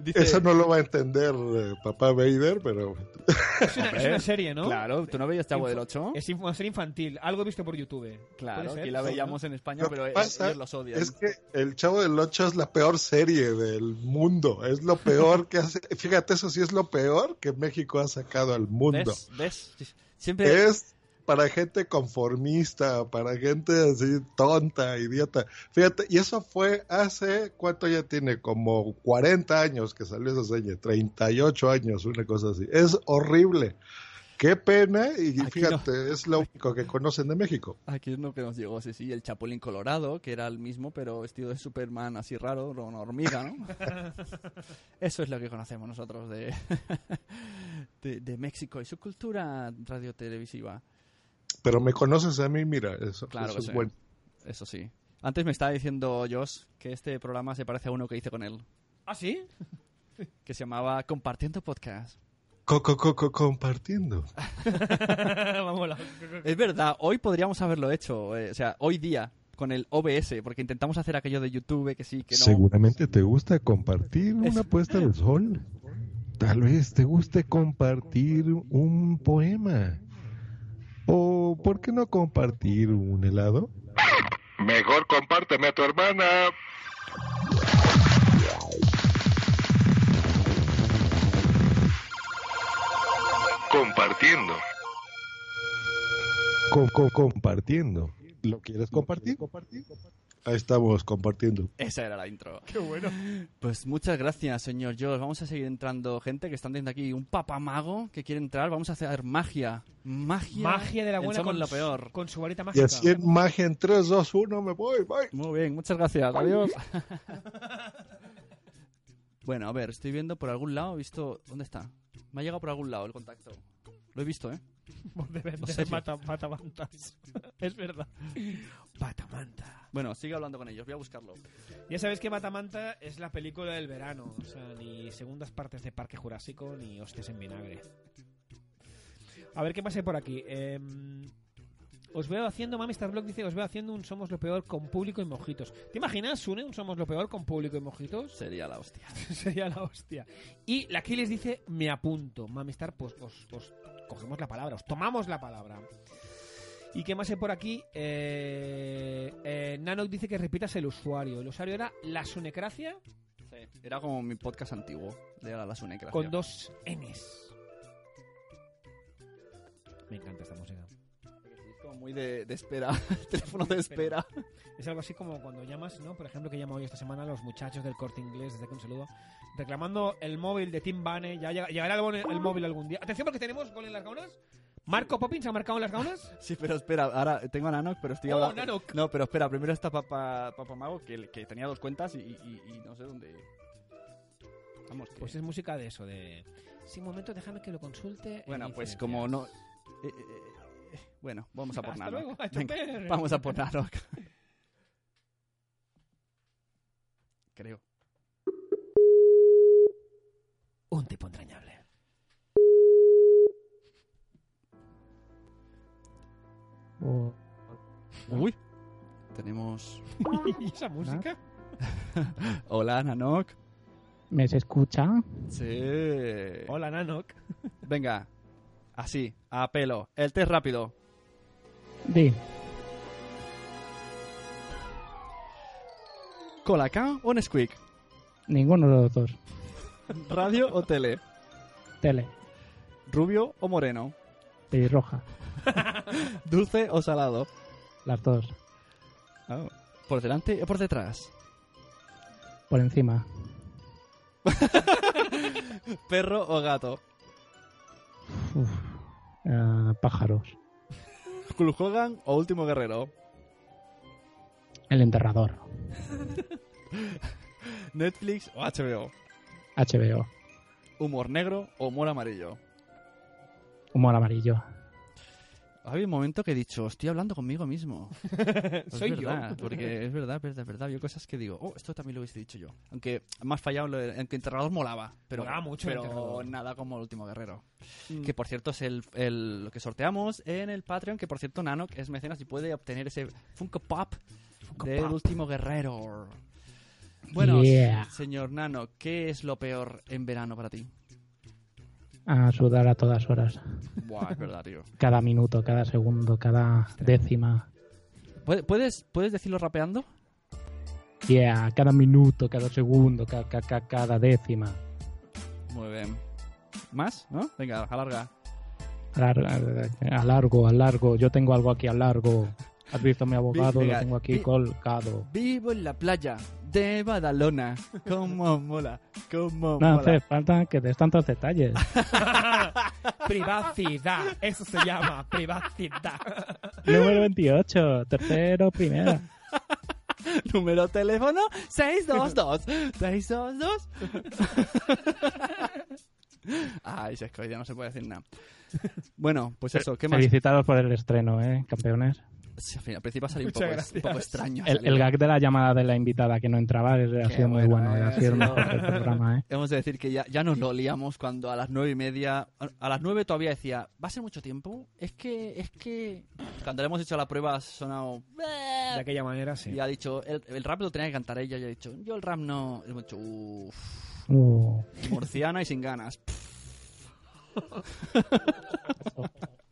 Dice- Eso no lo va a entender eh, papá Vader, pero... Es una, es una serie, ¿no? Claro, ¿tú no veías Chavo del Ocho? Es inf- una serie infantil. Algo he visto por YouTube. Claro, aquí la veíamos en España, Lo pero pasa ellos los odian. es que El Chavo del Ocho es la peor serie del mundo. Es lo peor que hace... Fíjate, eso sí es lo peor que México ha sacado al mundo. ¿Ves? ¿Ves? Siempre... Es para gente conformista, para gente así tonta, idiota. Fíjate, y eso fue hace, ¿cuánto ya tiene? Como 40 años que salió esa serie, 38 años, una cosa así. Es horrible. Qué pena, y Aquí fíjate, es lo único que conocen de México. Aquí es lo que nos llegó, sí, sí, el Chapulín Colorado, que era el mismo, pero vestido de Superman así raro, una hormiga, ¿no? Eso es lo que conocemos nosotros de, de, de México y su cultura radiotelevisiva. Pero me conoces a mí, mira, eso, Claro eso es sí. bueno. Eso sí. Antes me estaba diciendo Josh que este programa se parece a uno que hice con él, ¿Ah, sí? que se llamaba Compartiendo Podcast. Co- co- co- co- compartiendo. Es verdad, hoy podríamos haberlo hecho, eh, o sea, hoy día, con el OBS, porque intentamos hacer aquello de YouTube, que sí, que no. Seguramente te gusta compartir una puesta del sol. Tal vez te guste compartir un poema. O, ¿por qué no compartir un helado? Mejor compárteme a tu hermana. Compartiendo. Co- co- compartiendo. ¿Lo quieres compartir? Ahí estamos compartiendo. Esa era la intro. Qué bueno. Pues muchas gracias, señor Josh. Vamos a seguir entrando gente que están teniendo aquí un papamago que quiere entrar. Vamos a hacer magia. Magia. Magia de la en buena con, lo peor. con su varita Y mágica. así en magia en 3, 2, 1 me voy, bye. Muy bien, muchas gracias. Adiós. bueno, a ver, estoy viendo por algún lado. He visto. ¿Dónde está? Me ha llegado por algún lado el contacto. Lo he visto, ¿eh? De vender serio? mata- matamantas. es verdad. Batamanta. Bueno, sigue hablando con ellos. Voy a buscarlo. Ya sabéis que Batamanta es la película del verano. O sea, ni segundas partes de Parque Jurásico ni hostias en vinagre. A ver qué pasa por aquí. Em, os veo haciendo, Mami Star Blog dice, os veo haciendo un Somos lo Peor con público y mojitos. ¿Te imaginas, Sune, un Somos lo Peor con público y mojitos? Sería la hostia. Sería la hostia. Y la que les dice, me apunto. Mami Star, pues os, os cogemos la palabra, os tomamos la palabra. ¿Y qué más hay por aquí? Eh, eh, Nanok dice que repitas el usuario. El usuario era la sunecracia Sí, era como mi podcast antiguo de la Sunecracia. con dos Ns. Me encanta esta música. Como muy de, de espera. Teléfono de espera. Es algo así como cuando llamas, ¿no? Por ejemplo, que llamo hoy esta semana a los muchachos del corte inglés, desde que un saludo, reclamando el móvil de Tim Bane. Ya llega- llegará el, bon- el móvil algún día. Atención porque tenemos gol en las gaunas. ¿Marco Poppins ha marcado en las gaunas? Sí, pero espera, ahora tengo a Nanok, pero estoy Oh, hablando. Nanok. No, pero espera, primero está Papa, Papa Mago, que, que tenía dos cuentas y, y- y no sé dónde. Vamos, que- Pues es música de eso, de... Sí, un momento, déjame que lo consulte. Bueno, en pues como no. eh, eh, eh, bueno, vamos a por Hasta Nanok. luego, a Venga, choper. vamos a por Nanok. Creo. Un tipo entrañable. Uy, tenemos. ¿Y esa música? Hola, Nanok. ¿Me se escucha? Sí. Hola, Nanok. Venga, así, a pelo. El test rápido. Di. ¿Colacao o Nesquik? Ninguno de los dos. ¿Radio o tele? Tele. ¿Rubio o moreno? Pelirroja. ¿Dulce o salado? Las dos. Oh. ¿Por delante o por detrás? Por encima. ¿Perro o gato? Uf. Ah, pájaros. ¿Hulk Hogan o Último Guerrero? El enterrador. ¿Netflix o HBO? HBO. ¿Humor negro o humor amarillo? Humor amarillo. Ha habido un momento que he dicho, estoy hablando conmigo mismo. Es Soy yo. verdad, Porque es verdad, es verdad, es verdad. Había cosas que digo, oh, esto también lo hubiese dicho yo. Aunque más fallado, lo de- aunque Enterrador molaba. Pero, Molaba mucho pero nada como el último guerrero. Mm. Que por cierto es el, el- lo que sorteamos en el Patreon. Que por cierto, Nanok es mecenas y puede obtener ese Funko Pop del Pop. último guerrero. Bueno, Yeah. señor Nano, ¿qué es lo peor en verano para ti? A sudar a todas horas. Buah, es verdad, tío. Cada minuto, cada segundo, cada décima. ¿Puedes, puedes, ¿puedes decirlo rapeando? Yeah, cada minuto, cada segundo, ca- ca- ca- cada décima. Muy bien. ¿Más? ¿No? Venga, alarga. A, lar- a largo, a largo. Yo tengo algo aquí a largo. ¿Has visto a mi abogado? Venga, Lo tengo aquí colgado. Vivo en la playa de Badalona. Cómo mola, cómo No mola. hace falta que des tantos detalles. Privacidad. Eso se llama privacidad. Número 28, tercero, primera. Número teléfono 622 622. Ay, se ya no se puede decir nada. Bueno, pues eso, ¿qué más? Felicitados por el estreno, ¿eh, campeones? Sí, al final, al principio ha salido un poco, un poco extraño. El, el gag de la llamada de la invitada que no entraba es- ha sido muy bueno, eh, ha sido el mejor del programa, ¿eh? Hemos de decir que ya, ya nos lo liamos cuando a las nueve y media, a las nueve todavía decía, ¿va a ser mucho tiempo? Es que, es que, cuando le hemos hecho la prueba ha sonado, De aquella manera, sí. y ha dicho, el, el rap lo tenía que cantar ella, y ha dicho, yo el rap no, y hemos dicho, uff, Uh, murciana y sin ganas.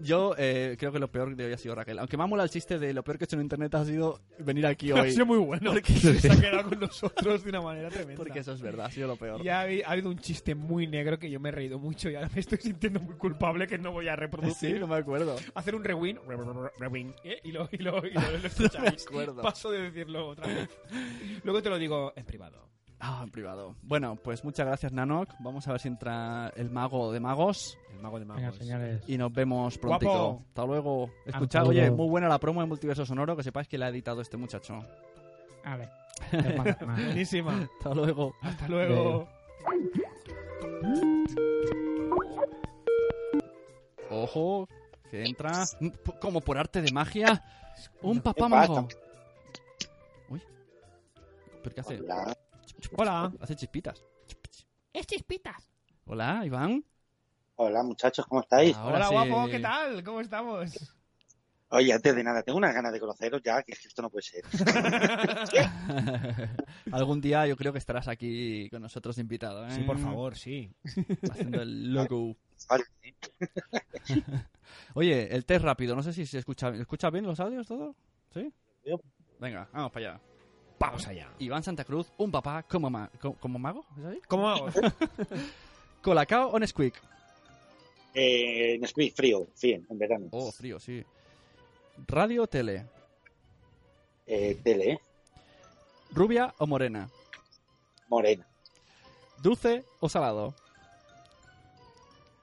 Yo eh, creo que lo peor de hoy ha sido Raquel. Aunque me ha molado el chiste de lo peor que he hecho en internet ha sido venir aquí hoy. Ha sido muy bueno. Porque, Se ha quedado con nosotros de una manera tremenda. porque eso es verdad, ha sido lo peor. Y ha, habi- ha habido un chiste muy negro que yo me he reído mucho y ahora me estoy sintiendo muy culpable que no voy a reproducir. Sí, no me acuerdo. Hacer un rewind, re- re- re- rewind, ¿eh? y lo, y lo, y lo, lo escucháis. acuerdo. Paso de decirlo otra vez. Luego te lo digo en privado. Ah, en privado. Bueno, pues muchas gracias, Nanok. Vamos a ver si entra el mago de magos. El mago de venga, señores. Y nos vemos prontito. Guapo. Hasta luego. Escuchad, Hasta oye, luego. muy buena la promo de Multiverso Sonoro, que sepáis que la ha editado este muchacho. A ver. Buenísima. Hasta luego. Hasta luego. Ojo, que entra como por arte de magia un papá mago. Uy. ¿Pero qué hace? Hola. Hola. Hace chispitas. Es chispitas. Hola, Iván. Hola, muchachos, ¿cómo estáis? Ahora Hola, sí. guapo, ¿qué tal? ¿Cómo estamos? Oye, antes de nada, tengo unas ganas de conoceros ya, que es que esto no puede ser. Algún día yo creo que estarás aquí con nosotros de invitado, ¿eh? Sí, por favor, sí. Haciendo el logo. Vale. Oye, el test rápido, no sé si se escucha, ¿escucha bien los audios todo? ¿Sí? Venga, vamos para allá. Vamos allá. Iván Santa Cruz, un papá como, ma- co- como mago, ¿es así? ¿Cómo vamos? ¿Colacao o Nesquik? Eh, Nesquik, frío, sí, en verano. Oh, frío, sí. Radio o tele. Eh, tele, ¿eh? Rubia o morena. Morena. Dulce o salado.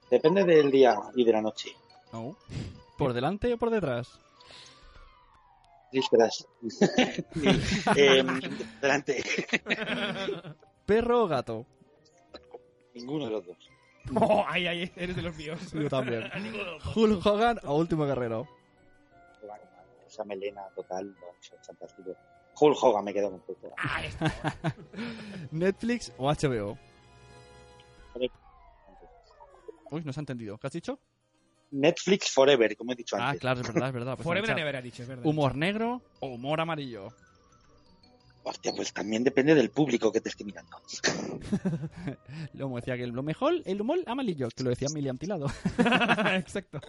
Depende del día y de la noche. Oh. ¿Por delante o por detrás? Detrás. eh, delante. ¿Perro o gato? Ninguno de los dos. Oh, ay, ay, eres de los míos. Yo también. Hulk Hogan o Último Guerrero. Esa melena total, es fantástico. Hulk Hogan me quedo con poco. Netflix o HBO. Uy, no se ha entendido. ¿Qué has dicho? Netflix Forever, como he dicho Ah, antes. claro, es verdad, es verdad. Pues Forever and ever ha dicho, es verdad. ¿Humor negro o humor amarillo? Hostia, pues también depende del público que te esté mirando. Lo decía que lo mejor, el humor amarillo, que lo decía Miriam Tilado. Exacto.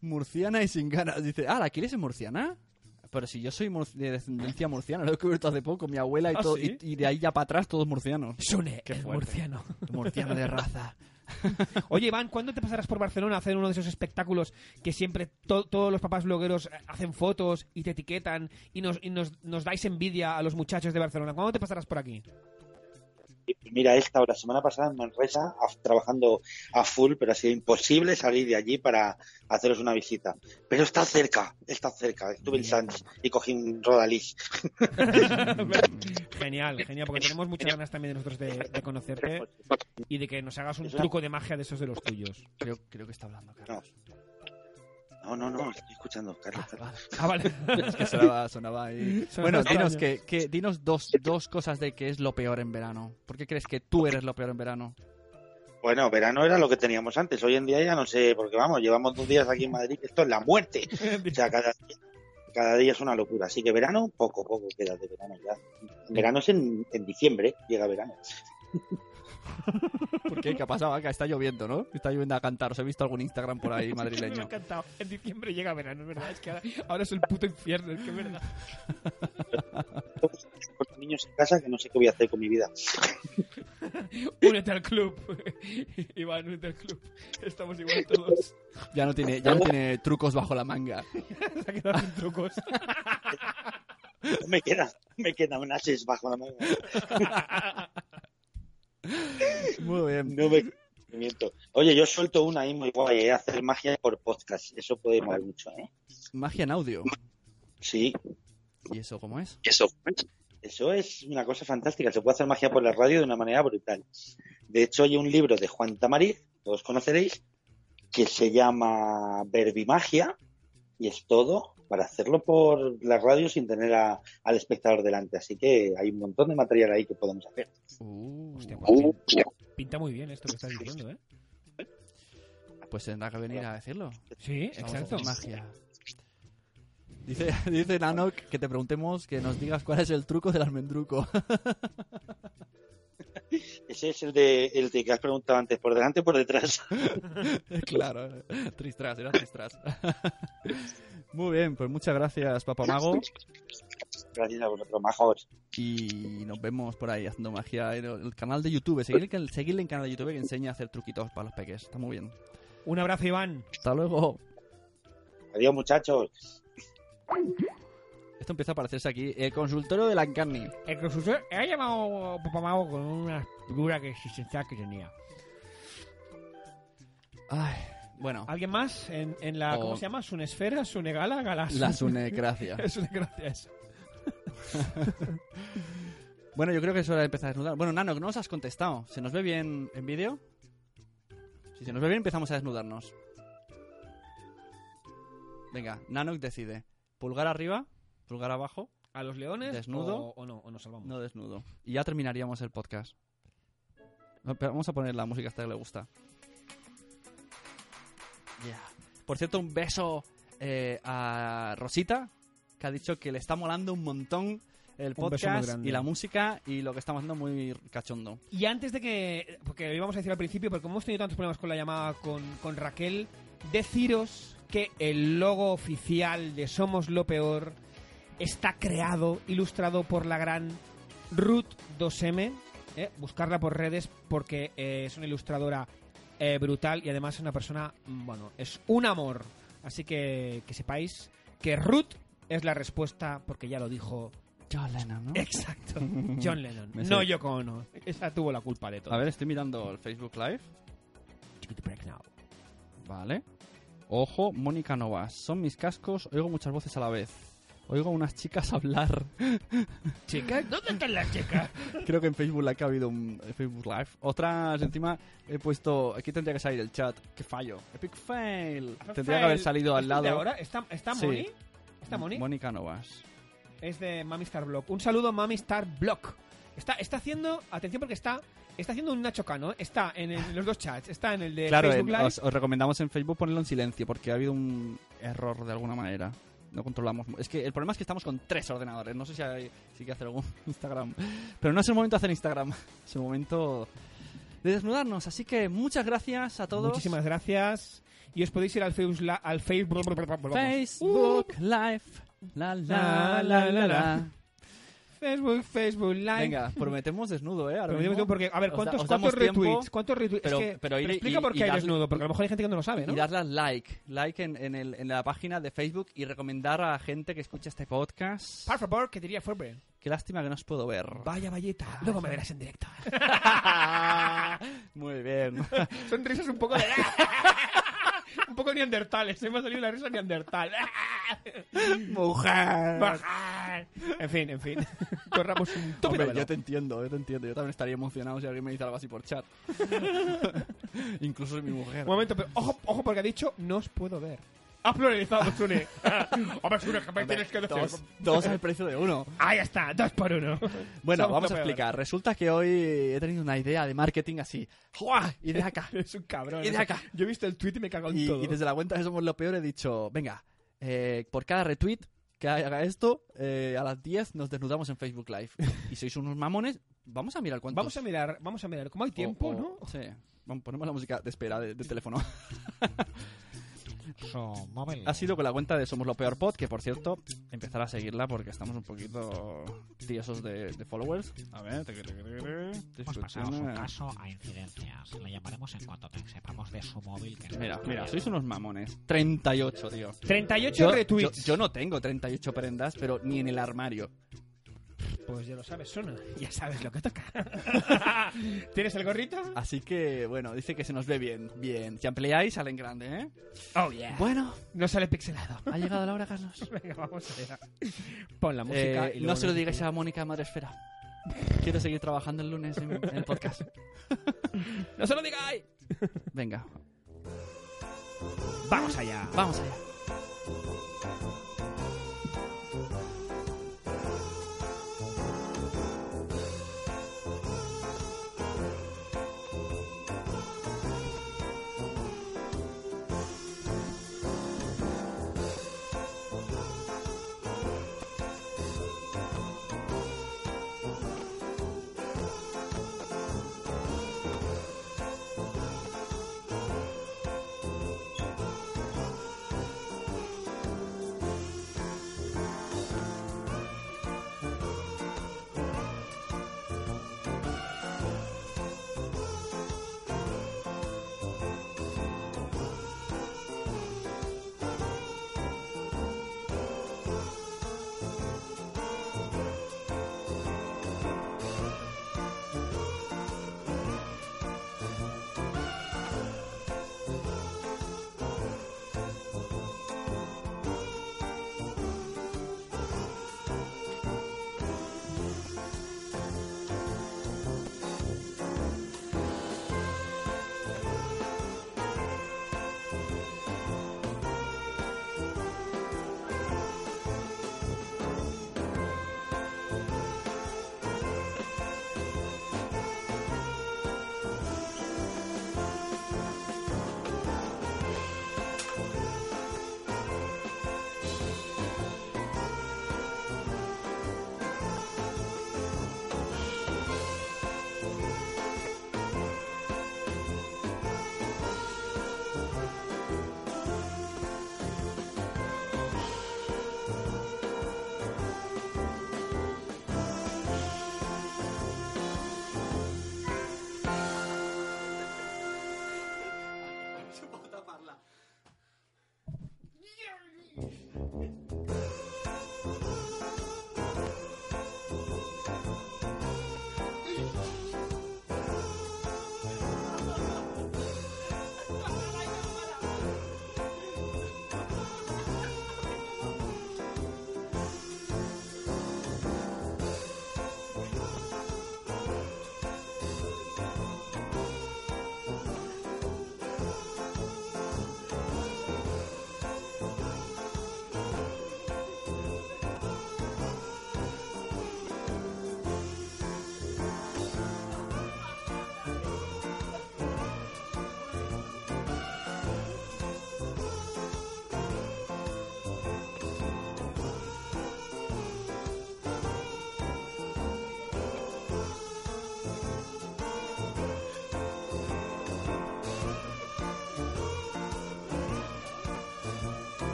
Murciana y sin ganas. Dice, ah, ¿la quieres en murciana? Pero si yo soy mur- de descendencia murciana, lo he descubierto hace poco, mi abuela y ¿Ah, todo, sí? y, y de ahí ya para atrás todos murcianos. Sune, Qué el fuerte. murciano. Murciano de raza. Oye, Iván, ¿cuándo te pasarás por Barcelona a hacer uno de esos espectáculos que siempre to- todos los papás blogueros eh, hacen fotos y te etiquetan y, nos, y nos, nos dais envidia a los muchachos de Barcelona? ¿Cuándo te pasarás por aquí? Mira, esta hora, semana pasada en Manresa, trabajando a full, pero ha sido imposible salir de allí para haceros una visita. Pero está cerca, está cerca. Estuve en Sanz y cogí un Rodalís. Genial, genial, porque tenemos muchas ganas también de nosotros de, de conocerte y de que nos hagas un truco de magia de esos de los tuyos. Creo, creo que está hablando, Carlos. No, no, no, estoy escuchando, Carlos. Carlos. Ah, vale. Es que sonaba, sonaba ahí. Sonaba Bueno, extraño. dinos, que, que- dinos dos, dos cosas de qué es lo peor en verano. ¿Por qué crees que tú eres lo peor en verano? Bueno, verano era lo que teníamos antes. Hoy en día ya no sé, porque vamos, llevamos dos días aquí en Madrid, que esto es la muerte. O sea, cada, cada día es una locura. Así que verano, poco, poco queda de verano ya. Verano es en, en diciembre, llega verano. ¿Por qué? ¿Qué ha pasado? Acá está lloviendo, ¿no? Está lloviendo a cantar. Os he visto algún Instagram por ahí Me ha madrileño. encantado. En diciembre llega verano, es verdad. Es que ahora, ahora es el puto infierno, es que es verdad. Con niños en casa que no sé qué voy a hacer con mi vida. Únete al club. Iván, únete al club. Estamos igual todos. Ya no tiene, ya no tiene trucos bajo la manga. Se ha quedado sin trucos. Me queda, me queda un ases bajo la manga. Muy bien. No me miento. Oye, yo suelto una ahí muy guay, ¿eh? hacer magia por podcast. Eso puede mover mucho, ¿eh? Magia en audio. Sí. ¿Y eso cómo es? Eso, eso es una cosa fantástica. Se puede hacer magia por la radio de una manera brutal. De hecho, hay un libro de Juan Tamariz, todos conoceréis, que se llama Verbimagia y es todo para hacerlo por la radio sin tener a- al espectador delante. Así que hay un montón de material ahí que podemos hacer. Hostia, pues pinta, pinta muy bien esto que estás diciendo, ¿eh? Pues tendrá que venir a decirlo. Sí, exacto. Magia. Dice, dice Nanok que te preguntemos que nos digas cuál es el truco del almendruco. Ese es el de, el de que has preguntado antes, por delante o por detrás. claro, tristras, era tristras. Muy bien, pues muchas gracias, Papamago. Gracias a vosotros, majos. Y nos vemos por ahí haciendo magia en el canal de YouTube. Seguirle, en- seguirle en canal de YouTube que enseña a hacer truquitos para los peques. Está muy bien. Un abrazo, Iván. Hasta luego. Adiós, muchachos. Esto empieza a parecerse aquí. El consultorio de la Encarni. El consultor ha llamado Papamago con una figura que sentía que tenía. Ay, bueno. ¿Alguien más? En, en la, O- ¿Cómo se llama? ¿Sunesfera? ¿Sunegala? Galas. La sunecracia. Sunecracia, eso. Bueno, yo creo que es hora de empezar a desnudar. Bueno, Nano, no nos has contestado. ¿Se nos ve bien en vídeo? Si se nos ve bien, empezamos a desnudarnos. Venga, Nanok decide. ¿Pulgar arriba? ¿Pulgar abajo? ¿A los leones? ¿Desnudo? O, o no, o nos salvamos. No desnudo. Y ya terminaríamos el podcast. Pero Vamos a poner la música hasta que le gusta. Yeah. Por cierto, un beso eh, a Rosita, que ha dicho que le está molando un montón el podcast grande. y la música y lo que estamos haciendo muy cachondo. Y antes de que, porque lo íbamos a decir al principio, porque como hemos tenido tantos problemas con la llamada con, con Raquel, deciros que el logo oficial de Somos lo Peor está creado, ilustrado por la gran Ruth 2M. ¿eh? Buscarla por redes porque eh, es una ilustradora eh, brutal y además es una persona, mm, bueno, es un amor. Así que que sepáis que Ruth es la respuesta porque ya lo dijo John Lennon, ¿no? Exacto. John Lennon. No. Yoko Ono. Esa tuvo la culpa de todo. A ver, estoy mirando el Facebook Live. Vale. Ojo, Mónica Novas. Son mis cascos, oigo muchas voces a la vez. Oigo unas chicas hablar. ¿Chicas? ¿Dónde están las chicas? Creo que en Facebook Live ha habido un Facebook Live. Otras, encima, he puesto... Aquí tendría que salir el chat. ¡Qué fallo! Epic fail. Tendría que haber salido al ¿Es el lado. de ahora? ¿Está, está Sí. Moni? ¿Está Moni? Mónica Novas. Es de Mami Star Block. Un saludo Mami Star Block. Está, está haciendo, atención porque está, está haciendo un Nacho Cano. Está en, el- en los dos chats. Está en el de Claro, Facebook en- Live. os, os recomendamos en Facebook ponerlo en silencio porque ha habido un error de alguna manera. No controlamos. Es que el problema es que estamos con tres ordenadores. No sé si hay, si hay que hacer algún Instagram. Pero no es el momento de hacer Instagram. Es el momento de desnudarnos. Así que muchas gracias a todos. Muchísimas gracias. Y os podéis ir al Facebook, al Facebook, Facebook Live. La la la la la. Facebook, Facebook Live. Venga, prometemos desnudo, ¿eh? Ahora Prometemos mismo. porque, a ver, Os da- ¿cuántos, os damos cuántos retweets? tiempo, ¿Cuántos retweets? Pero, es que, pero ir- explica y- por qué hay darle- desnudo, porque a lo mejor hay gente que no lo sabe, ¿no? Y darle al like, like en, en, el- en la página de Facebook y recomendar a gente que escucha este podcast. Por favor, que diría Ferber. Qué lástima que no os puedo ver. Vaya valleta. Luego me verás en directo. Muy bien. Son risas un poco de... un poco neandertales. Se me ha salido la risa neandertal. Mujer. Mujer. En fin, en fin. Corramos un Hombre, velo. yo te entiendo, yo te entiendo. Yo también estaría emocionado si alguien me dice algo así por chat. Incluso mi mujer. Un momento, pero ojo, ojo porque ha dicho no os puedo ver. Ha pluralizado, Sune. Hombre, Sune, que me tienes que decir. Dos, dos al precio de uno. Ahí está, dos por uno. Bueno, Somos vamos a explicar. Resulta que hoy he tenido una idea de marketing así. ¡Juá! Y de acá. Es un cabrón. Y de acá. Yo he visto el tweet y me cago en Y, todo. y desde la cuenta de Somos lo Peor he dicho, venga, eh, por cada retweet que haga esto, eh, a las 10 nos desnudamos en Facebook Live. Y sois unos mamones, vamos a mirar cuántos... Vamos a mirar, vamos a mirar. ¿Cómo hay tiempo, o- no? o- Sí. Vamos, ponemos la música de espera de, de teléfono. Ha sido con la cuenta de Somos lo Peor Pod, que por cierto, empezar a seguirla porque estamos un poquito tiesos de, de followers. A ver, te- te- te- te- Hemos pasado su caso a incidencias. Le llamaremos en cuanto te sepamos de su móvil. Que Mira, mira, sois unos mamones. 38, tío. 38 Yo- retweets. Yo, yo no tengo 38 prendas, pero ni en el armario. Pues ya lo sabes, Suna. Ya sabes lo que toca. ¿Tienes el gorrito? Así que, bueno, dice que se nos ve bien. Bien. Si ampliáis, sale en grande, ¿eh? Oh, yeah. Bueno. No sale pixelado. Ha llegado la hora, Carlos. Venga, vamos allá. Pon la música Eh, y no se lo digáis a Mónica Madresfera. Quiero seguir trabajando el lunes en, en el podcast. ¡No se lo digáis! Venga, Vamos allá. vamos allá.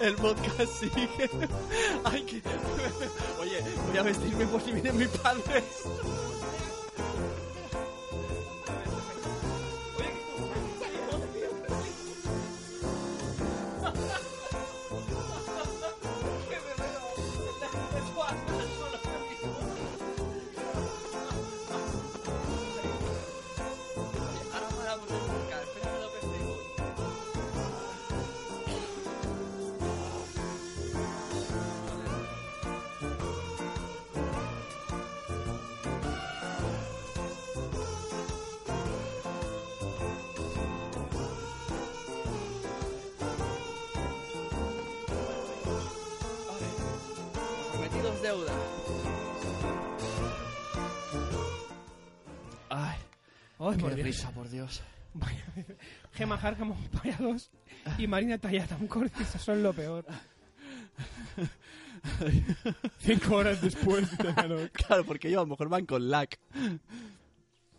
El podcast sigue. Ay, que... Oye, voy a vestirme por si vienen mis padres. Qué por Dios. risa, por Dios. Vaya, Gemma Harcamo para dos y Marina Tallatam Cortis son lo peor. Cinco horas después. Claro, porque ellos a lo mejor van con lag.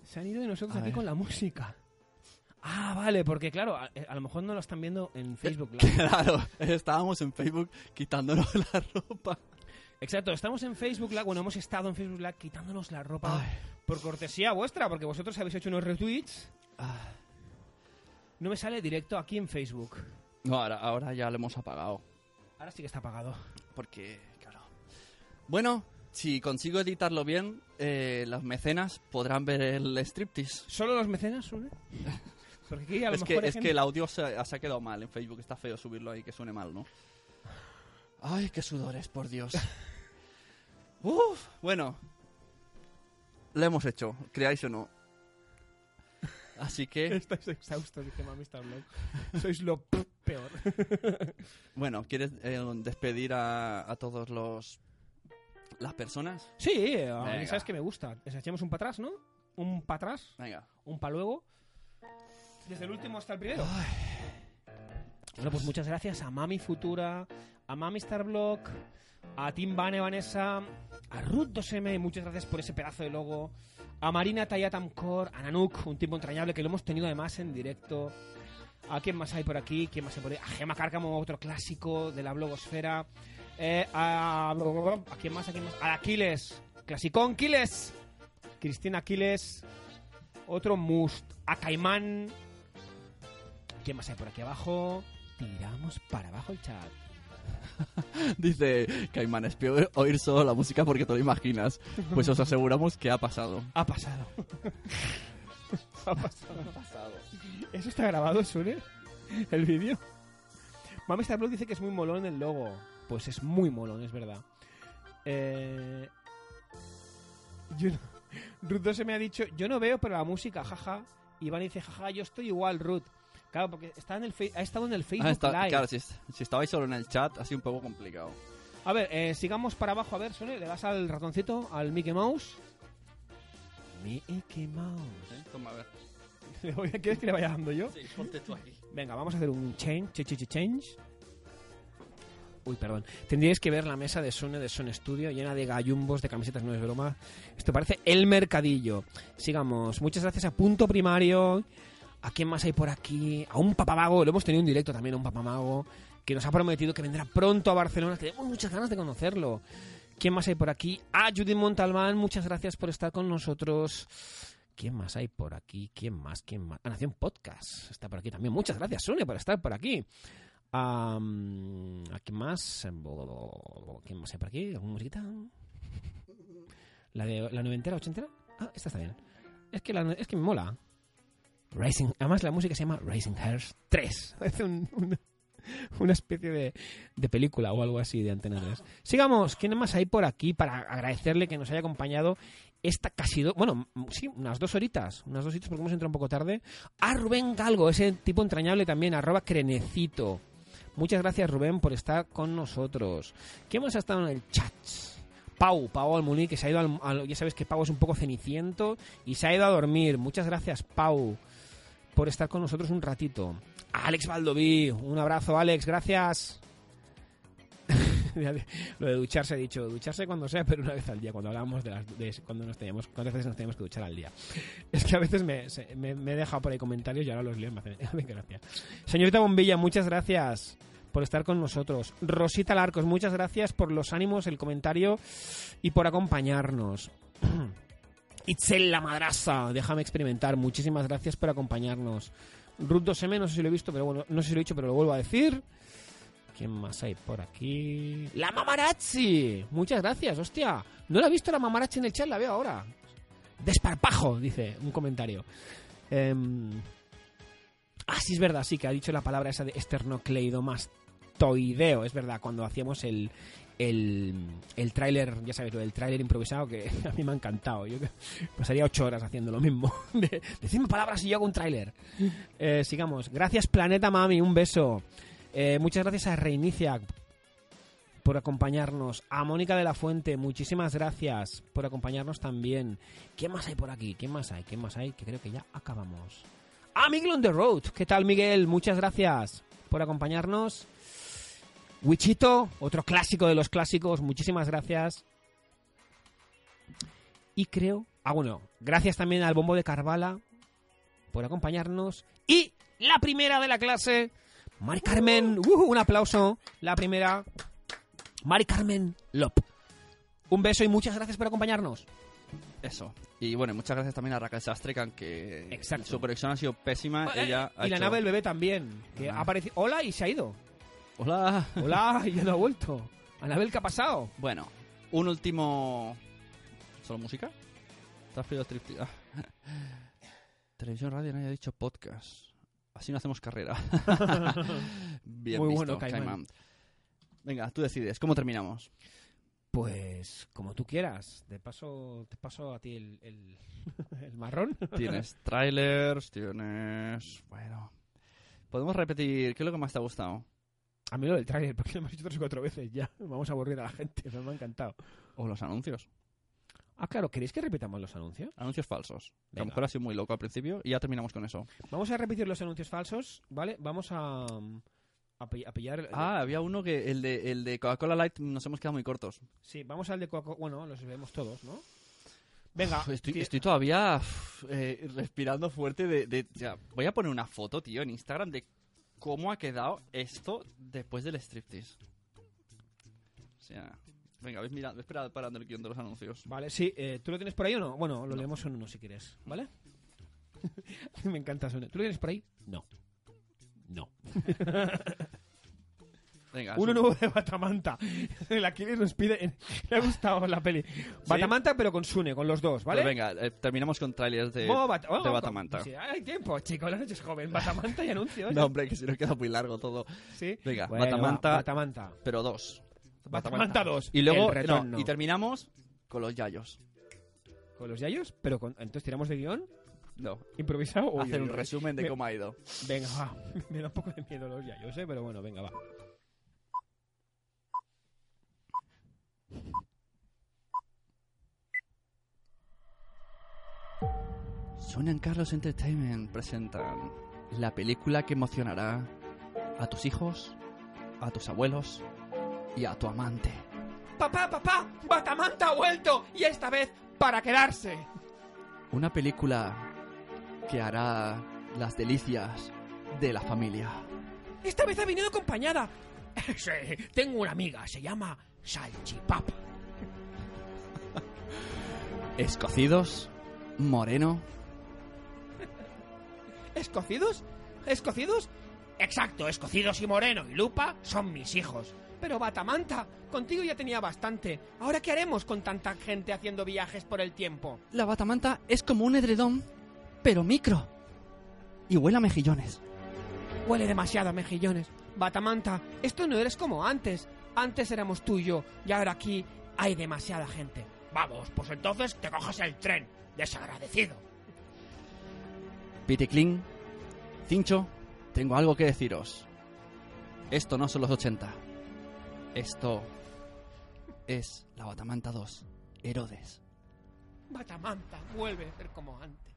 Se han ido de nosotros A aquí ver. con la música. Ah, vale, porque claro, a, a lo mejor no lo están viendo en Facebook Live. Claro, estábamos en Facebook quitándonos la ropa. Exacto, estamos en Facebook Live, bueno, hemos estado en Facebook Live quitándonos la ropa por cortesía vuestra, porque vosotros habéis hecho unos retweets. No me sale directo aquí en Facebook. No, ahora, ahora ya lo hemos apagado. Ahora sí que está apagado. Porque, claro. Bueno, si consigo editarlo bien, eh, los mecenas podrán ver el striptease. ¿Solo los mecenas, Sune? Porque aquí a lo es que, mejor hay es gente- que el audio se, se ha quedado mal en Facebook. Está feo subirlo ahí, que suene mal, ¿no? Ay, qué sudores, por Dios. Uf, bueno. Lo hemos hecho, creáis o no. Así que... Estáis exhaustos, dice Mami Star Blog. Sois lo peor. Bueno, ¿quieres eh, despedir a, a todos los... las personas? Sí, a mí sabes que me gusta. Les echemos un para atrás, ¿no? Un para atrás, Venga. un para luego. Desde el último hasta el primero. Bueno, pues muchas gracias a Mami Futura, a Mami Star Block, a Tim Bane Vanessa, a Ruth 2M, muchas gracias por ese pedazo de logo, a Marina Tayatam Core, a Nanuk, un tipo entrañable que lo hemos tenido además en directo. ¿A quién más hay por aquí? ¿Quién más hay por? A Gema Cárcamo, otro clásico de la blogosfera. Eh, a, ¿A quién más? ¿A quién más? A Aquiles. Clasicón Aquiles. Cristina Aquiles. Otro Must. A Caimán. ¿Quién más hay por aquí abajo? Tiramos para abajo el chat. Dice Caimán, es peor oír solo la música porque te lo imaginas. Pues os aseguramos que ha pasado. Ha pasado. ha pasado. ¿Eso está grabado, Sune? ¿El vídeo? Mami Star Blog dice que es muy molón el logo. Pues es muy molón, es verdad. Eh... Yo no... Ruth 2 se me ha dicho, yo no veo, pero la música, jaja. Iván dice, jaja, yo estoy igual, Ruth. Claro, porque está en el ha estado en el Facebook Ah, está- Live. claro, si, si estabais solo en el chat, ha sido un poco complicado. A ver, eh, sigamos para abajo. A ver, Sune, le das al ratoncito, al Mickey Mouse. Mickey Mouse. Toma, a ver. ¿Le voy a- ¿Quieres que le vaya dando yo? Sí, ponte tú aquí. Venga, vamos a hacer un change, ch- ch- ch- change. Uy, perdón. Tendríais que ver la mesa de Sune de Son Studio llena de gallumbos, de camisetas, no es broma. Esto parece el mercadillo. Sigamos. Muchas gracias a Punto Primario. ¿A quién más hay por aquí? A un papamago. Lo hemos tenido en directo también, a un papamago. Que nos ha prometido que vendrá pronto a Barcelona. Tenemos muchas ganas de conocerlo. ¿Quién más hay por aquí? A Judith Montalbán. Muchas gracias por estar con nosotros. ¿Quién más hay por aquí? ¿Quién más? ¿Quién más? A Nación Podcast está por aquí también. Muchas gracias, Sune, por estar por aquí. ¿A quién más? ¿Quién más hay por aquí? ¿Alguna musiquita? ¿La de la noventera, ochentera? Ah, esta está bien. Es que, es que me mola. Racing, además la música se llama Racing Hearts 3. Parece un- un- una especie de, de película o algo así de Antena 3. Sigamos, ¿quién más hay por aquí para agradecerle que nos haya acompañado esta casi dos, bueno, sí, unas dos horitas, unas dos horitas porque hemos entrado un poco tarde. A Rubén Galgo, ese tipo entrañable también, arroba crenecito. Muchas gracias Rubén por estar con nosotros. ¿Quién más ha estado en el chat? Pau, Pau Almuní, que se ha ido al- ya sabes que Pau es un poco ceniciento y se ha ido a dormir. Muchas gracias Pau por estar con nosotros un ratito. Alex Valdoví, un abrazo Alex, gracias. Lo de ducharse he dicho, ducharse cuando sea, pero una vez al día, cuando hablábamos de, las, cuando nos teníamos, cuántas veces nos teníamos que duchar al día. Es que a veces me, me, he dejado por ahí comentarios y ahora los leo me hacen, me gracia. Señorita Bombilla, muchas gracias por estar con nosotros. Rosita Larcos, muchas gracias por los ánimos, el comentario y por acompañarnos. Itzel la madraza, déjame experimentar. Muchísimas gracias por acompañarnos. Ruth 2M, no sé si lo he visto, pero bueno, no sé si lo he dicho, pero lo vuelvo a decir. ¿Quién más hay por aquí? ¡La Mamarazzi! Muchas gracias, hostia. No la he visto la Mamarazzi en el chat, la veo ahora. Desparpajo, dice un comentario. Em, Ah, sí, es verdad, sí, que ha dicho la palabra esa de esternocleidomastoideo. Es verdad, cuando hacíamos el, el, el tráiler, ya sabes, lo del tráiler improvisado, que a mí me ha encantado. Yo pasaría ocho horas haciendo lo mismo. De, palabras y yo hago un tráiler. Eh, sigamos. Gracias, Planeta Mami, un beso. Eh, muchas gracias a Reinicia por acompañarnos. A Mónica de la Fuente, muchísimas gracias por acompañarnos también. ¿Quién más hay por aquí? ¿Quién más hay? ¿Quién más hay? Que creo que ya acabamos. Ah, Miguel on the road. ¿Qué tal, Miguel? Muchas gracias por acompañarnos. Wichito, otro clásico de los clásicos. Muchísimas gracias. Y creo... Ah, bueno, gracias también al Bombo de Carvala por acompañarnos. Y la primera de la clase, Mari Carmen. Uh, un aplauso. La primera, Mari Carmen Lop. Un beso y muchas gracias por acompañarnos. Eso. Y bueno, muchas gracias también a Raquel Sastre, que Exacto. su conexión ha sido pésima, Eh, ella ha y la hecho- nave del bebé también, que Ah. ha aparecido... Hola y se ha ido. Hola. Hola y ya no ha vuelto. Anabel, ¿qué ha pasado? Bueno, un último... ¿Solo música? ¿Te has pedido? Ah. Televisión, radio, nadie ha dicho podcast. Así no hacemos carrera. Bien Muy visto, bueno, Caimán. Venga, tú decides. ¿Cómo terminamos? Pues como tú quieras. De paso, te paso a ti el, el, el marrón. Tienes trailers, tienes... Bueno... Podemos repetir. ¿Qué es lo que más te ha gustado? A mí lo del tráiler, porque lo hemos dicho tres o cuatro veces ya. Vamos a aburrir a la gente, me ha encantado. O los anuncios. Ah, claro, ¿queréis que repitamos los anuncios? Anuncios falsos. Que A lo mejor ha sido muy loco al principio y ya terminamos con eso. Vamos a repetir los anuncios falsos, ¿vale? Vamos a, a, pi- a pillar... el- Ah, había uno que el de, el de Coca-Cola Light nos hemos quedado muy cortos. Sí, vamos al de Coca... Bueno, los vemos todos, ¿no? Venga. Estoy, ti- estoy todavía uf, eh, respirando fuerte de, de- voy a poner una foto, tío, en Instagram de cómo ha quedado esto después del striptease. O sea, venga, ves, mira, ves para- parando el guion de los anuncios. Vale, sí. eh, ¿Tú lo tienes por ahí o no? Bueno, lo leemos en uno si quieres, ¿vale? Me encanta eso. ¿Tú lo tienes por ahí? No. No. Venga, Uno sub- nuevo de Batamanta. El Aquiles nos pide... Le ha gustado la peli. Batamanta, pero con Sune, con los dos, ¿vale? Pues venga, eh, terminamos con trailers de, Oh, Bat- oh, de oh, Batamanta. sí, hay tiempo, chicos. La noche es joven. Batamanta y anuncios. No, hombre, que si no queda muy largo todo. Sí. Venga, Bueno, Batamanta. va, Batamanta. Pero dos. Batamanta dos, Y luego, no, y terminamos con los yayos. ¿Con los yayos? Pero con... entonces tiramos de guion. No. ¿Improvisado? Uy, Hacer uy, un resumen de Me- cómo ha ido. Venga, va. Me da un poco de miedo los yayos, ¿eh? Pero bueno, venga, va. Suenan Carlos Entertainment presentan la película que emocionará a tus hijos, a tus abuelos y a tu amante. ¡Papá, papá! ¡Batamanta ha vuelto! Y esta vez para quedarse. Una película que hará las delicias de la familia. Esta vez ha venido acompañada. Sí, tengo una amiga, se llama Salchipapa. Escocidos, moreno, ¿Escocidos? ¿Escocidos? Exacto, escocidos y moreno y lupa son mis hijos. Pero Batamanta, contigo ya tenía bastante. ¿Ahora qué haremos con tanta gente haciendo viajes por el tiempo? La batamanta es como un edredón, pero micro. Y huele a mejillones. Huele demasiado a mejillones. Batamanta, esto no eres como antes. Antes éramos tú y yo, y ahora aquí hay demasiada gente. Vamos, pues entonces te coges el tren. Desagradecido. Piticlin, Cincho, tengo algo que deciros. Esto no son los 80. Esto es la Batamanta 2, Herodes. Batamanta, vuelve a ser como antes.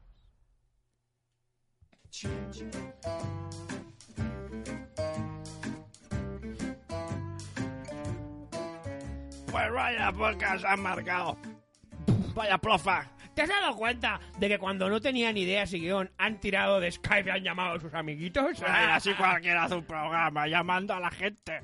Pues vaya podcast han marcado. Vaya plofa. ¿Te has dado cuenta de que cuando no tenían ideas y guion han tirado de Skype y han llamado a sus amiguitos? Ay, así cualquiera hace un programa llamando a la gente.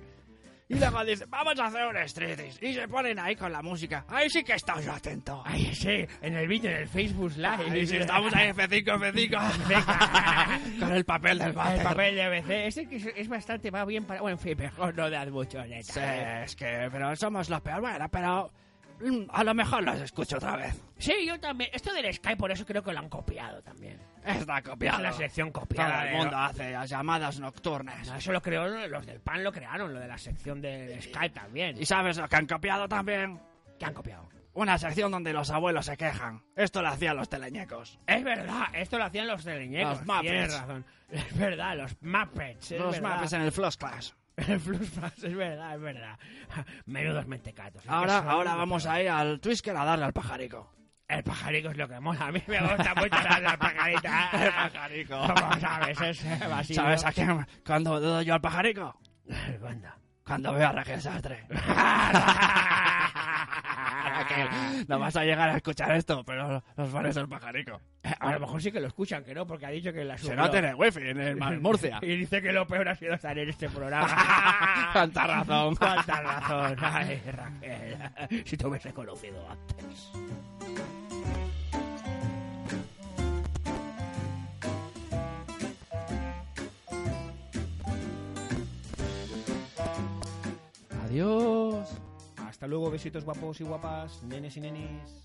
Y luego dicen, vamos a hacer un striptease. Y se ponen ahí con la música. Ahí sí que estamos yo atento. Ay, sí, en el vídeo, en el Facebook Live. Ahí sí, estamos ahí F5, F5. con el papel del váter. El papel de BC. Ese que es, es bastante, va bien para... Bueno, en fin, mejor no das mucho, neta. Sí, es que, pero somos los peor. Bueno, pero a lo mejor los escucho otra vez. Sí, yo también. Esto del Skype, por eso creo que lo han copiado también. Está copiado. Es la sección copiada. Todo el mundo hace las llamadas nocturnas. No, eso lo creó los del PAN, lo crearon, lo de la sección de Skype también. ¿Y sabes lo que han copiado también? ¿Qué han copiado? Una sección donde los abuelos se quejan. Esto lo hacían los teleñecos. Es verdad, esto lo hacían los teleñecos. Los Muppets. Tienes razón. Es verdad, los Muppets. los verdad. Muppets en el Floss Class. El Flux es verdad, es verdad. Menudos mentecatos. Ahora, ahora vamos a ir al Twisker a darle al pajarico. El pajarico es lo que mola. A mí me gusta mucho darle al pajarito. El pajarico. ¿Cómo sabes? Es eh, vacío. ¿Sabes a quién? Cuando doy yo al pajarico? ¿Cuándo? Cuando veo a Raquel Sastre. Raquel, no vas a llegar a escuchar esto, pero los fans del pajarico. A lo mejor sí que lo escuchan, que no, porque ha dicho que la Se no tiene wifi en el Mar- Murcia. y dice que lo peor ha sido estar en este programa. Cuánta razón. Cuánta razón. Ay, Raquel. Si te hubiese conocido antes. Adiós. Hasta luego, besitos guapos y guapas, nenes y nenis.